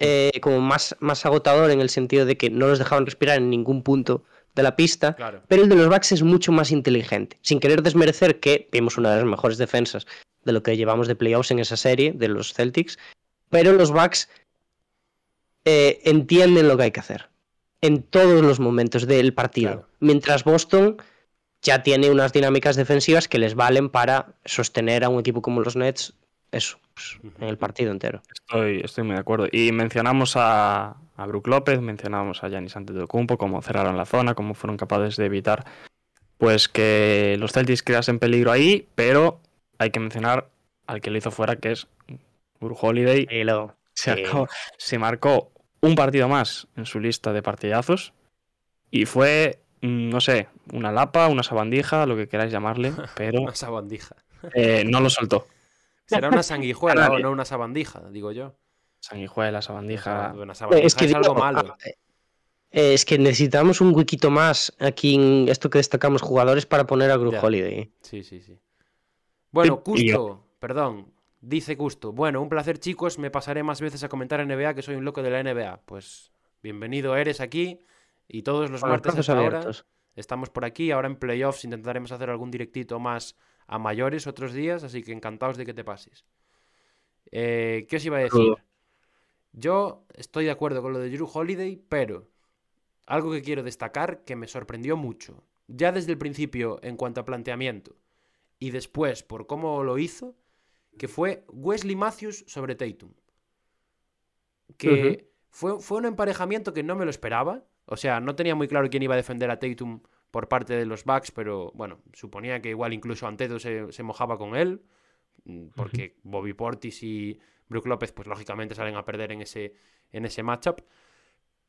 eh, como más, más agotador en el sentido de que no los dejaban respirar en ningún punto de la pista. Claro. Pero el de los Bucks es mucho más inteligente. Sin querer desmerecer que vimos una de las mejores defensas de lo que llevamos de playoffs en esa serie, de los Celtics. Pero los Bucks eh, entienden lo que hay que hacer. En todos los momentos del partido. Claro. Mientras Boston ya tiene unas dinámicas defensivas que les valen para sostener a un equipo como los Nets, eso, pues, en el partido entero. Estoy, estoy muy de acuerdo. Y mencionamos a, a Brook López, mencionamos a Giannis Antetokounmpo, cómo cerraron la zona, cómo fueron capaces de evitar pues que los Celtics creasen peligro ahí, pero hay que mencionar al que lo hizo fuera, que es Brook Holiday. Se, se marcó un partido más en su lista de partidazos y fue, no sé, una lapa, una sabandija, lo que queráis llamarle, pero Una sabandija. eh, no lo soltó. Será una sanguijuela o no una sabandija, digo yo. Sanguijuela, sabandija. Una sabandija es que es algo digo, malo. ah, eh, es que necesitamos un huequito más aquí en esto que destacamos jugadores para poner a Group Ya. Holiday. Sí, sí, sí. Bueno. Custo, perdón, dice Custo. Bueno, un placer, chicos. Me pasaré más veces a comentar NBA que soy un loco de la NBA. Pues bienvenido eres aquí y todos los martes hasta ahora estamos por aquí. Ahora en playoffs intentaremos hacer algún directito más a mayores otros días, así que encantados de que te pases. Eh, ¿Qué os iba a decir? Yo estoy de acuerdo con lo de Drew Holiday, pero algo que quiero destacar que me sorprendió mucho, ya desde el principio en cuanto a planteamiento y después por cómo lo hizo, que fue Wesley Matthews sobre Tatum. Que fue, fue un emparejamiento que no me lo esperaba. O sea, no tenía muy claro quién iba a defender a Tatum por parte de los Bucks, pero bueno, suponía que igual incluso Anteto se, se mojaba con él. mm, porque Bobby Portis y Brook López, pues lógicamente salen a perder en ese, en ese matchup.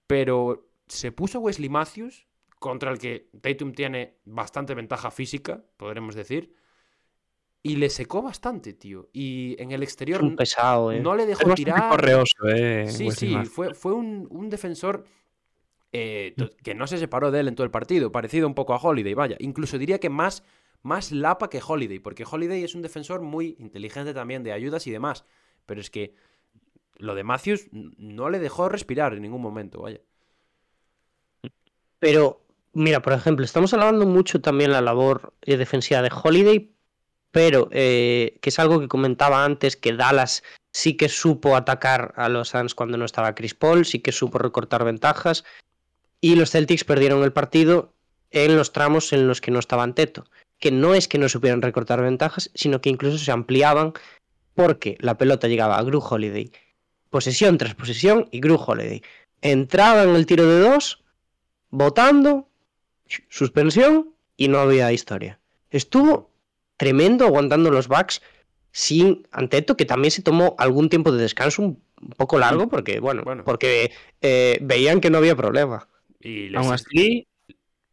Pero se puso Wesley Matthews, contra el que Tatum tiene bastante ventaja física, podremos decir. Y le secó bastante, tío. Y en el exterior Un pesado, eh. no le dejó tirar. correoso, eh. Sí, Wesley sí, Matthews. fue, fue un, un defensor eh, to- que no se separó de él en todo el partido, parecido un poco a Holiday, vaya. Incluso diría que más, más lapa que Holiday, porque Holiday es un defensor muy inteligente también de ayudas y demás. Pero es que lo de Matthews no le dejó respirar en ningún momento, vaya. Pero, mira, por ejemplo, estamos hablando mucho también la labor eh, defensiva de Holiday, pero eh, que es algo que comentaba antes, que Dallas sí que supo atacar a los Suns cuando no estaba Chris Paul, sí que supo recortar ventajas, y los Celtics perdieron el partido en los tramos en los que no estaban Teto, que no es que no supieran recortar ventajas, sino que incluso se ampliaban porque la pelota llegaba a Gru Holiday, posesión tras posesión, y Gru Holiday entraba en el tiro de dos, votando, suspensión y no había historia. Estuvo tremendo aguantando los backs sin Anteto, que también se tomó algún tiempo de descanso un poco largo, porque, bueno, Bueno. porque eh, veían que no había problema. Y les, Aún así,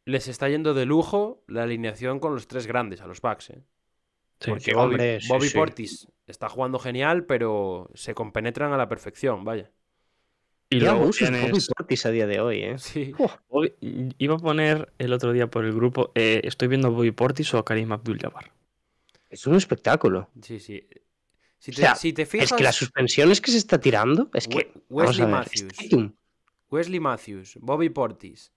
les está yendo de lujo la alineación con los tres grandes, a los Bucks, ¿eh? sí, Porque sí, Bobby, hombre, sí, Bobby sí. Portis está jugando genial, pero se compenetran a la perfección, vaya. y luego abusos Bobby. Portis a día de hoy, ¿eh? Sí. Bobby- Iba a poner el otro día por el grupo, eh, estoy viendo a Bobby Portis o a Karim Abdul-Jabbar. Es un espectáculo. Sí, sí. Si O te, sea, si te fijas, Es que las suspensiones que se está tirando, es que... Wesley a ver, Matthews. es Tatum. Wesley Matthews, Bobby Portis,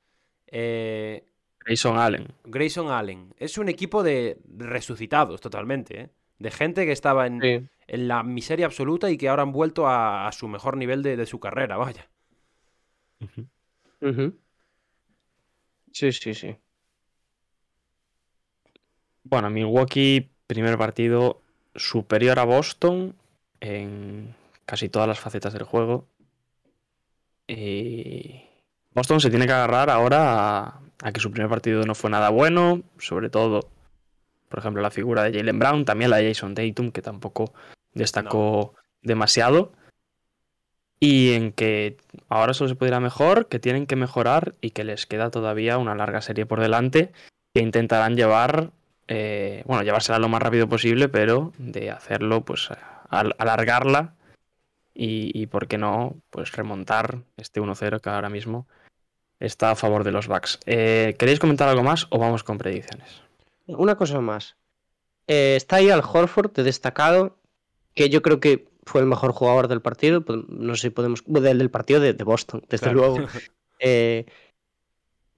eh, Grayson Allen. Grayson Allen. Es un equipo de resucitados totalmente, ¿eh? De gente que estaba en, Sí. en la miseria absoluta y que ahora han vuelto a, a su mejor nivel de, de su carrera, vaya. Sí, sí, sí. Bueno, Milwaukee, primer partido superior a Boston en casi todas las facetas del juego. Y Boston se tiene que agarrar ahora a, a que su primer partido no fue nada bueno, sobre todo, por ejemplo, la figura de Jalen Brown, también la de Jason Tatum, que tampoco destacó demasiado. Y en que ahora solo se puede ir a mejor, que tienen que mejorar y que les queda todavía una larga serie por delante que intentarán llevar, eh, bueno, llevársela lo más rápido posible, pero de hacerlo, pues, al- alargarla y, y, ¿por qué no?, pues remontar este 1-0 que ahora mismo está a favor de los Bucks. Eh, ¿Queréis comentar algo más o vamos con predicciones? Una cosa más. Eh, está ahí Al Horford de destacado, que yo creo que fue el mejor jugador del partido. No sé si podemos. Del, del partido de, de Boston, desde Claro. luego. Eh,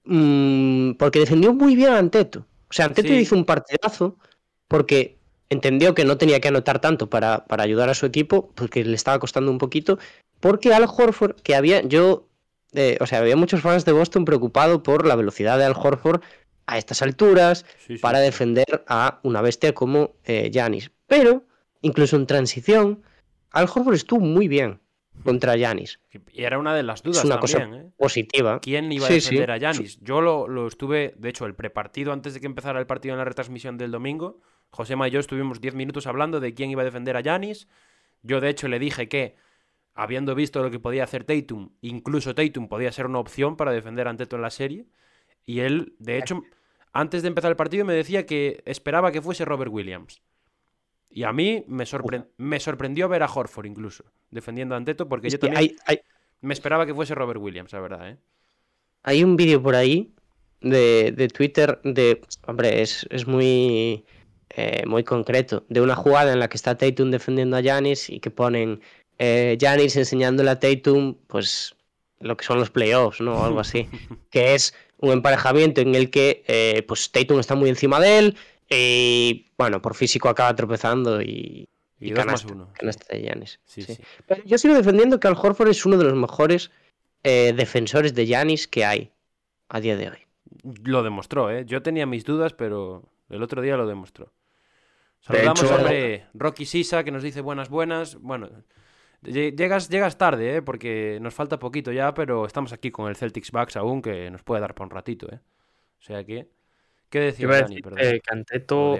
mm, porque defendió muy bien a Anteto. O sea, Anteto Sí. hizo un partidazo porque entendió que no tenía que anotar tanto para, para ayudar a su equipo, porque le estaba costando un poquito. Porque Al Horford, que había. Yo. eh, o sea, había muchos fans de Boston preocupados por la velocidad de Al Horford a estas alturas, Sí, sí. para defender a una bestia como Yanis. Pero, incluso en transición, Al Horford estuvo muy bien contra Yanis. Y era una de las dudas una cosa- ¿eh? Positiva. ¿Quién iba Sí, a sí. defender a Yanis? Yo lo, lo estuve, de hecho, el prepartido antes de que empezara el partido en la retransmisión del domingo, Josema y yo estuvimos 10 minutos hablando de quién iba a defender a Yanis. Yo, de hecho, le dije que, habiendo visto lo que podía hacer Tatum, incluso Tatum podía ser una opción para defender a Anteto en la serie. Y él, de hecho, antes de empezar el partido me decía que esperaba que fuese Robert Williams. Y a mí me, sorpre- me sorprendió ver a Horford incluso, defendiendo a Anteto, porque Es yo también hay, hay- me esperaba que fuese Robert Williams, la verdad, ¿eh? hay un vídeo por ahí de, de Twitter de. Hombre, es, es muy. Eh, muy concreto. De una jugada en la que está Tatum defendiendo a Yanis y que ponen eh, Yanis enseñándole a Tatum, pues. lo que son los playoffs, ¿no? O algo así. que es un emparejamiento en el que eh, pues Tatum está muy encima de él y bueno, por físico acaba tropezando y, Y, y más canasta, uno. canasta de Giannis. Sí, sí. sí. Pero yo sigo defendiendo que Al Horford es uno de los mejores eh, defensores de Giannis que hay a día de hoy. Lo demostró, ¿eh? Yo tenía mis dudas, pero el otro día lo demostró. Saludamos hecho- a hombre, Rocky Sisa, que nos dice buenas, buenas. Bueno, lle- llegas, llegas tarde, ¿eh? Porque nos falta poquito ya, pero estamos aquí con el Celtics Bucks aún, que nos puede dar para un ratito, ¿eh? O sea que... ¿Qué decir, Dani? decir Perdón. que Canteto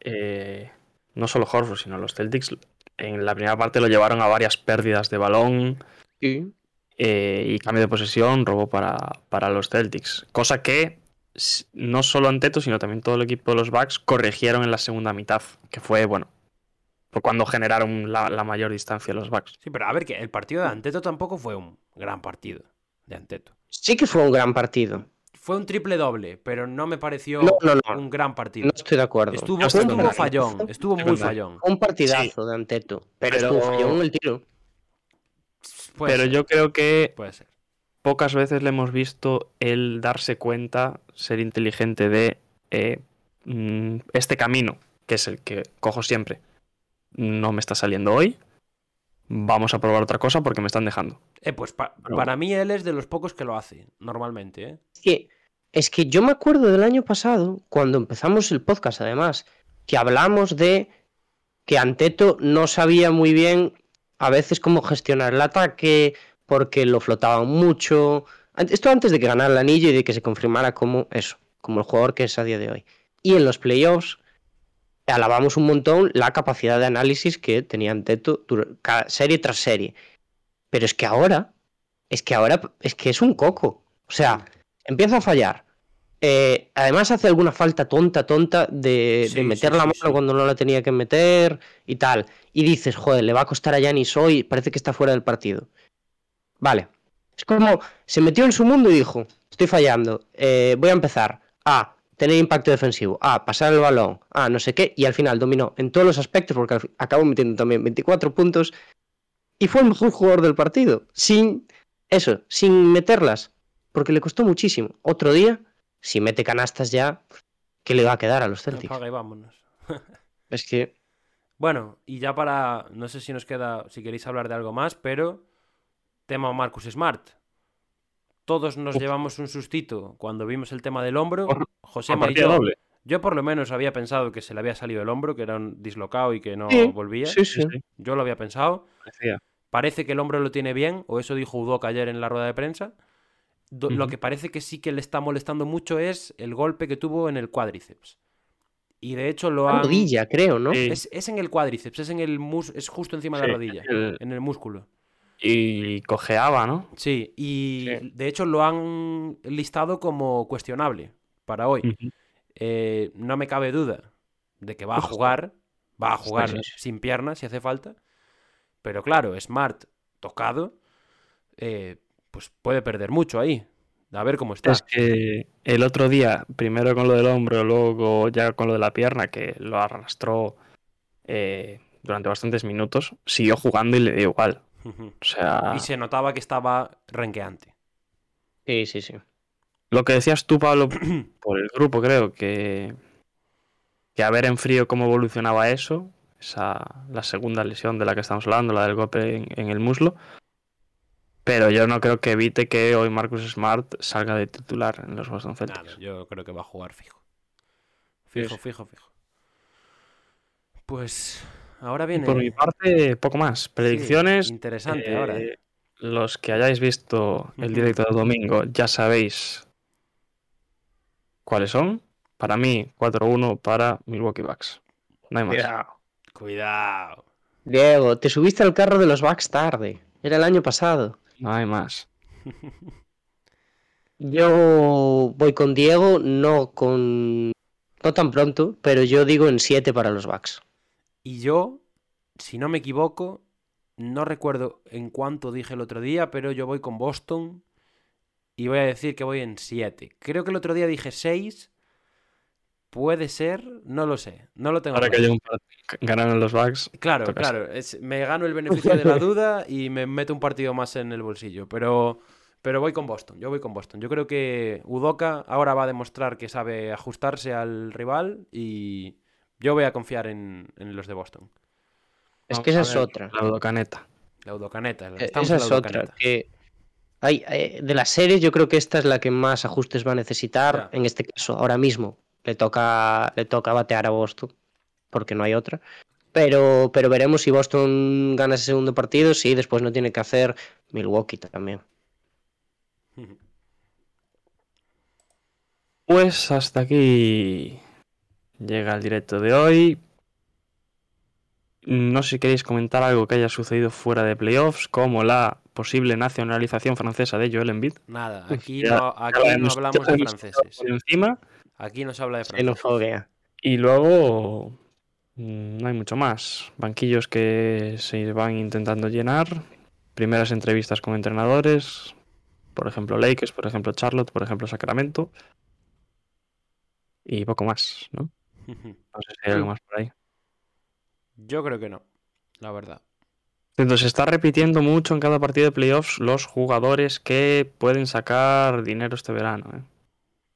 eh, no solo Horford, sino los Celtics, en la primera parte lo llevaron a varias pérdidas de balón Sí. eh, y cambio de posesión, robo para, para los Celtics. Cosa que no solo Anteto, sino también todo el equipo de los Bucks corrigieron en la segunda mitad, que fue, bueno, fue cuando generaron la, la mayor distancia los Bucks. Sí, pero a ver, que el partido de Anteto tampoco fue un gran partido de Anteto. Sí que fue un gran partido. Fue un triple doble, pero no me pareció No, no, no. un gran partido. No estoy de acuerdo. Estuvo, estoy estuvo contrario. fallón, estuvo muy fallón. Un partidazo de Anteto. Pero, Pero- estuvo fallón el tiro. Puede Pero ser, yo creo que Puede ser. Pocas veces le hemos visto el darse cuenta, ser inteligente de eh, mm, este camino, que es el que cojo siempre. No me está saliendo hoy. Vamos a probar otra cosa porque me están dejando. Eh, pues pa- Pero- para mí él es de los pocos que lo hace, normalmente, ¿eh? Es que, es que yo me acuerdo del año pasado, cuando empezamos el podcast, además, que hablamos de que Anteto no sabía muy bien a veces cómo gestionar el ataque, porque lo flotaban mucho. Esto antes de que ganara el anillo y de que se confirmara como eso, como el jugador que es a día de hoy. Y en los playoffs alabamos un montón la capacidad de análisis que tenía Anteto dur- cada serie tras serie. Pero es que ahora, es que ahora es que es un coco. O sea, empieza a fallar. Eh, además hace alguna falta tonta, tonta de, Sí, de sí, meter la mano sí. cuando no la tenía que meter y tal. Y dices, joder, le va a costar a Yanis hoy, parece que está fuera del partido. Vale. Es como, se metió en su mundo y dijo, estoy fallando, eh, voy a empezar a tener impacto defensivo, a pasar el balón, a no sé qué, y al final dominó en todos los aspectos porque acabó metiendo también 24 puntos y fue el mejor jugador del partido, sin eso, sin meterlas, porque le costó muchísimo. Otro día, si mete canastas ya, ¿qué le va a quedar a los Celtics? Apaga y vámonos. Es que Bueno, y ya para. No sé si nos queda. Si queréis hablar de algo más, pero. Tema Marcus Smart. Todos nos Uf. llevamos un sustito cuando vimos el tema del hombro. Por- José partida yo. doble. Yo por lo menos había pensado que se le había salido el hombro, que era un dislocado y que no Sí, volvía. sí, sí. Yo lo había pensado. Parecía. Parece que el hombro lo tiene bien, o eso dijo Udoka ayer en la rueda de prensa. Do- Lo que parece que sí que le está molestando mucho es el golpe que tuvo en el cuádriceps. Y de hecho lo la han... rodilla, creo, ¿no? Es, es en el cuádriceps, es en el mus... es justo encima de la rodilla, el- en el músculo. Y cojeaba, ¿no? Sí, y Sí. de hecho lo han listado como cuestionable para hoy. Eh, no me cabe duda de que va a jugar, va a jugar sí. sin piernas si hace falta. Pero claro, Smart tocado, eh, pues puede perder mucho ahí. A ver cómo está. Es que el otro día, primero con lo del hombro, luego ya con lo de la pierna, que lo arrastró eh, durante bastantes minutos, siguió jugando y le dio igual. Ujú. O sea, Y se notaba que estaba renqueante. Sí, sí, sí. lo que decías tú, Pablo, por el grupo, creo que, que a ver en frío cómo evolucionaba eso, esa, la segunda lesión de la que estamos hablando, la del golpe en, en el muslo. Pero yo no creo que evite que hoy Marcus Smart salga de titular en los Boston Celtics. Nada, yo creo que va a jugar fijo. Fijo, fijo, fijo. Pues ahora viene. Por mi parte, poco más. Sí, Predicciones. interesante eh, ahora. Los que hayáis visto el directo del domingo ya sabéis cuáles son. Para mí, 4-1 para Milwaukee Bucks. No hay más. Cuidado. Diego, te subiste al carro de los Bucks tarde. Era el año pasado. No hay más. Yo voy con Diego, no con. No tan pronto, pero yo digo en 7 para los Bucks. Y yo, si no me equivoco, no recuerdo en cuánto dije el otro día, pero yo voy con Boston y voy a decir que voy en 7. Creo que el otro día dije 6. Puede ser, no lo sé. No lo tengo Ahora que claro. llega un partido, ganaron los Bucks. Claro, claro. es- me gano el beneficio de la duda y me meto un partido más en el bolsillo. Pero, pero voy con Boston. Yo voy con Boston. Yo creo que Udoka ahora va a demostrar que sabe ajustarse al rival y yo voy a confiar en, en los de Boston. Es Vamos que esa es otra. La Udocaneta. La Udocaneta. Esa la es otra. Que hay, eh, de las series, yo creo que esta es la que más ajustes va a necesitar. En este caso, ahora mismo le toca, le toca batear a Boston, porque no hay otra. Pero, pero veremos si Boston gana ese segundo partido. Sí, después no tiene que hacer Milwaukee también. Pues hasta aquí llega el directo de hoy. No sé si queréis comentar algo que haya sucedido fuera de playoffs, como la posible nacionalización francesa de Joel Embiid. Nada, aquí Ya- no, aquí hablamos de franceses. Encima. Aquí no se habla de franceses. Y luego mm, no hay mucho más. Banquillos que se van intentando llenar. Primeras entrevistas con entrenadores. Por ejemplo, Lakers, por ejemplo, Charlotte, por ejemplo, Sacramento. Y poco más, ¿no? No sé si hay algo más por ahí. Yo creo que no, la verdad. Entonces se está repitiendo mucho en cada partido de playoffs los jugadores que pueden sacar dinero este verano. ¿eh?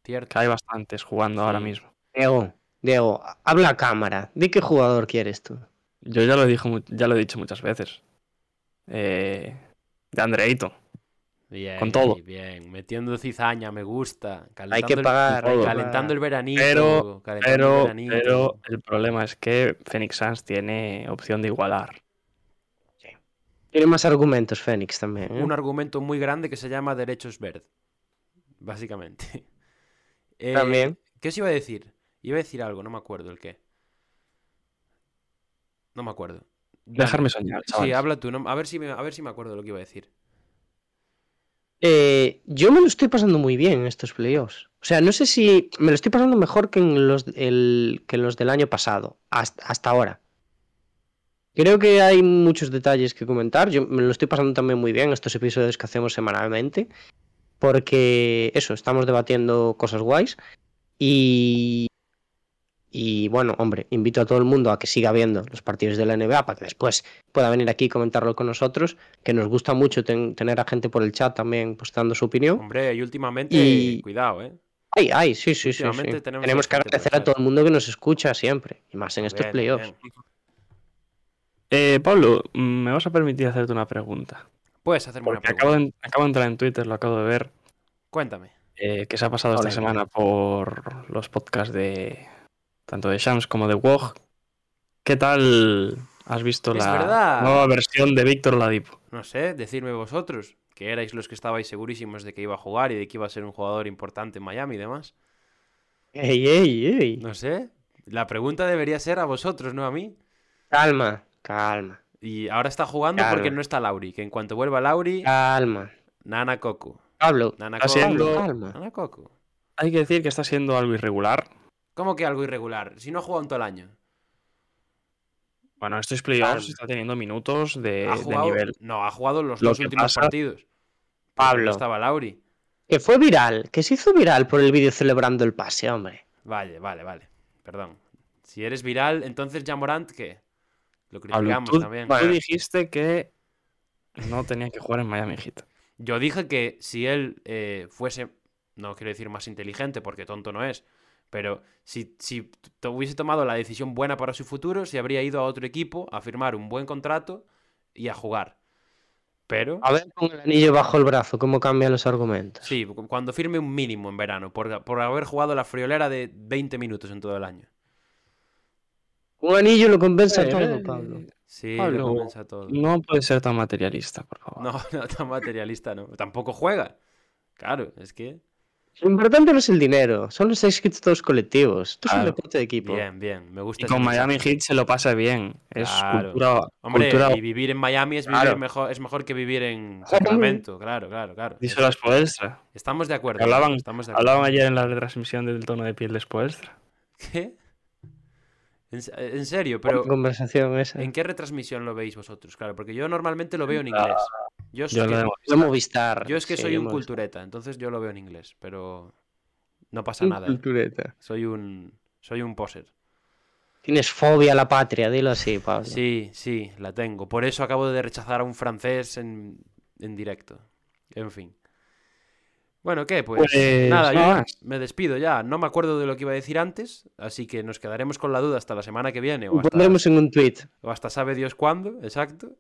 Cierto. Que hay bastantes jugando ahora mismo. Diego, Diego, habla a cámara. ¿De qué jugador quieres tú? Yo ya lo, dijo, ya lo he dicho muchas veces. Eh, de Andre Ayton. Bien, Con todo. bien. Metiendo cizaña, me gusta. Hay que pagar. Calentando el veranito. Pero- calentando el Pero, veranito. pero el problema es que Phoenix Suns tiene opción de igualar. Tiene más argumentos Fénix también. ¿eh? Un argumento muy grande que se llama derechos verde. Básicamente. Eh, También. ¿Qué os iba a decir? Iba a decir algo, no me acuerdo el qué. No me acuerdo. Dejarme soñar, Sí, chavales. habla tú. no- a, ver si me, a ver si me acuerdo de lo que iba a decir. Eh, yo me lo estoy pasando muy bien en estos playoffs. O sea, no sé si me lo estoy pasando mejor que en los, que los del año pasado, hasta, hasta ahora. Creo que hay muchos detalles que comentar. Yo me lo estoy pasando también muy bien estos episodios que hacemos semanalmente. Porque eso, estamos debatiendo cosas guays. Y. Y bueno, hombre, invito a todo el mundo a que siga viendo los partidos de la NBA para que después pueda venir aquí y comentarlo con nosotros. Que nos gusta mucho ten- tener a gente por el chat también pues dando su opinión. Hombre, y últimamente, Y- cuidado, ¿eh? Ay, ay, sí, sí, sí. tenemos Tenemos que agradecer a todo el mundo que nos escucha siempre. Y más en estos Bien, playoffs. bien. Eh, Pablo, mm, me vas a permitir hacerte una pregunta. Puedes hacerme una pregunta. acabo de, acabo de entrar en Twitter, lo acabo de ver, Cuéntame. eh, que se ha pasado esta semana por los podcasts de tanto de Shams como de Wog. ¿Qué tal has visto Es la verdad. nueva versión de Víctor Ladipo? No sé, decidme vosotros, que erais los que estabais segurísimos de que iba a jugar y de que iba a ser un jugador importante en Miami y demás. Ey, ey, ey. No sé. La pregunta debería ser a vosotros, no a mí. Calma, calma, Y ahora está jugando porque no está Lauri. Que en cuanto vuelva Lauri, calma. Nana Koku. Pablo, Nana Está Koku. siendo- calma. Nana Koku. Hay que decir que está siendo algo irregular. ¿Cómo que algo irregular? Si no ha jugado en todo el año. Bueno, estos playoffs está teniendo minutos de, nivel. No, ha jugado los Lo dos últimos pasa- partidos. Pablo. No estaba Lauri. Que fue viral, que se hizo viral por el vídeo celebrando el pase, hombre. Vale, vale, vale. Perdón. Si eres viral, entonces ya Morant, ¿qué? Lo Pablo, criticamos tú, también. tú dijiste que no tenía que jugar en Miami Heat. Yo dije que si él eh, fuese, no quiero decir más inteligente porque tonto no es, pero si, si hubiese tomado la decisión buena para su futuro, se habría ido a otro equipo a firmar un buen contrato y a jugar. Pero, A ver con el anillo bajo el brazo, cómo cambian los argumentos. sí, cu- cuando firme un mínimo en verano, por, por haber jugado la friolera de 20 minutos en todo el año. Un anillo lo compensa Eh, todo, eh, Pablo. Sí, Pablo, lo compensa todo. No puede ser tan materialista, por favor. No, no tan materialista, no. Tampoco juega. Claro, es que. Lo importante no es el dinero, son los éxitos colectivos. Esto es un Claro. deporte de equipo. Bien, bien. Me gusta Y con. Miami Heat se lo pasa bien. Es Claro. cultura, Hombre, cultura y vivir en Miami es, vivir Claro. mejor, es mejor que vivir en Claro. Sacramento. Claro, claro, claro. Díselo a Spoelstra. Estamos de acuerdo. Hablaban, estamos de acuerdo. hablaban ayer en la retransmisión del tono de piel de Spoelstra. ¿Qué? En, se- en serio, pero conversación esa. ¿en qué retransmisión lo veis vosotros? Claro, porque yo normalmente lo veo en inglés. Yo es Yo que, lo Movistar. yo es, que sí, soy un Movistar. cultureta, entonces yo lo veo en inglés, pero no pasa Un nada. ¿eh? cultureta. Soy un soy un poser. Tienes fobia a la patria, dilo así, Pablo. Sí, sí, la tengo. Por eso acabo de rechazar a un francés en, en directo. En fin. Bueno, ¿qué? Pues, Pues, nada, yo más. me despido ya. No me acuerdo de lo que iba a decir antes, así que nos quedaremos con la duda hasta la semana que viene o Lo hasta, pondremos en un tweet. o hasta sabe Dios cuándo, exacto.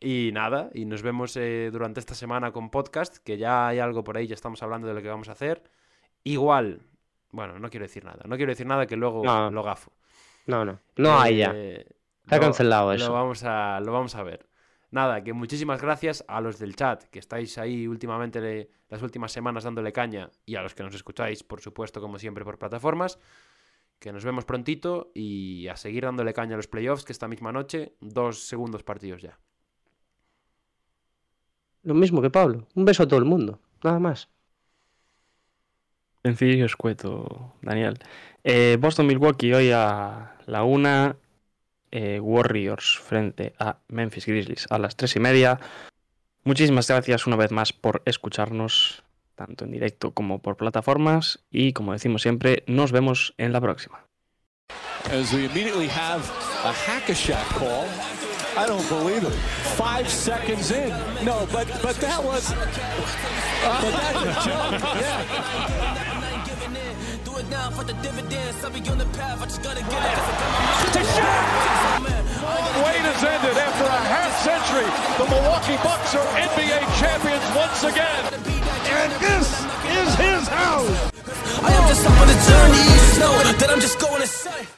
Y nada, y nos vemos eh, durante esta semana con podcast, que ya hay algo por ahí, ya estamos hablando de lo que vamos a hacer. Igual, bueno, no quiero decir nada, no quiero decir nada que luego No. lo gafo. No, no. No hay ya. Eh, Está lo- cancelado Lo eso. vamos, a, lo vamos a ver. Nada, que muchísimas gracias a los del chat, que estáis ahí últimamente, le- las últimas semanas dándole caña, y a los que nos escucháis, por supuesto, como siempre, por plataformas. Que nos vemos prontito y a seguir dándole caña a los playoffs, que esta misma noche, dos segundos partidos ya. Lo mismo que Pablo. Un beso a todo el mundo. Nada más. Sencillo y escueto, Daniel. Eh, Boston-Milwaukee hoy a la una. Eh, Warriors frente a Memphis Grizzlies a las tres y media. Muchísimas gracias una vez más por escucharnos, tanto en directo como por plataformas. Y como decimos siempre, nos vemos en la próxima. As we immediately have a hack-a-shack call. I don't believe it. Five seconds in. No, but that was. A. For the dividends. I'll be on the path. I just gotta get it. Wait has ended after a half century. The Milwaukee Bucks are NBA champions once again. And this is his house. I am just up on the journey. You know that I'm just going to say.